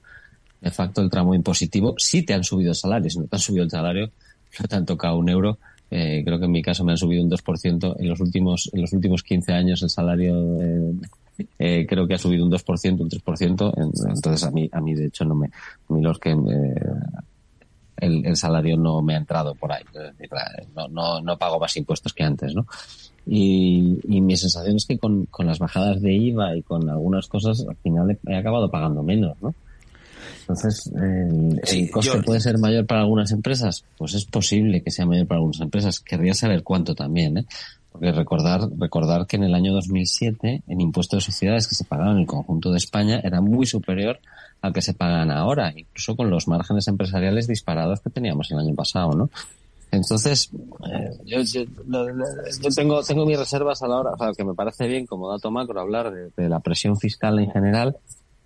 de facto el tramo impositivo. Sí te han subido el salario, si no te han subido el salario, no te han tocado un euro. Eh, creo que en mi caso me han subido un 2%. En los últimos, en los últimos 15 años el salario eh, eh, creo que ha subido un 2%, un 3%. Entonces a mí, a mí de hecho no me, a mí los que el, el, salario no me ha entrado por ahí. No, no, no pago más impuestos que antes, ¿no? Y, y mi sensación es que con, con las bajadas de IVA y con algunas cosas al final he, he acabado pagando menos, ¿no? Entonces, el, el coste puede ser mayor para algunas empresas. Pues es posible que sea mayor para algunas empresas. Querría saber cuánto también, ¿eh? Porque recordar, recordar que en el año 2007 el impuesto de sociedades que se pagaba en el conjunto de España era muy superior al que se pagan ahora, incluso con los márgenes empresariales disparados que teníamos el año pasado, ¿no? Entonces, eh, yo, yo, yo, tengo, tengo mis reservas a la hora, o sea, que me parece bien como dato macro hablar de, de la presión fiscal en general,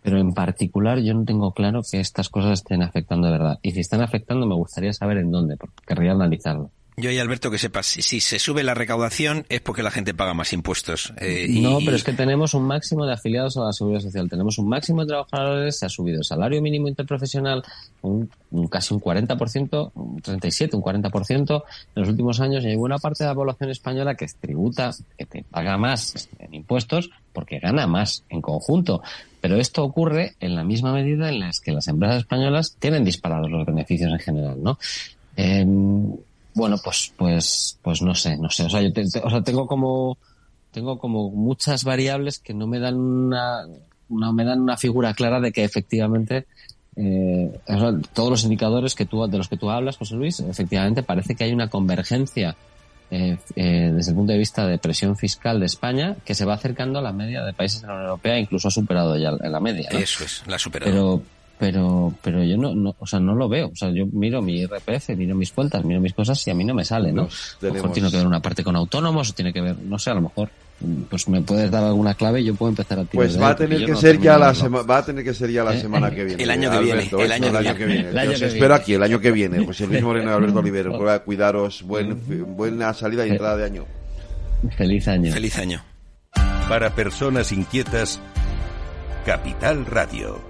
pero en particular yo no tengo claro que estas cosas estén afectando de verdad. Y si están afectando, me gustaría saber en dónde, porque querría analizarlo. Yo y Alberto que sepas, si, si, se sube la recaudación es porque la gente paga más impuestos. Eh, y, no, pero es que tenemos un máximo de afiliados a la seguridad social, tenemos un máximo de trabajadores, se ha subido el salario mínimo interprofesional un, un casi un 40%, un 37, un 40% en los últimos años y hay buena parte de la población española que tributa, que te paga más en impuestos porque gana más en conjunto. Pero esto ocurre en la misma medida en la que las empresas españolas tienen disparados los beneficios en general, ¿no? Eh, bueno, pues, pues, pues no sé, no sé. O sea, yo te, te, o sea, tengo como, tengo como muchas variables que no me dan una, no me dan una figura clara de que efectivamente eh, o sea, todos los indicadores que tú, de los que tú hablas, José Luis, efectivamente parece que hay una convergencia eh, eh, desde el punto de vista de presión fiscal de España que se va acercando a la media de países de la Unión Europea, incluso ha superado ya la media. ¿no? Eso es, la ha superado. Pero, pero, pero yo no, no, o sea, no lo veo. O sea, yo miro mi IRPF, miro mis cuentas, miro mis cosas y a mí no me sale, ¿no? A lo mejor tiene que ver una parte con autónomos o tiene que ver, no sé, a lo mejor. Pues me puedes dar alguna clave y yo puedo empezar a tirar pues va a tener que no ser ya la semana va a tener que ser ya la semana que viene. el año que Alberto, viene el año, el año que viene, el año os que espero aquí el año que viene. José Luis Moreno y Alberto Olivero cuidaros. Buen, buena salida y entrada de año. Feliz año. Feliz año. Para personas inquietas Capital Radio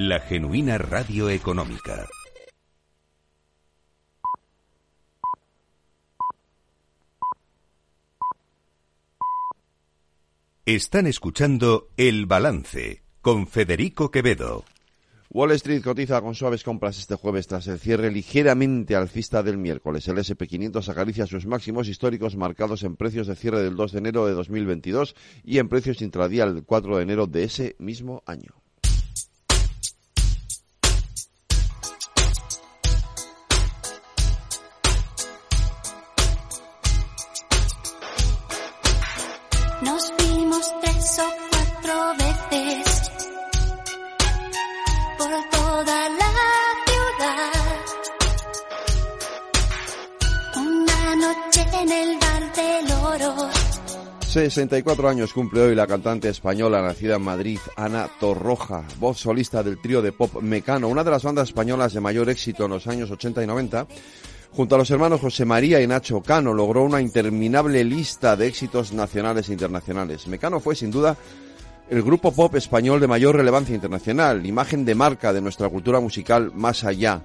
La genuina radio económica. Están escuchando El Balance con Federico Quevedo. Wall Street cotiza con suaves compras este jueves tras el cierre ligeramente alcista del miércoles. El SP500 acaricia sus máximos históricos marcados en precios de cierre del 2 de enero de 2022 y en precios intradía del 4 de enero de ese mismo año. 64 años cumple hoy la cantante española nacida en Madrid, Ana Torroja, voz solista del trío de pop Mecano, una de las bandas españolas de mayor éxito en los años 80 y 90. Junto a los hermanos José María y Nacho Cano logró una interminable lista de éxitos nacionales e internacionales. Mecano fue sin duda el grupo pop español de mayor relevancia internacional, imagen de marca de nuestra cultura musical más allá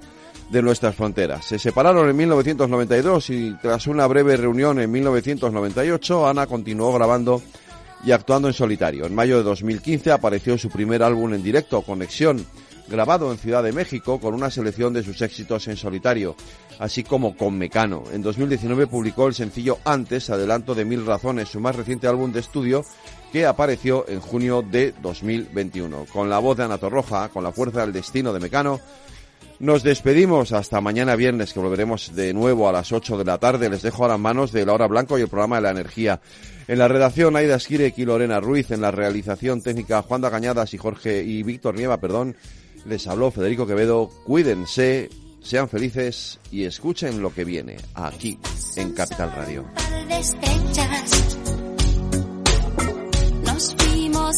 de nuestras fronteras. Se separaron en 1992 y tras una breve reunión en 1998, Ana continuó grabando y actuando en solitario. En mayo de 2015 apareció su primer álbum en directo, Conexión, grabado en Ciudad de México con una selección de sus éxitos en solitario, así como con Mecano. En 2019 publicó el sencillo Antes, adelanto de Mil Razones, su más reciente álbum de estudio, que apareció en junio de 2021. Con la voz de Ana Torroja, con la fuerza del destino de Mecano, nos despedimos hasta mañana viernes, que volveremos de nuevo a las 8 de la tarde. Les dejo ahora en manos de La Hora Blanco y el programa de la energía. En la redacción, Aida Esquirek y Lorena Ruiz. En la realización técnica, Juan da Cañadas y Jorge y Víctor Nieva, perdón. Les habló Federico Quevedo. Cuídense Sean felices y escuchen lo que viene aquí en Capital Radio.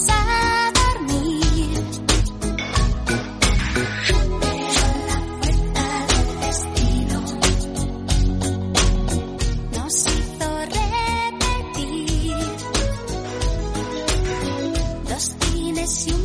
A dos cines y un